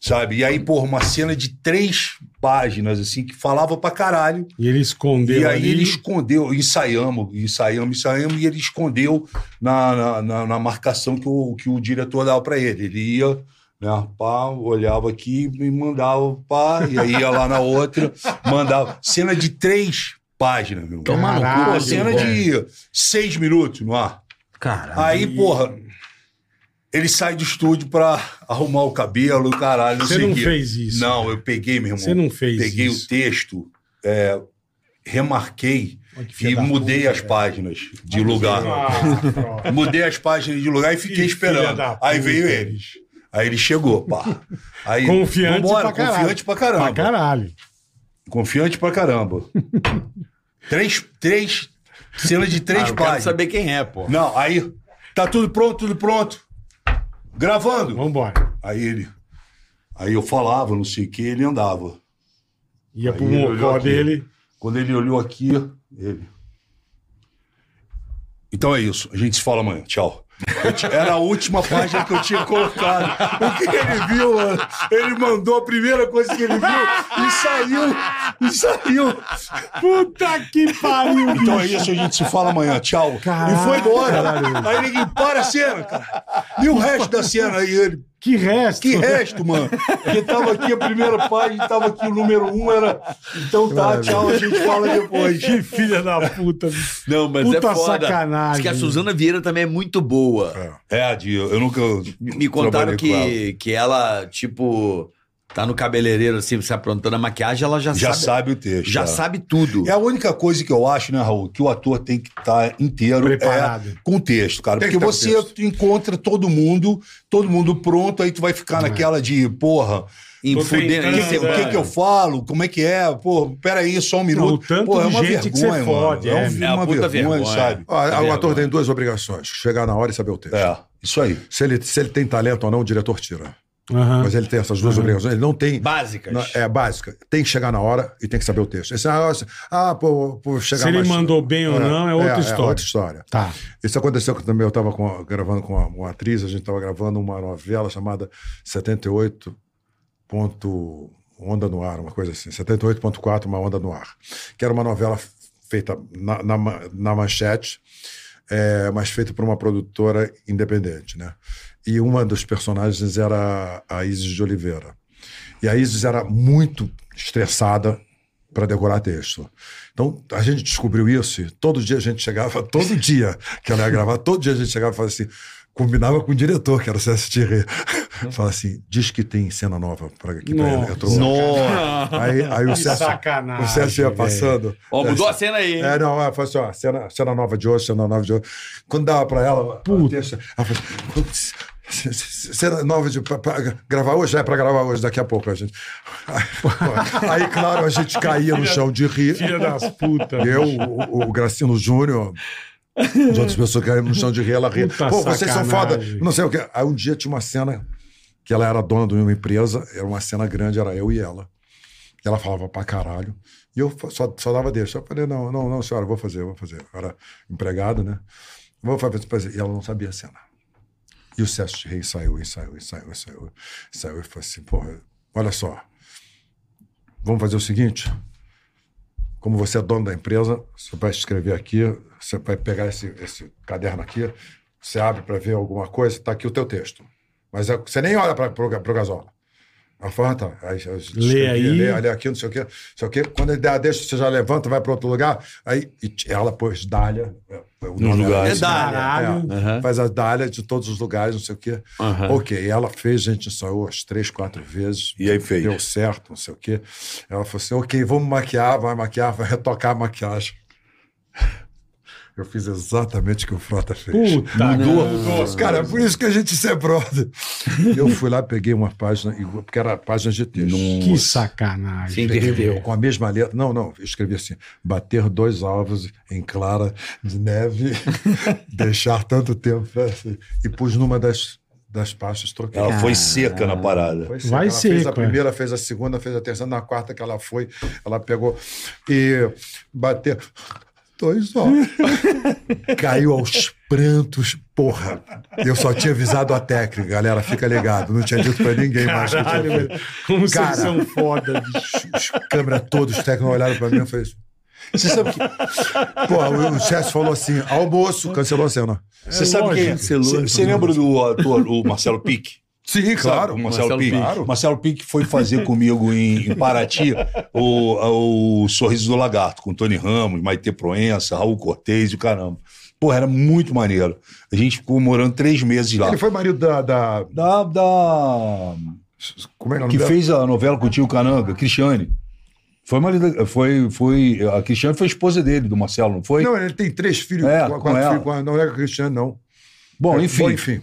sabe? E aí, porra, uma cena de três páginas assim que falava pra caralho. E ele escondeu E aí ali. ele escondeu, ensaiamos, ensaiamos, ensaiamos, e ele escondeu na, na, na- na marcação que o, que o diretor dava pra ele. Ele ia, né, pá, olhava aqui e mandava, pá, e aí ia lá na outra, mandava. Cena de três páginas, meu. Toma no cu, cena velho. de seis minutos no ar. Caralho. Aí, porra, ele sai do estúdio pra arrumar o cabelo, caralho. Você não o quê. fez isso. Não, eu peguei, meu irmão. Você não fez Peguei isso. o texto, é, remarquei e mudei puta, as velho. páginas de lugar. Ah. Mudei as páginas de lugar e fiquei esperando. Aí veio ele. bicho. Aí ele chegou, pá. Aí, Confiante vambora, pra caralho. Confiante pra caramba. Pra caralho. Confiante pra caramba. três, três cenas de três Ah, eu quero páginas. saber quem é, pô. Não, aí tá tudo pronto, tudo pronto. Gravando. Vambora. Aí ele. Aí eu falava, não sei o que, ele andava. Ia pro mocó aqui. dele. Quando ele olhou aqui, ele. Então é isso. A gente se fala amanhã. Tchau. Era a última página que eu tinha colocado. O que ele viu, mano? Ele mandou a primeira coisa que ele viu e saiu. E saiu. Puta que pariu, Então é isso, a gente se fala amanhã. Tchau. Caralho, e foi embora. caralho. Aí ninguém para a cena, cara. E o resto da cena aí, ele. Que resto. Que resto, mano? Porque tava aqui a primeira página, tava aqui o número um, era. Então tá, tchau, a gente fala depois. Que filha da puta. Não, mas Puta é foda. sacanagem. Diz que a Suzana Vieira também é muito boa. É, Dio, eu nunca. Me contaram trabalhei com ela. que, que ela, tipo, tá no cabeleireiro, assim, se aprontando a maquiagem, ela já, Já sabe. sabe o texto. Já é. sabe tudo. É a única coisa que eu acho, né, Raul, que o ator tem que estar inteiro Preparado. é com o texto, cara. Tem que Porque o você texto. encontra todo mundo, todo mundo pronto, aí tu vai ficar naquela de, porra, Em Tô fudendo, tentando, em o que, que que eu falo? Como é que é? Pô, peraí, só um Não, minuto. tanto Pô, é de uma gente que vergonha, você fode, mano. é. É, um- É uma vergonha, vergonha. sabe? Ó, Tá o vendo? ator tem duas obrigações: chegar na hora e saber o texto. É, isso aí. Se, ele, se ele tem talento ou não, o diretor tira. Aham. Mas ele tem essas duas obrigações. Ele não tem. Básicas. Não, é básica. Tem que chegar na hora e tem que saber o texto. Esse negócio, ah, pô, pô chegar Se ele mais- mandou bem ou não, é outra história. outra história. Tá. Isso aconteceu que também eu estava gravando com uma, uma atriz, a gente estava gravando uma novela chamada 78. Ponto, Onda no Ar, uma coisa assim. 78.4, uma Onda no Ar. Que era uma novela feita na, na, na manchete, é, mas feita por uma produtora independente, né? E uma dos personagens era a Isis de Oliveira. E a Isis era muito estressada para decorar texto. Então, a gente descobriu isso e todo dia a gente chegava, todo dia que ela ia gravar, todo dia a gente chegava e falava assim, combinava com o diretor, que era o César Thierry. Falava assim, diz que tem cena nova para aqui pra Nossa. ele. Aí, aí o César, sacanagem, o César ia passando. Ó, mudou a cena aí, hein? É, não, ela falou assim, ó, cena, cena nova de hoje, cena nova de hoje. Quando dava pra ela, Puta. ela falou, "Putz, c- c- cena nova de pra, pra gravar hoje? É pra gravar hoje, daqui a pouco a gente. Aí, claro, a gente caía no chão de rir. Filha das putas. Eu, o, o Gracino Júnior, as outras pessoas caíram no chão de rir, ela ria. Puta Pô, vocês são foda. Não sei o quê. Aí um dia tinha uma cena que ela era dona de uma empresa, era uma cena grande, era eu e ela. E ela falava pra caralho. E eu só, só dava deixa. Eu falei, não, não, não, senhora, vou fazer, vou fazer. Eu era empregado, né? Vou fazer. E ela não sabia a cena. E o de Reis saiu, e saiu, e saiu, e saiu. E saiu e falou assim, porra, olha só. Vamos fazer o seguinte. Como você é dono da empresa, você vai escrever aqui, você vai pegar esse, esse caderno aqui, você abre para ver alguma coisa, tá aqui o teu texto. Mas é- você nem olha para o Gasola. Tá. Aí, eu Lê escrevia, aí. Lê, lê aqui, não sei o quê. Não sei o quê. Quando ele der a deixa, você já levanta, vai para outro lugar. Aí e ela pôs Dália. é, o nome era lugares. esse. É Dália. É, Faz a Dália de todos os lugares, não sei o quê. Ok, ela fez, a gente ensaiou umas três, quatro vezes. E aí fez. Deu certo, não sei o quê. Ela falou assim: ok, vamos maquiar, vai maquiar, vai retocar a maquiagem. Eu fiz exatamente o que o Frota fez. Puta, Mudou. não. Cara, é por isso que a gente se é brother. Eu fui lá, peguei uma página, porque era página de texto. Que sacanagem. Inverteu. Com a mesma letra. Não, não, eu escrevi assim: bater dois alvos em clara de neve, deixar tanto tempo. assim, E pus numa das, das pastas, troquei. Ela foi seca na parada. Foi seca. Vai ela fez a primeira, fez a segunda, fez a terceira, na quarta que ela foi, ela pegou e bateu dois ovos. Caiu aos prantos, porra. Eu só tinha avisado a técnica, galera, fica ligado. Não tinha dito pra ninguém mais que eu tinha feito. Como vocês Cara. são foda, bicho. Os câmeras todos, os técnicos olharam pra mim e falei assim. Você sabe que, Pô, o, o chefe falou assim: almoço, cancelou a cena. você sabe quem? lógico. Você você lembra do ator, o Marcelo Pique? Sim, claro. Sabe, Marcelo, Marcelo Pique. Pique. Marcelo Pique foi fazer comigo em, em Paraty o, o Sorriso do Lagarto, com Tony Ramos, Maite Proença, Raul Cortez e o caramba. Pô, era muito maneiro. A gente ficou morando três meses lá. Ele foi marido da. da Da, da- como é que é o nome que fez a novela com o tio Cananga, Cristiane. Foi, marido, foi, foi. A Cristiane foi esposa dele, do Marcelo, não foi? Não, ele tem três filhos, É, quatro com ela. filhos, a- não é com a Cristiano, não. Bom, É, enfim. Bom, enfim.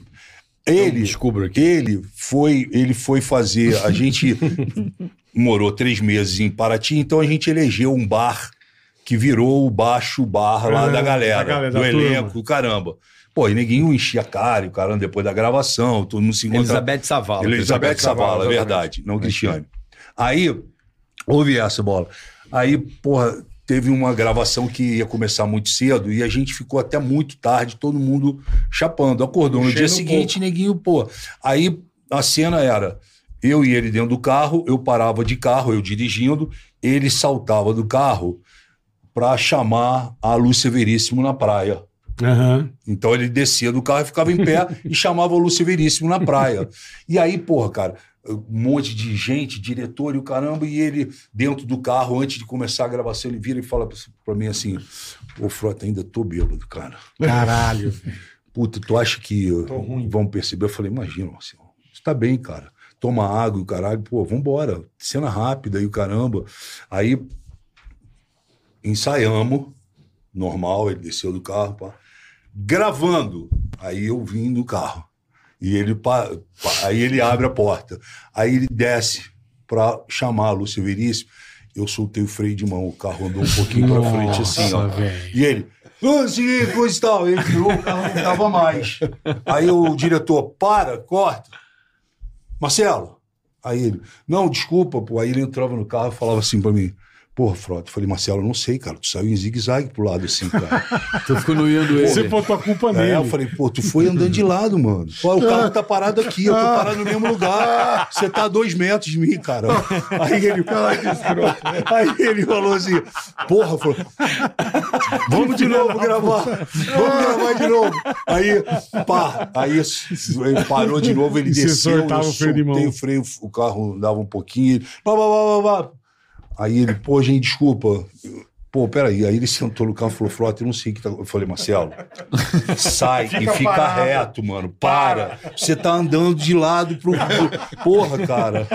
Ele, descubro aqui. ele foi, ele foi fazer. A gente morou três meses em Paraty, então a gente elegeu um bar que virou o baixo bar lá Ah, da galera, da galera, do da elenco, turma. caramba. Pô, e neguinho enchia a cara, e o caramba, depois da gravação, todo mundo se encontrava. Elizabeth Savala. Elizabeth Savala, é exatamente. verdade, não Cristiane. Aí, houve essa bola. Aí, porra, teve uma gravação que ia começar muito cedo e a gente ficou até muito tarde, todo mundo chapando. Acordou no dia um seguinte, neguinho, pô. Aí a cena era eu e ele dentro do carro, eu parava de carro, eu dirigindo, ele saltava do carro pra chamar a Lúcia Veríssimo na praia. Aham. Então ele descia do carro e ficava em pé e chamava o Lúcio Veríssimo na praia. E aí, porra, cara, um monte de gente, diretor e o caramba, e ele dentro do carro, antes de começar a gravação, ele vira e fala pra- pra mim assim: Ô, Frota, ainda tô bêbado, cara. Caralho. Puta, tu acha que vão perceber? Eu falei: imagina, Marcelo, você tá bem, cara. Toma água e o caralho, pô, vambora. Cena rápida e o caramba. Aí ensaiamos, normal, ele desceu do carro, pá. Gravando. Aí eu vim no carro. E ele aí ele abre a porta. Aí ele desce para chamar a Lúcia Veríssimo. Eu soltei o freio de mão, o carro andou um pouquinho para frente assim, ó. E ele, Lúcia, coisa e tal. Ele virou, o carro não dava mais. Aí o diretor, para, corta. Marcelo. Aí ele, não, desculpa, pô. Aí ele entrava no carro e falava assim pra mim, porra, Frota. Eu falei, Marcelo, eu não sei, cara. Tu saiu em zigue-zague pro lado assim, cara. Tu ficou noiando ele. Você botou a culpa É, nele. eu falei, pô, tu foi andando de lado, mano. Pô, o carro tá parado aqui, eu tô Ah. parado no mesmo lugar. Você tá a dois metros de mim, cara. Aí ele, aí ele falou assim, porra, falou, vamos de novo gravar, vamos gravar de novo. Aí, pá, aí ele parou de novo, ele desceu, eu soltava o freio de soltei mão. o freio, o carro dava um pouquinho, ele, pá, pá, pá, pá, pá. Aí ele, pô, gente, desculpa. Pô, peraí. Aí ele sentou no carro e falou, Frota, eu não sei o que tá. Eu falei, Marcelo, sai e fica parado. reto, mano. Para. Você tá andando de lado pro. Porra, cara.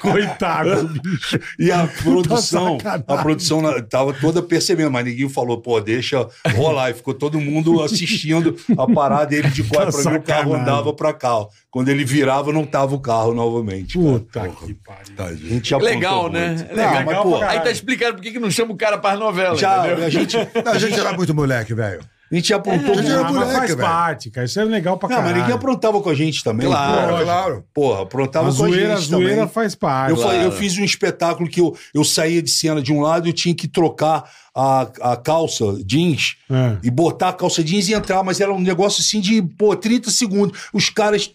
Coitado, bicho. E a produção, a produção tava toda percebendo, mas ninguém falou, pô, deixa rolar. E ficou todo mundo assistindo a parada ele de cor Tá pra mim, o carro andava pra cá. ó. Quando ele virava, não tava o carro novamente. cara. Puta que pariu. A gente já Legal, né? muito. Legal. Não, mas, pô, pra Aí tá explicando por que que não chama o cara para novela, já, entendeu? a gente, Não, a gente era muito moleque, velho. a gente já aprontou A gente era moleque, faz velho. parte, cara. Isso é legal pra Não, caralho. mas ninguém aprontava com a gente também. Claro, porra. claro. Porra, aprontava A com a zoeira, a gente zoeira também. faz parte. Eu, Claro. eu fiz um espetáculo que eu, eu saía de cena de um lado e eu tinha que trocar a, a calça jeans É. e botar a calça jeans e entrar, mas era um negócio assim de, pô, 30 segundos. Os caras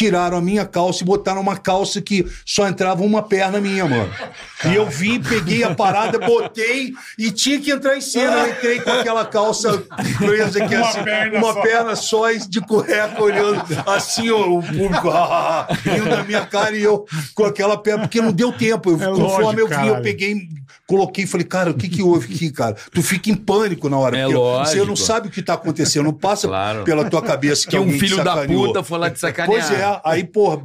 tiraram a minha calça e botaram uma calça que só entrava uma perna minha, mano. E eu vim, peguei a parada, botei e tinha que entrar em cena. Eu entrei com aquela calça presa aqui, Uma assim, perna uma só. perna só e de cueca, olhando assim, ó, o público ah, ah, ah, rindo da minha cara e eu com aquela perna, porque não deu tempo. Eu, É conforme lógico, eu vi, eu peguei, coloquei e falei, cara, o que que houve aqui, cara? Tu fica em pânico na hora, É porque você não lógico. sabe o que tá acontecendo, não passa Claro. pela tua cabeça que, Que um filho da puta foi lá te sacanear. Pois é, aí, porra,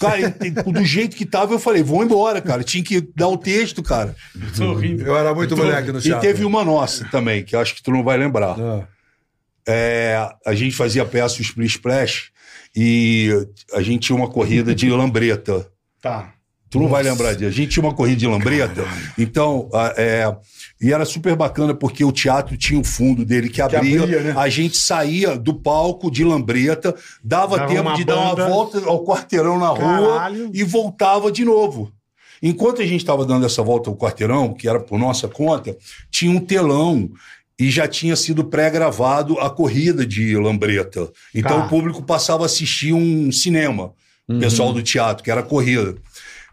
cara, e- e do jeito que tava, eu falei, vou embora, cara. Tinha que dar o texto, cara. Tô rindo. Eu era muito moleque no E teatro. teve uma nossa também, que eu acho que tu não vai lembrar. Ah. É, a gente fazia peça o Split Splash e a gente tinha uma corrida de lambreta. Tá. Tu não vai lembrar disso. A gente tinha uma corrida de lambreta, então, a- é, e era super bacana porque o teatro tinha um fundo dele que abria, abria, né? a gente saía do palco de lambreta, dava, Dava tempo de dar uma banda. volta ao quarteirão na rua Caralho. e voltava de novo. Enquanto a gente estava dando essa volta ao quarteirão, que era por nossa conta, tinha um telão e já tinha sido pré-gravado a corrida de Lambreta. Então Tá. o público passava a assistir um cinema, o pessoal do teatro, que era a corrida.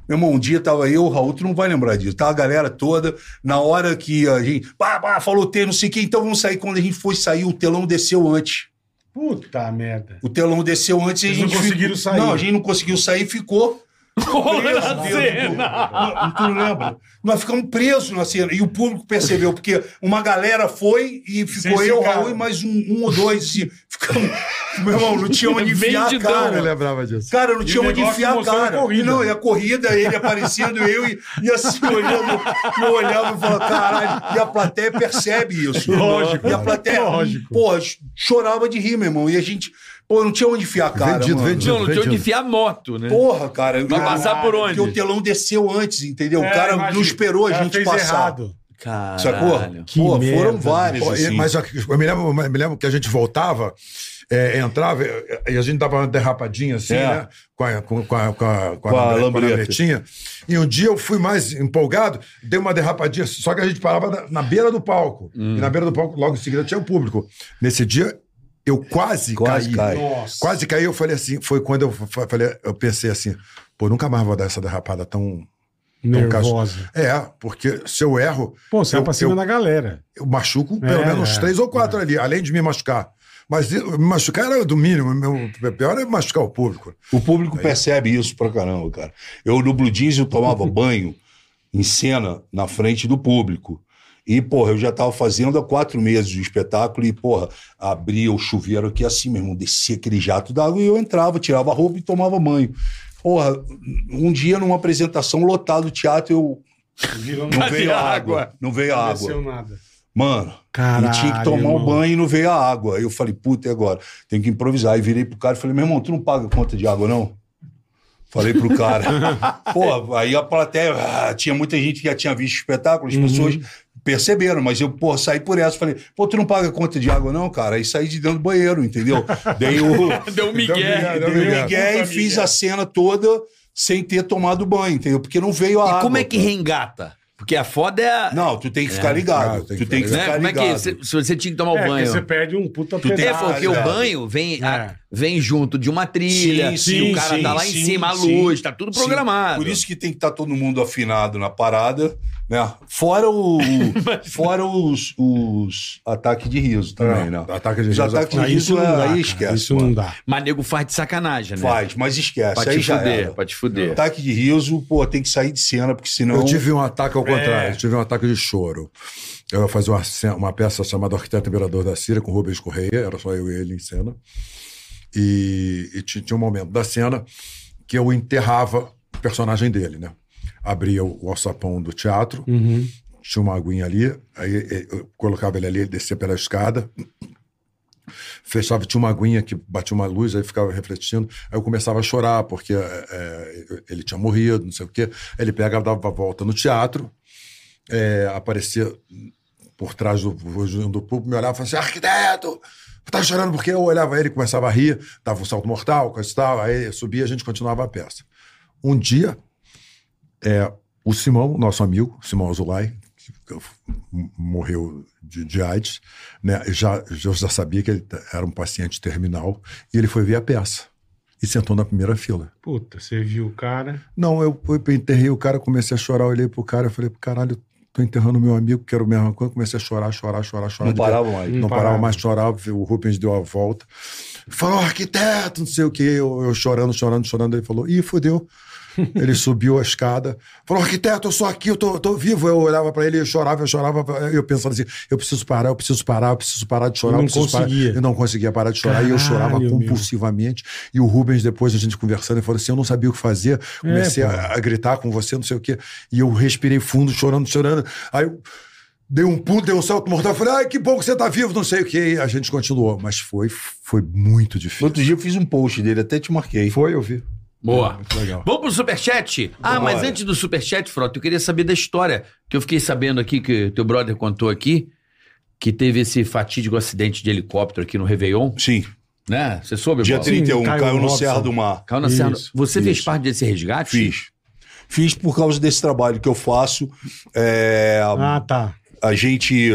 Meu irmão, um dia tava eu, o Raul, tu não vai lembrar disso. Tava a galera toda, na hora que a gente. Pá, pá, falou ter, não sei o que, então vamos sair. Quando a gente foi sair, o telão desceu antes. Puta merda. O telão desceu antes e a gente. não conseguiram ficou- sair. Não, a gente não conseguiu sair e ficou. Preso dentro do- Não, Tu não lembra? Nós ficamos presos na cena. E o público percebeu, porque uma galera foi e ficou Vocês eu. Raul e mais um, um ou dois. Assim, ficamos. Meu irmão, não tinha onde enfiar a cara. Eu lembrava disso. Cara, não tinha onde enfiar a cara. E não, e a corrida, ele aparecendo, eu e, e assim olhando. Eu olhava e falava, caralho. E a plateia percebe isso. Lógico, E a plateia, lógico. pô, chorava de rir, meu irmão. E a gente, pô, não tinha onde enfiar a cara. Vendido, mano. vendido. Não, não tinha onde Vendido. enfiar a moto, né? Porra, cara. Vai passar por onde? Porque o telão desceu antes, entendeu? É, o cara imagina. não esperou a gente fez passar. errado. Caralho. Sacou? Que Pô, merda, foram Pô, e- assim. Mas eu, eu me, lembro, me lembro que a gente voltava, é, entrava e a gente dava uma derrapadinha assim, É. né? Com a, com, com a, com a, com a, Com a lambretinha. E um dia eu fui mais empolgado, dei uma derrapadinha, só que a gente parava na, na beira do palco. Hum. E na beira do palco, logo em seguida, tinha o público. Nesse dia, eu quase, Quase caí. cai. Nossa. Quase caí, eu falei assim, foi quando eu fa- falei, eu pensei assim, pô, nunca mais vou dar essa derrapada tão. tão caso- Nervosa. É, porque se eu erro, Pô, você eu, vai pra cima eu- da galera. eu machuco pelo É, menos uns é, três ou quatro ali, além de me machucar. Mas me machucar era do mínimo. Meu pior é machucar o público. O público percebe isso pra caramba, cara. Eu no Blue Jeans eu tomava banho em cena na frente do público. E, porra, eu já tava fazendo há quatro meses o espetáculo e, porra, abria o chuveiro aqui assim, meu irmão, descia aquele jato d'água e eu entrava, tirava a roupa e tomava banho. Porra, um dia numa apresentação lotada do teatro, eu Virou não veio a água. Não veio a Não água. nada. Mano, Caralho, eu tinha que tomar irmão. um banho e não veio a água. Aí eu falei, puta, e agora? Tenho que improvisar. Aí virei pro cara e falei, meu irmão, tu não paga conta de água, não? Falei pro cara. pô, aí a plateia, ah, tinha muita gente que já tinha visto o espetáculo, as pessoas perceberam, mas eu, pô, saí por essa. Falei, pô, tu não paga conta de água, não, cara? Aí saí de dentro do banheiro, entendeu? Dei o. Deu um migué. Deu Dei o migué. e fiz a cena toda sem ter tomado banho, entendeu? Porque não veio a E água. como é que cara. reengata? Porque a foda é a. Não, tu tem que ficar ligado. Ah, tem que tu tem que ficar né? ficar Como é que. ligado. Se, se você tinha que tomar o É, banho. você perde um puta Tu tem- É, pedaço. porque o ligado. banho vem, a- É. vem junto de uma trilha, Sim, e sim, o cara sim, tá lá em sim, cima, a sim. luz, tá tudo programado. Por isso que tem que estar todo mundo afinado na parada, né? Fora o, fora os, os ataques de riso também, É, né? ataque de os riso ataques de Ah, riso isso não é- dá, aí cara, esquece. Isso mano. não dá. Mas nego faz de sacanagem, né? Faz, mas esquece. Pra aí te já fuder, era. pra te fuder. Ataque de riso, pô, tem que sair de cena, porque senão. Eu tive um ataque ao É. contrário, eu tive um ataque de choro. Eu ia fazer uma, uma peça chamada Arquiteto Imperador da Síria com Rubens Correia, era só eu e ele em cena. E, e ti- tinha um momento da cena que eu enterrava o personagem dele, né? Abria o, o alçapão do teatro, Uhum. tinha uma aguinha ali, aí eh, eu colocava ele ali, ele descia pela escada, fechava, tinha uma aguinha que batia uma luz, aí ficava refletindo, aí eu começava a chorar, porque eh, ele tinha morrido, não sei o quê. Ele pegava, dava a volta no teatro, eh, aparecia por trás do, do público, me olhava e falava assim, arquiteto, tá chorando porque eu olhava ele, começava a rir, dava um salto mortal, coisa e tal, aí subia, a gente continuava a peça. Um dia, é, o Simão, nosso amigo, Simão Azulay, que morreu de, de AIDS, né? já, eu já sabia que ele era um paciente terminal, e ele foi ver a peça. e sentou na primeira fila. Puta, você viu o cara. Não, eu, eu enterrei o cara, comecei a chorar, olhei pro cara, eu falei, caralho, tô enterrando meu amigo, quero a mesma coisa. Comecei a chorar, chorar, chorar, chorar. Não parava mais. Não, Não parava parava. mais, chorava, o Rubens deu a volta. Falou, arquiteto, não sei o quê, eu, eu chorando, chorando, chorando. Ele falou, ih, fodeu. Ele subiu a escada, falou: arquiteto, eu sou aqui, eu tô, tô vivo. Eu olhava pra ele, eu chorava, eu chorava, eu pensando assim: eu preciso parar, eu preciso parar, eu preciso parar de chorar. Não eu preciso parar. conseguia. Eu não conseguia parar de chorar e eu chorava Caralho, meu. compulsivamente. E o Rubens, depois a gente conversando, ele falou assim: eu não sabia o que fazer, comecei É, a, a gritar com você, não sei o quê. E eu respirei fundo, chorando, chorando. Aí eu dei um pulo, dei um salto mortal, falei: ai, que bom que você tá vivo, não sei o quê. E a gente continuou, mas foi, foi muito No difícil. outro dia eu fiz um post dele, até te marquei. Foi, eu vi. Boa. Muito legal. Vamos pro superchat? Ah, Bora. mas antes do superchat, Frota, eu queria saber da história que eu fiquei sabendo aqui, que teu brother contou aqui, que teve esse fatídico acidente de helicóptero aqui no Réveillon, Sim. né? Você soube, Dia Bola? 31, Caio caiu no. Serra do Mar. Caiu na Serra. Isso, Você fez isso. parte desse resgate? Fiz. Fiz por causa desse trabalho que eu faço. É, Ah, tá. a gente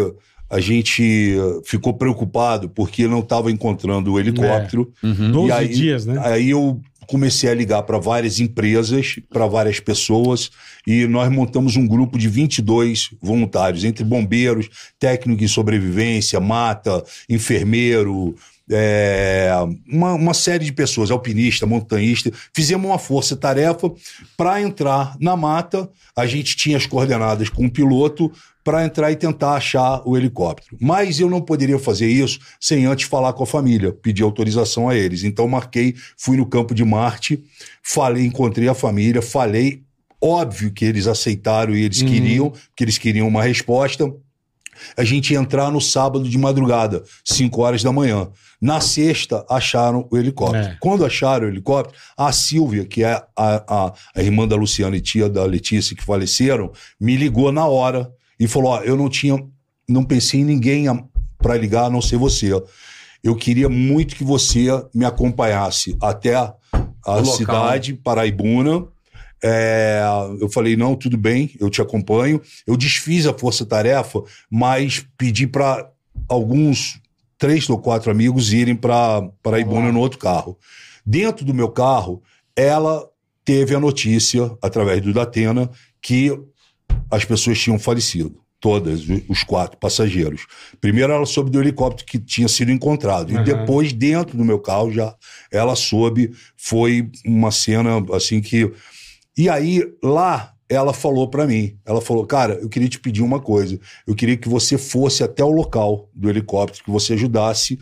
a gente ficou preocupado porque não estava encontrando o helicóptero. Uhum. 12 E aí- dias, né? Aí eu comecei a ligar para várias empresas, para várias pessoas, e nós montamos um grupo de 22 voluntários, entre bombeiros, técnico em sobrevivência, mata, enfermeiro, é, uma, uma série de pessoas, alpinista, montanhista. Fizemos uma força-tarefa para entrar na mata. A gente tinha as coordenadas com o piloto para entrar e tentar achar o helicóptero. Mas eu não poderia fazer isso sem antes falar com a família, pedir autorização a eles. Então marquei, fui no campo de Marte, falei, encontrei a família, falei, óbvio que eles aceitaram e eles queriam, que eles queriam uma resposta. A gente ia entrar no sábado de madrugada, 5 horas da manhã. Na sexta, acharam o helicóptero. É. Quando acharam o helicóptero, a Silvia, que é a, a, a irmã da Luciana e tia da Letícia que faleceram, me ligou na hora e falou: Ó, eu não tinha, não pensei em ninguém para ligar a não ser você. Eu queria muito que você me acompanhasse até a local. cidade paraibuna. É, eu falei, não, tudo bem, eu te acompanho. Eu desfiz a força-tarefa, mas pedi para alguns, três ou quatro amigos irem para Paraibuna no outro carro. Dentro do meu carro, ela teve a notícia, através do Datena, que as pessoas tinham falecido. Todas, os quatro passageiros. Primeiro ela soube do helicóptero que tinha sido encontrado. E Aham. depois, dentro do meu carro, já ela soube. Foi uma cena assim que. E aí, lá, ela falou pra mim: ela falou, cara, eu queria te pedir uma coisa. Eu queria que você fosse até o local do helicóptero, que você ajudasse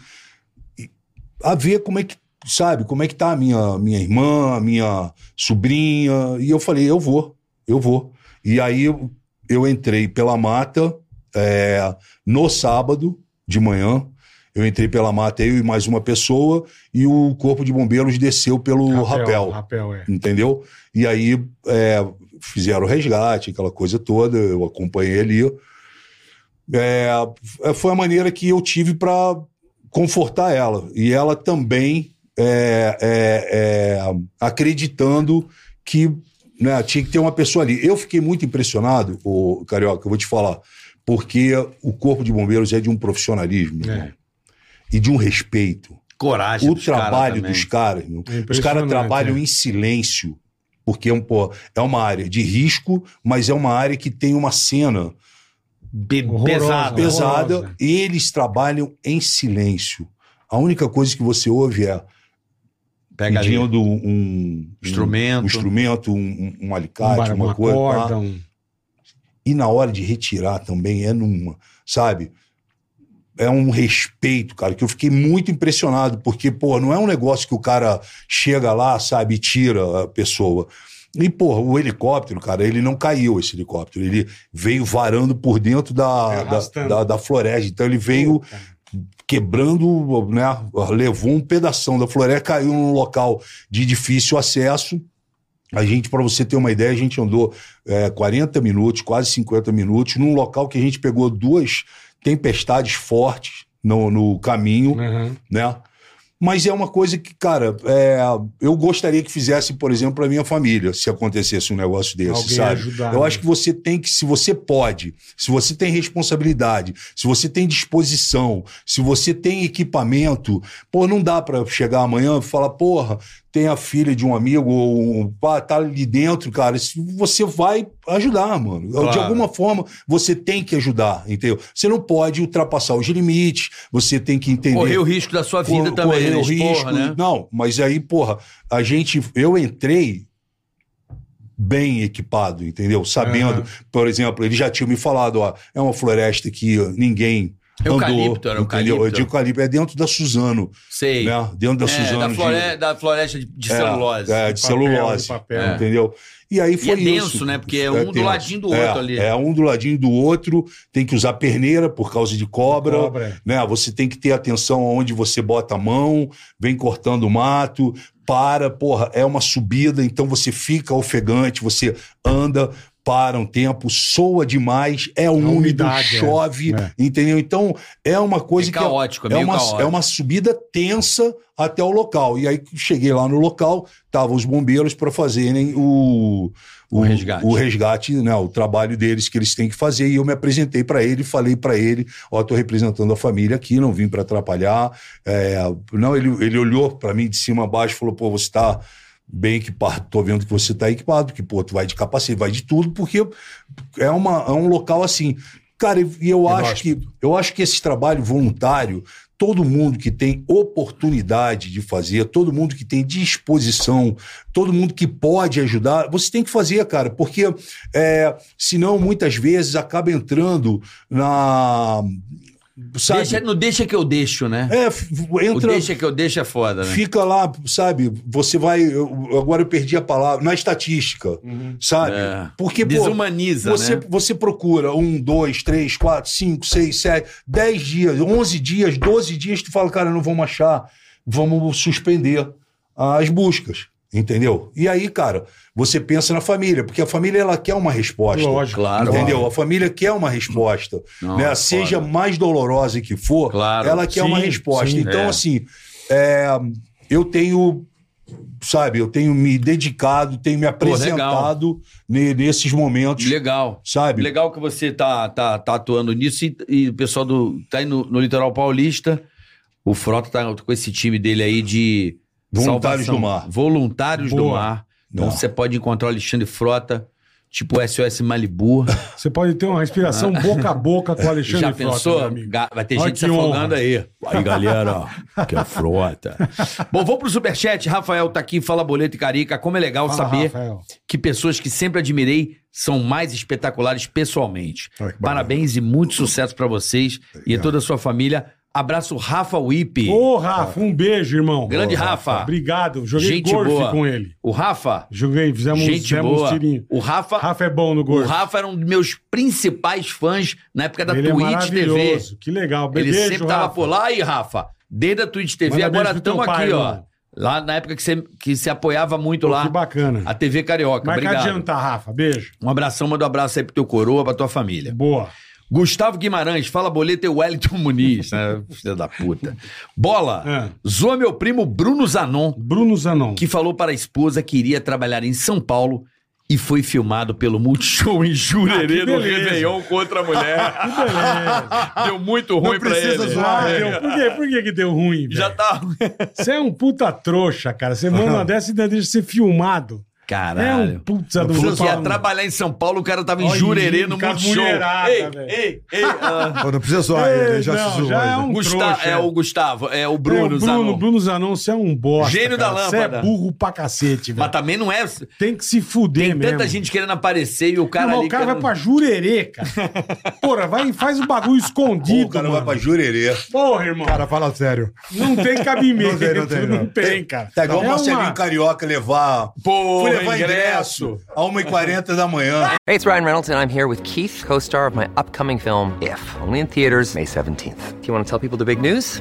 a ver como é que. Sabe, como é que tá a minha, minha irmã, a minha sobrinha. E eu falei, eu vou, eu vou. E aí eu, eu entrei pela mata é, no sábado de manhã. Eu entrei pela mata, eu e mais uma pessoa, e o corpo de bombeiros desceu pelo rapel, Rapel, é. entendeu? E aí é, fizeram o resgate, aquela coisa toda, eu acompanhei ali. É, foi a maneira que eu tive para confortar ela. E ela também é, é, é, acreditando que né, tinha que ter uma pessoa ali. Eu fiquei muito impressionado, o Carioca, eu vou te falar, porque o Corpo de Bombeiros é de um profissionalismo É. e de um respeito. Coragem O trabalho também. dos caras, É os caras trabalham é. em silêncio, porque é, um, pô, é uma área de risco, mas é uma área que tem uma cena Be- pesada. horrorosa. Eles trabalham em silêncio. A única coisa que você ouve é Pega ali. pedindo um Instrumento. um, instrumento, um, um- um Um alicate, bar- uma, uma coisa. corda, tá? um... E na hora de retirar também é numa, sabe? É um respeito, cara, que eu fiquei muito impressionado, porque, pô, não é um negócio que o cara chega lá, sabe, e tira a pessoa. E, pô, o helicóptero, cara, ele não caiu, esse helicóptero. Ele veio varando por dentro da, da, da, da floresta. Então ele veio Puta. quebrando, né? Levou um pedação da floresta, caiu num local de difícil acesso. A gente, para você ter uma ideia, a gente andou é, 40 minutos, quase 50 minutos, num local que a gente pegou duas tempestades fortes no, no caminho, Aham. né? Mas é uma coisa que, cara, é, eu gostaria que fizesse, por exemplo, para minha família, se acontecesse um negócio desse, Alguém sabe? ajudar, eu né? acho que você tem que, se você pode, se você tem responsabilidade, se você tem disposição, se você tem equipamento, pô, não dá para chegar amanhã e falar, porra, tem a filha de um amigo, ou um, tá ali dentro, cara, se você vai ajudar, mano. De Claro. alguma forma, você tem que ajudar, entendeu? Você não pode ultrapassar os limites, você tem que entender. Correr o risco da sua vida Cor- também, correr né? o risco. né? Não, mas aí, porra, a gente. Eu entrei bem equipado, entendeu? Sabendo, Aham. por exemplo, ele já tinha me falado, ó, é uma floresta que ninguém. Eucalipto, era eucalipto. De eucalipto, é dentro da Suzano, Sei. né? Dentro da É, Suzano. da, de- flore- da floresta de, de é, celulose. É, de Papel, celulose. de papel. Entendeu? E aí foi é denso, isso. né? Porque é um do ladinho do É, outro ali. É, um do ladinho do outro. Tem que usar perneira por causa de cobra. Cobra, é. Né? Você tem que ter atenção aonde você bota a mão, vem cortando o mato, para, porra, é uma subida, então você fica ofegante, você anda, para um tempo, soa demais, é úmido, umidade, é. chove, É. entendeu? Então é uma coisa É que caótico, é é, meio uma, caótico. é uma subida tensa até o local. E aí cheguei lá no local, estavam os bombeiros para fazerem o, O resgate. o resgate, né, o trabalho deles que eles têm que fazer. E eu me apresentei para ele, falei para ele: Ó, tô representando a família aqui, não vim para atrapalhar. É, não, ele, ele olhou para mim de cima a baixo e falou: pô, você está bem equipado, tô vendo que você está equipado, que pô, tu vai de capacete, vai de tudo, porque é, uma, é um local assim. Cara, e eu acho que eu acho que esse trabalho voluntário, todo mundo que tem oportunidade de fazer, todo mundo que tem disposição, todo mundo que pode ajudar, você tem que fazer, cara, porque é, senão muitas vezes acaba entrando na sabe? Deixa, não deixa que eu deixo, né? É, f- O entra deixa que eu deixo é foda, né? Fica lá, sabe? Você vai. eu- agora eu perdi a palavra. Na estatística, sabe? É. Porque, pô, Desumaniza, você, né? você procura um, dois, três, quatro, cinco, seis, sete, dez dias, onze dias, doze dias, tu fala, cara, não vamos achar, vamos suspender as buscas. Entendeu? E aí, cara, você pensa na família, porque a família ela quer uma resposta. Lógico. Claro. Entendeu? A família quer uma resposta. Não, né? Seja foda. mais dolorosa que for, Claro. ela quer Sim, uma resposta. sim. então, É. assim, é, eu tenho, sabe, eu tenho me dedicado, tenho me Pô, apresentado ne- nesses momentos, Legal. sabe? Legal que você tá, tá, tá atuando nisso e, e o pessoal do, tá aí no, no Litoral Paulista. O Frota tá com esse time dele aí de. Voluntários salvação. do Mar. Voluntários do Boa. Mar. Então Não. você pode encontrar o Alexandre Frota, tipo SOS Malibu. Você pode ter uma respiração boca a boca com o Alexandre Já Frota, pensou? meu amigo. Ga- Vai ter Olha gente se afogando honra. aí. Aí, galera, que é frota. Bom, vamos pro superchat. Rafael tá aqui, fala boleto e carica. Como é legal Fala, saber Rafael. que pessoas que sempre admirei são mais espetaculares pessoalmente. Ai. Parabéns e muito sucesso pra vocês e a toda a sua família. Abraço, Rafa Wipe. Ô, Rafa, um beijo, irmão. Grande Ô, Rafa. Obrigado. Joguei Gente golfe boa. com ele. O Rafa, Joguei, fizemos, gente fizemos uns boa. tirinhos. O Rafa, Rafa é bom no o golfe. Rafa era um dos meus principais fãs na época da ele é Twitch TV. maravilhoso. Que legal. Ele Beijo, sempre tava Rafa. por lá aí, Rafa. Desde a Twitch TV, Manda agora estamos aqui, ó. Lá na época que você que se apoiava muito Pô, lá. Que bacana. A TV Carioca. Marca Obrigado. adiantar, Rafa. Beijo. Um abração, manda um abraço aí pro teu coroa, pra tua família. Boa. Gustavo Guimarães, fala boleto e Wellington Muniz, né? Filha da puta. Bola, É. zoa meu primo Bruno Zanon, Bruno Zanon. que falou para a esposa que iria trabalhar em São Paulo e foi filmado pelo Multishow em Jurerê Ah, no. Réveillon contra a mulher. Que beleza. Deu muito ruim pra precisa ele. Ah, zoar. deu- por, quê? por que que deu ruim, Já velho? tá. Você é um puta trouxa, cara. Você manda uma dessa e ainda deixa ser filmado. É um Caralho. puta do Falou que ia trabalhar em São Paulo, o cara tava em Olha, Jurerê no Multishow. Ei, velho. ei, ei. ah. Pô, não precisa zoar Ei, ele, já não, se zoou. já é um Gustavo, trouxa. é o Gustavo, é o É, Bruno, o Bruno, Zanon. Bruno Zanon, você é um bosta. Gênio da cara. Você é lâmpada. burro pra cacete, velho. Mas também não é. Tem que se fuder Tem mesmo. tanta gente querendo aparecer e o cara Não, mas ali. o cara vai querendo- pra Jurerê, cara. Porra, vai e faz o bagulho escondido, o cara mano. vai pra Jurerê. Porra, irmão. Cara, fala sério. Não tem cabimento. Não tem, não tem, não. cara. Tá igual o É Marcelinho uma- Carioca levar. Pô, Fui levar ingresso. ingresso a 1h40 da manhã. Hey, it's Ryan Reynolds, and I'm here with Keith, co star of my upcoming film, If, only in theaters, May 17th. Do you want to tell people the big news?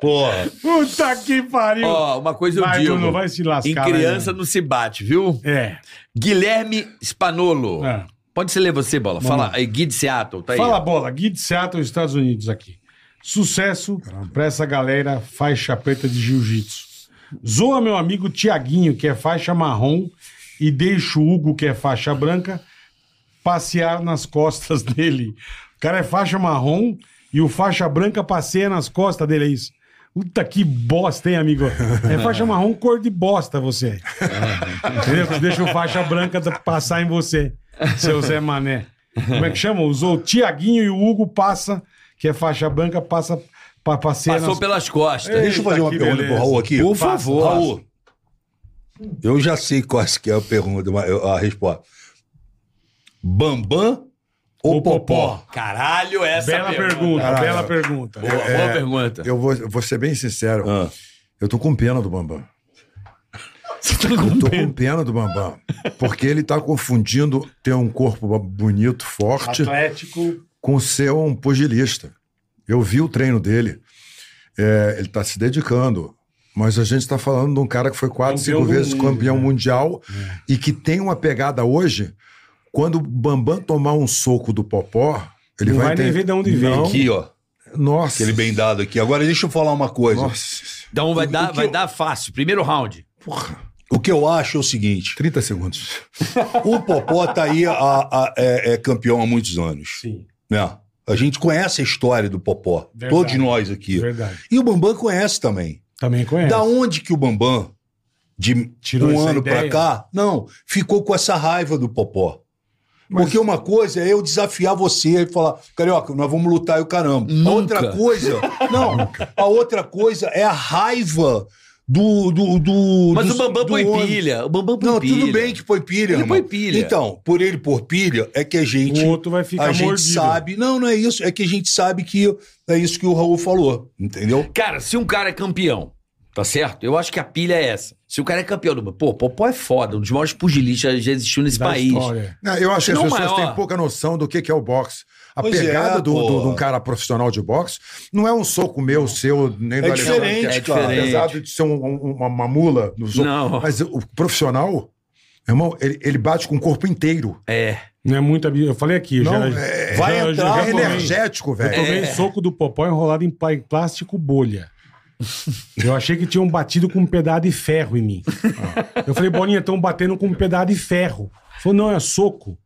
Porra. Puta que pariu. Ó, uma coisa eu Vai, digo. Bruno, vai se lascar, Em vai, criança não se bate, viu? É. Guilherme Spanolo. É. Pode ser ler você, Bola. Vamos Fala aí, Gui de Seattle, tá aí. Fala bola, Gui de Seattle, Estados Unidos aqui. Sucesso pra essa galera faixa preta de jiu-jitsu. Zoa meu amigo Tiaguinho, que é faixa marrom, e deixa o Hugo, que é faixa branca, passear nas costas dele. O cara é faixa marrom e o faixa branca passeia nas costas dele, é isso. Puta que bosta, hein, amigo? É faixa marrom, cor de bosta você. Entendeu? Deixa o faixa branca passar em você, seu Zé Mané. Como é que chama? Usou o Tiaguinho e o Hugo passa, que é faixa branca, passa pra passear Passou nas... pelas costas. Ei, Deixa eu fazer uma que pergunta beleza. pro Raul aqui. Por favor. Raul, eu já sei qual que é a pergunta, a resposta. Bambam O Popó? Popó. Caralho, essa Bela pergunta, Caralho. bela pergunta. Boa, boa É, pergunta. Eu vou, eu vou ser bem sincero. Ah. Eu tô com pena do Bambam. Você tá Eu com tô pena. com pena do Bambam. Porque ele tá confundindo ter um corpo bonito, forte, Atlético. com ser um pugilista. Eu vi o treino dele. É, ele tá se dedicando. Mas a gente está falando de um cara que foi quatro, Campeão cinco vezes mundo, campeão né? mundial e que tem uma pegada hoje. Quando o Bambam tomar um soco do Popó, ele Não vai, vai ter... nem ver de onde vem. Aqui, ó. Nossa. Aquele bem dado aqui. Agora deixa eu falar uma coisa. Nossa. Então vai, O- dar, o vai eu- dar fácil. Primeiro round. O que eu acho é o seguinte: 30 segundos. o Popó tá aí, a- a- é, é campeão há muitos anos. Sim, Né? A gente conhece a história do Popó. Verdade. Todos nós aqui. verdade. E o Bambam conhece também. Também conhece. Da onde que o Bambam, de Tirou um ano pra ideia? cá, não, ficou com essa raiva do Popó. Porque uma coisa é eu desafiar você e falar, Carioca, nós vamos lutar e o caramba. A Nunca. outra coisa, não, a outra coisa é a raiva do. do, do Mas do- o Bambam põe homem. pilha. O Bambam põe Não, pilha. tudo bem que põe pilha, Ele põe pilha. Então, por ele pôr pilha, é que a gente. O outro vai ficar a gente mordido. sabe. Não, não é isso. É que a gente sabe que é isso que o Raul falou. Entendeu? Cara, se um cara é campeão, tá certo? Eu acho que a pilha é essa. Se o cara é campeão do. Pô, Popó é foda, um dos maiores pugilistas que já existiu nesse Da país. história. Não, eu acho que as pessoas maior. têm pouca noção do que, que é o boxe. A Pois pegada é, do, do- de um cara profissional de boxe não é um soco meu, seu, nem do É Alexandre, diferente, que é diferente. Apesar de ser um- um- uma, uma mula no soco. Não. Mas o profissional, irmão, ele, ele bate com o corpo inteiro. É. Não é muito habi- Eu falei aqui. eu Não, já, é- vai já- entrar, já É tomei- energético, Eu velho. tomei soco do Popó enrolado em plástico bolha. Eu achei que tinham batido com um pedaço de ferro em mim. Eu falei, Bolinha, estão batendo com um pedaço de ferro. Falou, não, é soco.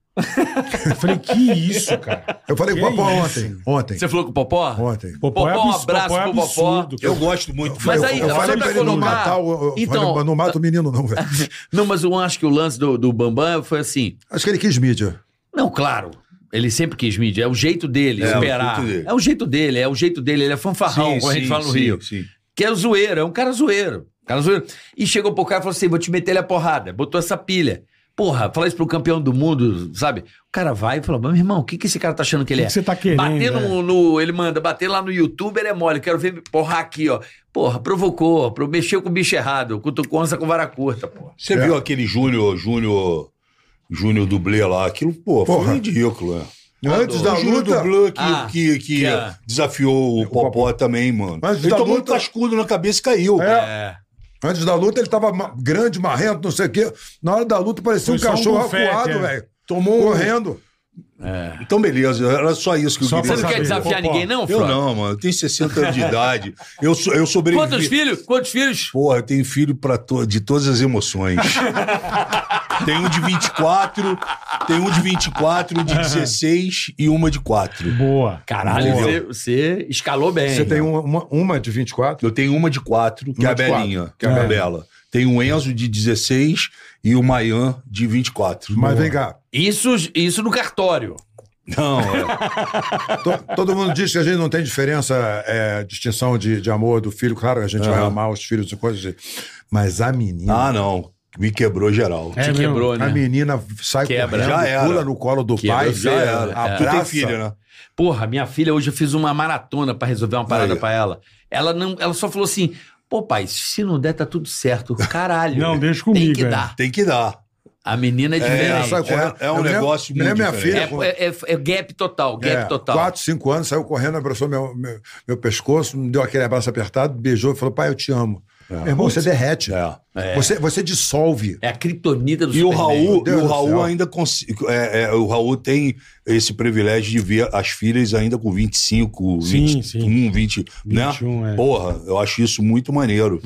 Eu falei, que isso, cara? Eu falei Que com o Popó isso? ontem. Ontem. Você falou com o Popó? Ontem. Popó, é Popó, um abs- abraço Popó é pro Popó. absurdo. Eu gosto muito. Mas aí, eu falei pra ele não matar o. Então- falei, não mata o menino, não, velho. Não, mas eu acho que o lance do, do Bambam foi assim. Acho que ele quis mídia. Não, claro. Ele sempre quis mídia. É o jeito dele É, o esperar. jeito dele. É o jeito dele, é o jeito dele. Ele é fanfarrão, como a gente fala no Rio. Sim. Que é zoeiro, é um cara zoeiro. Cara zoeiro. E chegou pro cara e falou assim: vou te meter ele a porrada. Botou essa pilha. Porra, fala isso pro campeão do mundo, sabe? O cara vai e fala: meu irmão, o que, que esse cara tá achando que ele O é? que você tá querendo, Bater é? no, no- Ele manda, bater lá no YouTube, ele é mole. Quero ver porra aqui, ó. Porra, provocou, pro- mexeu com o bicho errado, cutucou onça com vara curta, porra. Você viu aquele Júnior, Júnior, Júnior dublê lá? Aquilo, pô, Porra. foi ridículo, né? Antes da o luta. dublê que, Ah, que, que que é. desafiou o Popó também, mano. Antes Ele da tomou luta- um cascudo na cabeça e caiu. É. Antes da luta, ele tava grande, marrento, não sei o quê. Na hora da luta, parecia um um cachorro bufete, acuado, é. velho. Tomou um- Correndo. Então, beleza, era só isso que eu Só queria Você não quer desafiar Popó. ninguém, não, Eu Frota? não, mano. Eu tenho 60 anos de idade. Eu, sou, eu sobrevivi. Quantos filhos? Quantos filhos? Porra, eu tenho filho pra to- de todas as emoções. tem um de 24, tem um de 24, um de 16 e uma de 4. Boa. Caralho, Boa. você, você escalou bem. Você tem uma, uma, uma de 24? Eu tenho uma de 4, que é Uma a de quatro, Belinha, que é a a Bela. Tem o Enzo de 16 e o Mayan de 24. Mas vem cá. Isso, isso no cartório. Não, é. to- todo mundo diz que a gente não tem diferença, é, distinção de, de amor do filho. Claro, a gente vai Aham. amar os filhos e coisas. Mas a menina. Ah, não. Me quebrou geral. É Te quebrou, né? A menina sai Quebra. correndo, Já era. pula no colo do Quebra, pai, já era. É. Tu tem filho, né? Porra, minha filha hoje eu fiz uma maratona pra resolver uma parada Aí. pra ela. Ela não, ela só falou assim: "Pô, pai, se não der tá tudo certo". Caralho. Não, deixa comigo, Tem que é. dar. Tem que dar. A menina é diferente. sai correndo. é um Eu me lembro- negócio lembro muito minha filha. É, é, é- é gap total, gap é, total. Quatro, cinco anos, saiu correndo, abraçou meu, meu, meu pescoço, me deu aquele abraço apertado, beijou e falou: pai, eu te amo. Meu irmão, você derrete. É. Você, você dissolve. É a criptonita do E o Superman. Raul, e o Raul céu. ainda consi- é, é, o Raul tem esse privilégio de ver as filhas ainda com 25, Sim, 21, sim. 20, 21, né? é. Porra, eu acho isso muito maneiro.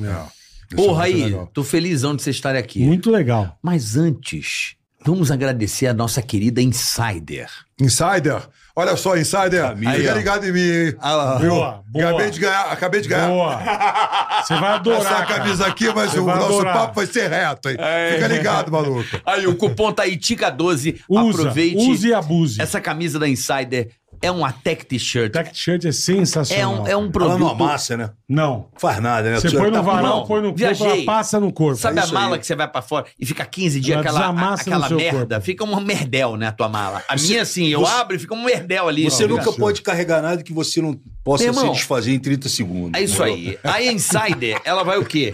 Porra é muito aí, legal. tô felizão de você estar aqui. Muito legal. Mas antes, vamos agradecer a nossa querida Insider. Insider. Olha só, Insider. Fica ligado em mim. Ah, Viu? boa, boa. Acabei de ganhar. Acabei de ganhar. Boa. Você vai adorar. Essa cara. camisa aqui, mas Você o nosso adorar. papo vai ser reto, hein? Fica ligado, maluco. Aí, o cupom tá aí, TICA12. Usa, Aproveite. use e abuse. Essa camisa da Insider é um Attack T-shirt. Tech Shirt é É sensacional. um, é um Ela produto. não amassa, né? Não. Faz nada, né? Você põe tá no com- varal, não, põe no corpo, viajei. ela passa no corpo. Sabe É a mala aí. que você vai pra fora e fica 15 dias Ela aquela, desamassa no aquela seu merda? corpo. Fica um merdel, né, a tua mala. A minha, assim, eu você- abro e fica um merdel ali. Você Não, nunca pode carregar nada que você não possa Meu se irmão, desfazer em 30 segundos. É isso aí. A Insider, ela vai o quê?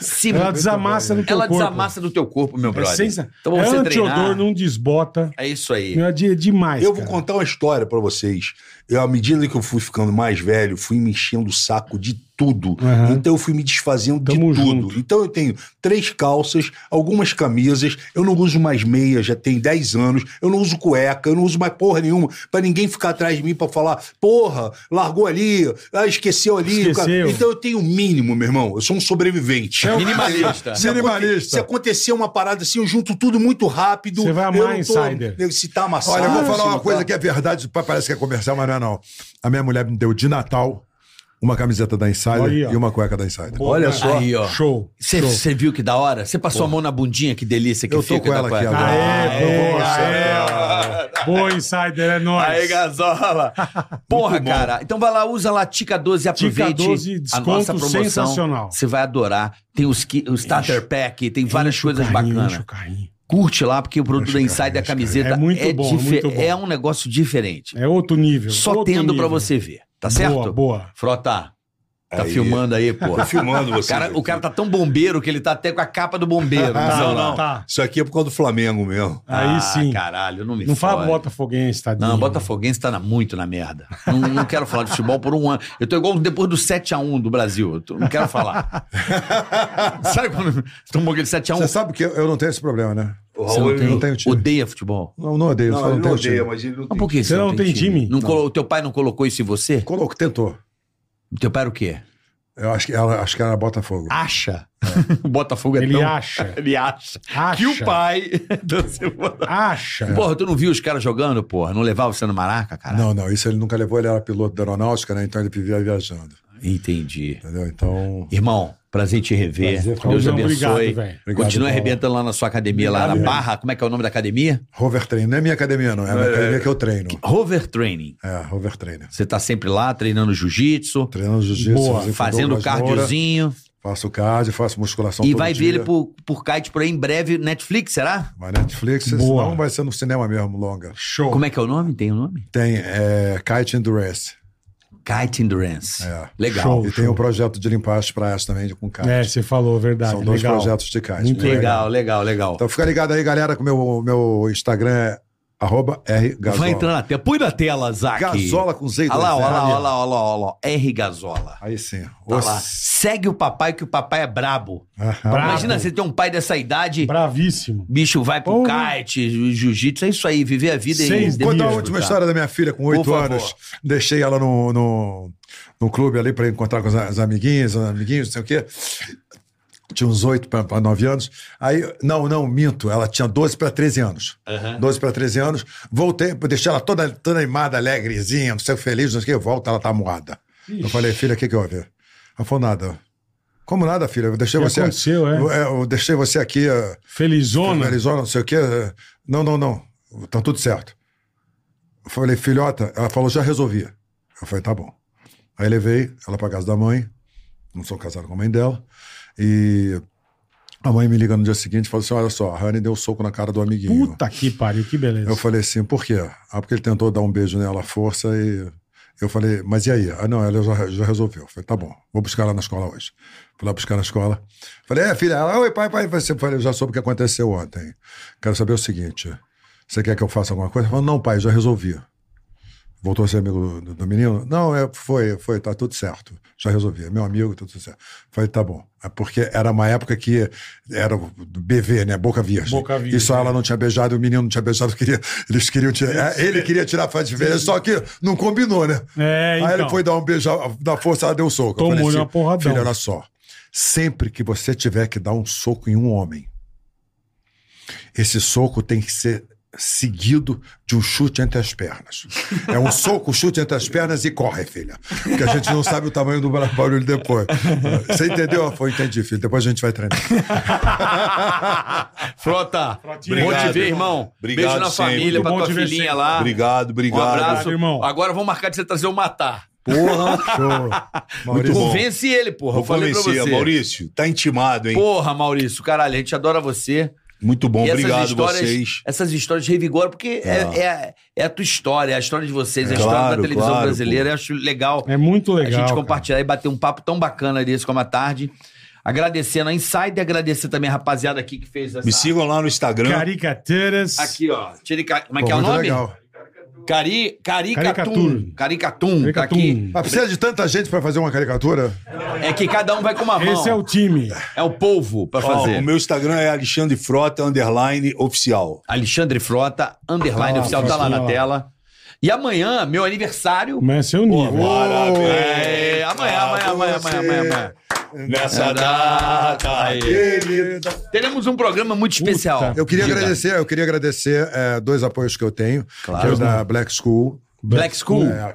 Se... Ela desamassa no teu Ela corpo. desamassa do teu corpo, meu É, brother. sensa... Então é você anti-odor, treinar. não desbota. É isso aí. Meu, é é demais, Eu vou contar uma história pra vocês vocês. Eu, à medida que eu fui ficando mais velho, fui me enchendo o saco de tudo. Aham. Então eu fui me desfazendo Tamo de tudo. junto. Então eu tenho três calças, algumas camisas, eu não uso mais meia, já tem 10 anos, eu não uso cueca, eu não uso mais porra nenhuma, pra ninguém ficar atrás de mim pra falar, porra, largou ali, ah, esqueceu ali. Esqueceu. Então eu tenho o mínimo, meu irmão. Eu sou um sobrevivente. Minimalista. Se, aconte- Minimalista. se acontecer uma parada assim, eu junto tudo muito rápido. Você vai eu amar não tô- Insider. eu- Se tá amassado. Olha, eu vou falar uma coisa tá- que é verdade, parece que é comercial, mas não é A minha mulher me deu de Natal uma camiseta da Insider Aí, e uma cueca da Insider. Olha só. Aí, ó. Show. Você viu que da hora? Você passou a mão na bundinha, que delícia que Eu tô fica. com da ela aqui cueca. agora. Aê, Eu boa, mostrar. aê. Boa, Insider, é nóis. Aí, Gasola. Porra, cara. Então vai lá, usa lá Tica 12 e aproveite Tica 12, a desconto nossa promoção. sensacional. Você vai adorar. Tem os ki- o Starter Pack, tem várias coisas carrinho, bacanas. enche o carrinho. Curte lá, porque o produto Enche da o Insider, carrinho, a enche o camiseta. É muito bom, dife- muito bom. é um negócio diferente. É outro nível. Só outro tendo pra nível. você ver. Tá certo? Boa, boa. Frota, tá Aí. filmando aí, pô. Tô filmando O você. cara, o cara tá tão bombeiro que ele tá até com a capa do bombeiro. no Tá, celular. tá. Isso aqui é por causa do Flamengo mesmo. Aí Ah, sim. caralho, não me Não fala. Botafoguense, tadinho. Não, Botafoguense tá na- muito na merda. Não, não quero falar de futebol por um ano. Eu tô igual depois do 7x1 do Brasil. Eu tô- não quero falar. Sabe quando tomou aquele 7x1? Você sabe que eu, eu não tenho esse problema, né? O Raul, não tem, não tem time. odeia futebol. Não, não odeio, Não, só ele não não odeia, time. mas ele não Mas por que Você não tem time? Não colo- O teu pai não colocou isso em você? Coloco, tentou. O teu pai era o quê? Eu acho que ela, acho que era Botafogo. Acha. O Botafogo é Ele tão... acha. Ele acha. Acha. Que o pai... Acha. Porra, tu não viu os caras jogando, porra? Não levava você no maraca, cara? Não, não, isso ele nunca levou, ele era piloto da aeronáutica, né? Então ele vivia viajando. Entendi. Entendeu? Então. Irmão, prazer em te rever. Prazer, Deus abençoe. obrigado, velho. Obrigado, Continua Paulo. arrebentando lá na sua academia, lá na Obrigado, Barra. Como é que é o nome da academia? Rover Trainer. Não é minha academia, não. É a minha academia que eu treino. Rover Training. É, Rover Trainer. Você tá sempre lá treinando jiu-jitsu, Treinando jiu-jitsu, Boa. fazendo Moura, cardiozinho. Faço cardio, faço musculação E todo vai ver ele por, por kite por aí em breve, Netflix, será? Vai Netflix, Boa. senão vai ser no cinema mesmo, longa. Show. Como é que é o nome? Tem o nome? Tem é, Kite Endurance. Kite Endurance. É. Legal. Show. E tem o projeto de limpar as praias também com kite. É, você falou, verdade. São dois legal. projetos de kite. Muito Legal, legal, legal. Então fica ligado aí, galera, que o meu, meu Instagram é arroba R Gazola. Vai entrar na tela. Põe na tela, Zac. Gazola com Z Olha lá, olha lá, R. olha lá, olha lá, olha lá. R Gazola. Aí sim. Tá lá. Segue o papai, que o papai é brabo. Aham. Brabo. Imagina você ter um pai dessa idade, Bravíssimo. bicho vai pro Porra. kite, jiu-jitsu, é isso aí, viver a vida Seis e. Contar a Isso, última cara. história da minha filha com oito anos. Deixei ela no, no, no clube ali para encontrar com as, as amiguinhas, os amiguinhos, não sei o quê. Tinha uns oito para nove anos. Aí, não, não, minto. Ela tinha 12 para 13 anos. 12 para 13 anos. Voltei, deixei ela toda, toda animada, alegrezinha, não sei, feliz, não sei o quê. Volta, ela tá moada. Eu falei, filha, o que que houve? Ela falou, nada. Como nada, filha? Eu deixei que você. aconteceu, é? eu, eu deixei você aqui. eh, Felizona. Arizona, não sei o quê. Não, não, não. Tá tudo certo. Eu falei, filhota, ela falou, já resolvi. Eu falei, tá bom. Aí levei ela pra casa da mãe, não sou casado com a mãe dela, e a mãe me liga no dia seguinte e fala assim: olha só, a Rani deu um soco na cara do amiguinho. Puta que pariu, que beleza. Eu falei assim, por quê? Ah, porque ele tentou dar um beijo nela à força e. Eu falei, mas e aí? Ah, não, ela já, já resolveu. Falei, tá bom, vou buscar ela na escola hoje. Fui lá buscar na escola. Falei, é, filha, ela, oi, pai, pai. Você falei, assim, já soube o que aconteceu ontem. Quero saber o seguinte: você quer que eu faça alguma coisa? Falei, não, pai, já resolvi. Voltou a ser amigo do, do menino? Não, é, foi, foi, tá tudo certo. Já resolvi. É meu amigo, tá tudo certo. Falei, tá bom. É porque era uma época que era BV, né? Boca Virgem. Boca Virgem. E só ela não tinha beijado, o menino não tinha beijado, queria, eles queriam tirar. É, ele queria tirar a fã de beijo, só que não combinou, né? É, então. Aí ele então. foi dar um beijo, da força, ela deu um soco. Tomou assim, uma porradão. Filho, olha só. Sempre que você tiver que dar um soco em um homem, esse soco tem que ser seguido de um chute entre as pernas. É um soco, chute entre as pernas e corre, filha. Porque a gente não sabe o tamanho do barulho depois. Você entendeu? Foi, entendi, filho. Depois a gente vai treinar. Frota, obrigado, bom te ver, irmão. Obrigado Beijo na sempre. família, pra tua filhinha sempre. lá. Obrigado, obrigado. Um abraço. Irmão. Agora vamos marcar de você trazer o Matar. Porra, show. Muito Convence ele, porra. Vou Eu falei pra você. Maurício, tá intimado, hein? Porra, Maurício, caralho, a gente adora você. Muito bom, e obrigado histórias, vocês. Essas histórias revigoram, porque é, ah. é, é, a tua história, é a história de vocês, é a história claro, da televisão claro, brasileira. Pô. Eu acho legal. É muito legal. A gente cara. compartilhar e bater um papo tão bacana desse como a tarde. Agradecendo a Insider, agradecer também a rapaziada aqui que fez essa... Me sigam lá no Instagram. Caricaturas. Aqui, ó. Tirica... Como é que é o nome? Legal. Cari, caricatum. Caricatum. Caricatum. Tá aqui. Precisa de tanta gente pra fazer uma caricatura? É que cada um vai com uma mão. Esse é o time. É o povo pra Ó, fazer. o meu Instagram é Alexandre Frota, underline oficial. Alexandre Frota, underline Ah, oficial, tá lá na tela. E amanhã, meu aniversário. Amanhã é seu nível. Parabéns. É, amanhã, amanhã, amanhã, amanhã, amanhã, amanhã. Nessa é. data querida. Tá- Teremos um programa muito especial. Puta. Eu queria agradecer, eu queria agradecer é, dois apoios que eu tenho, claro. que é o da Black School. Black é, School. É,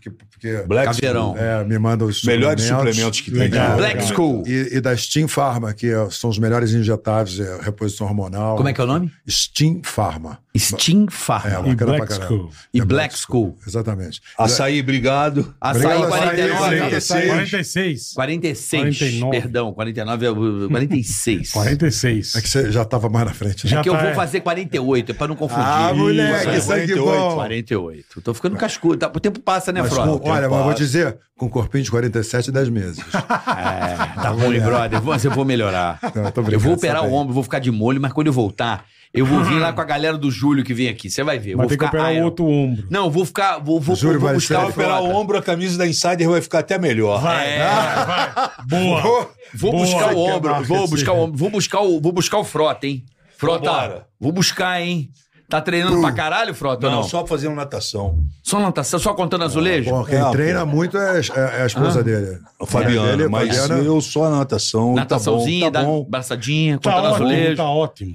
que, que porque Black Caveirão. É, me manda os melhores suplementos, que tem. Black School. E, e, da Steam Pharma, que são os melhores injetáveis, é, reposição hormonal. Como é que é o nome? Steam Pharma. Steam Pharma. É, e Black School. E Black School. School. Exatamente. Açaí, obrigado. Açaí, obrigado, 49. 46. 46. 46. 49. Perdão, 49 é 46. 46. É que você já estava mais na frente. Né? Já é que tá, eu vou fazer 48, é para não confundir. Ah, moleque, isso aqui é 48. 48. Tô ficando cascudo. O tempo passa, né, Frodo? Olha, mas vou dizer, com corpinho de 47 e 10 meses. é, tá ruim, brother. Mas assim, eu vou melhorar. Não, eu vou operar o ombro, vou ficar de molho, mas quando eu voltar, eu vou vir lá ah. com a galera do Júlio que vem aqui. Você vai ver. Mas vou tem ficar que operar o outro ombro. Não, vou ficar. Vou, vou, Júlio vou vai buscar ser, operar o ombro, a camisa da Insider vai ficar até melhor. Vai, é. vai, vai. Boa. Vou, vou Boa. buscar o ombro. Vou buscar o ombro. Vou buscar o, vou buscar o frota, hein? Frota. Vou buscar, hein? Tá treinando pra hum. caralho, Frota? Não, não, só fazendo natação. Só natação? Só contando azulejo? Bom, quem é, treina pô. muito é, é, a esposa ah. dele. O Fabiano. mas Fabiana. eu só natação. Tá Nataçãozinha, tá bom, tá bom. braçadinha, tá contando ótimo, azulejo. Tá ótimo.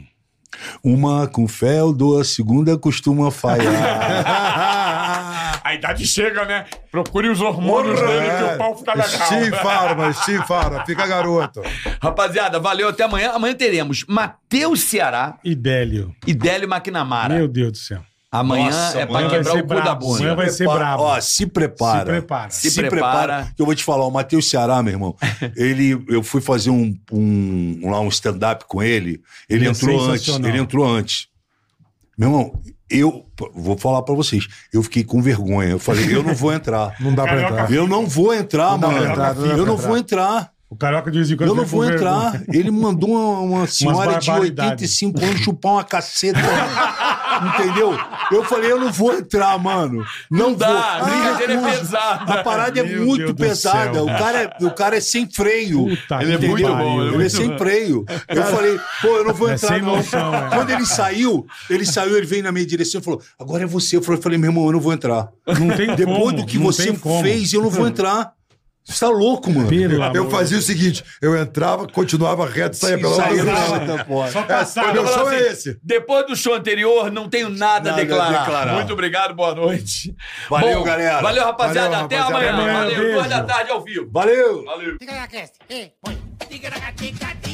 Uma com fé, o a segunda costuma falhar. idade chega, né? Procure os hormônios Porra, dele é. que o é. pau fica legal. Steam Farma, sim, Farma, fica garoto. Rapaziada, valeu, até amanhã. Amanhã teremos Matheus Ceará. E Délio. E Délio Meu Deus do céu. Amanhã Nossa, é pra quebrar o cu bravo. da bunda. Amanhã vai ser bravo Ó, se prepara. Se prepara. Se, se prepara. prepara. Que eu vou te falar, o Matheus Ceará, meu irmão, ele, eu fui fazer um, um, lá um stand-up com ele. Ele, ele é entrou é antes. Ele entrou antes. Meu irmão, eu vou falar para vocês, eu fiquei com vergonha. Eu falei, eu não vou entrar. não dá para entrar. Eu não vou entrar, não mano. Entrar, não eu não vou entrar. O Carioca de vez em quando. Eu não vou entrar. Vergonha. Ele mandou uma, uma senhora de 85 anos chupar uma caceta. Entendeu? Eu falei, eu não vou entrar, mano. Não, não dá, vou. a brincadeira é ah, é pesada. A parada é muito Deus pesada. O cara é, o cara é sem freio. Puta, ele entendeu? é muito bom. Ele, é, é muito é sem bom. freio. Eu falei, pô, eu não vou é entrar. É sem não. Noção. Quando ele saiu, ele saiu, ele veio na minha direção e falou, agora é você. Eu falei, meu irmão, eu não vou entrar. Não tem Depois como, do que você fez, eu não vou entrar. Você tá louco, mano. Pelo eu amor. fazia o seguinte: eu entrava, continuava reto, saía pela outra Só passava. É, meu show assim, é esse. Depois do show anterior, não tenho nada, nada a, declarar. a, declarar. Muito obrigado, boa noite. Valeu, Bom, galera. Valeu, rapaziada. Valeu, até rapaziada. amanhã. Valeu, duas da tarde ao vivo. Valeu. Valeu. Fica na cast. Fica na cast.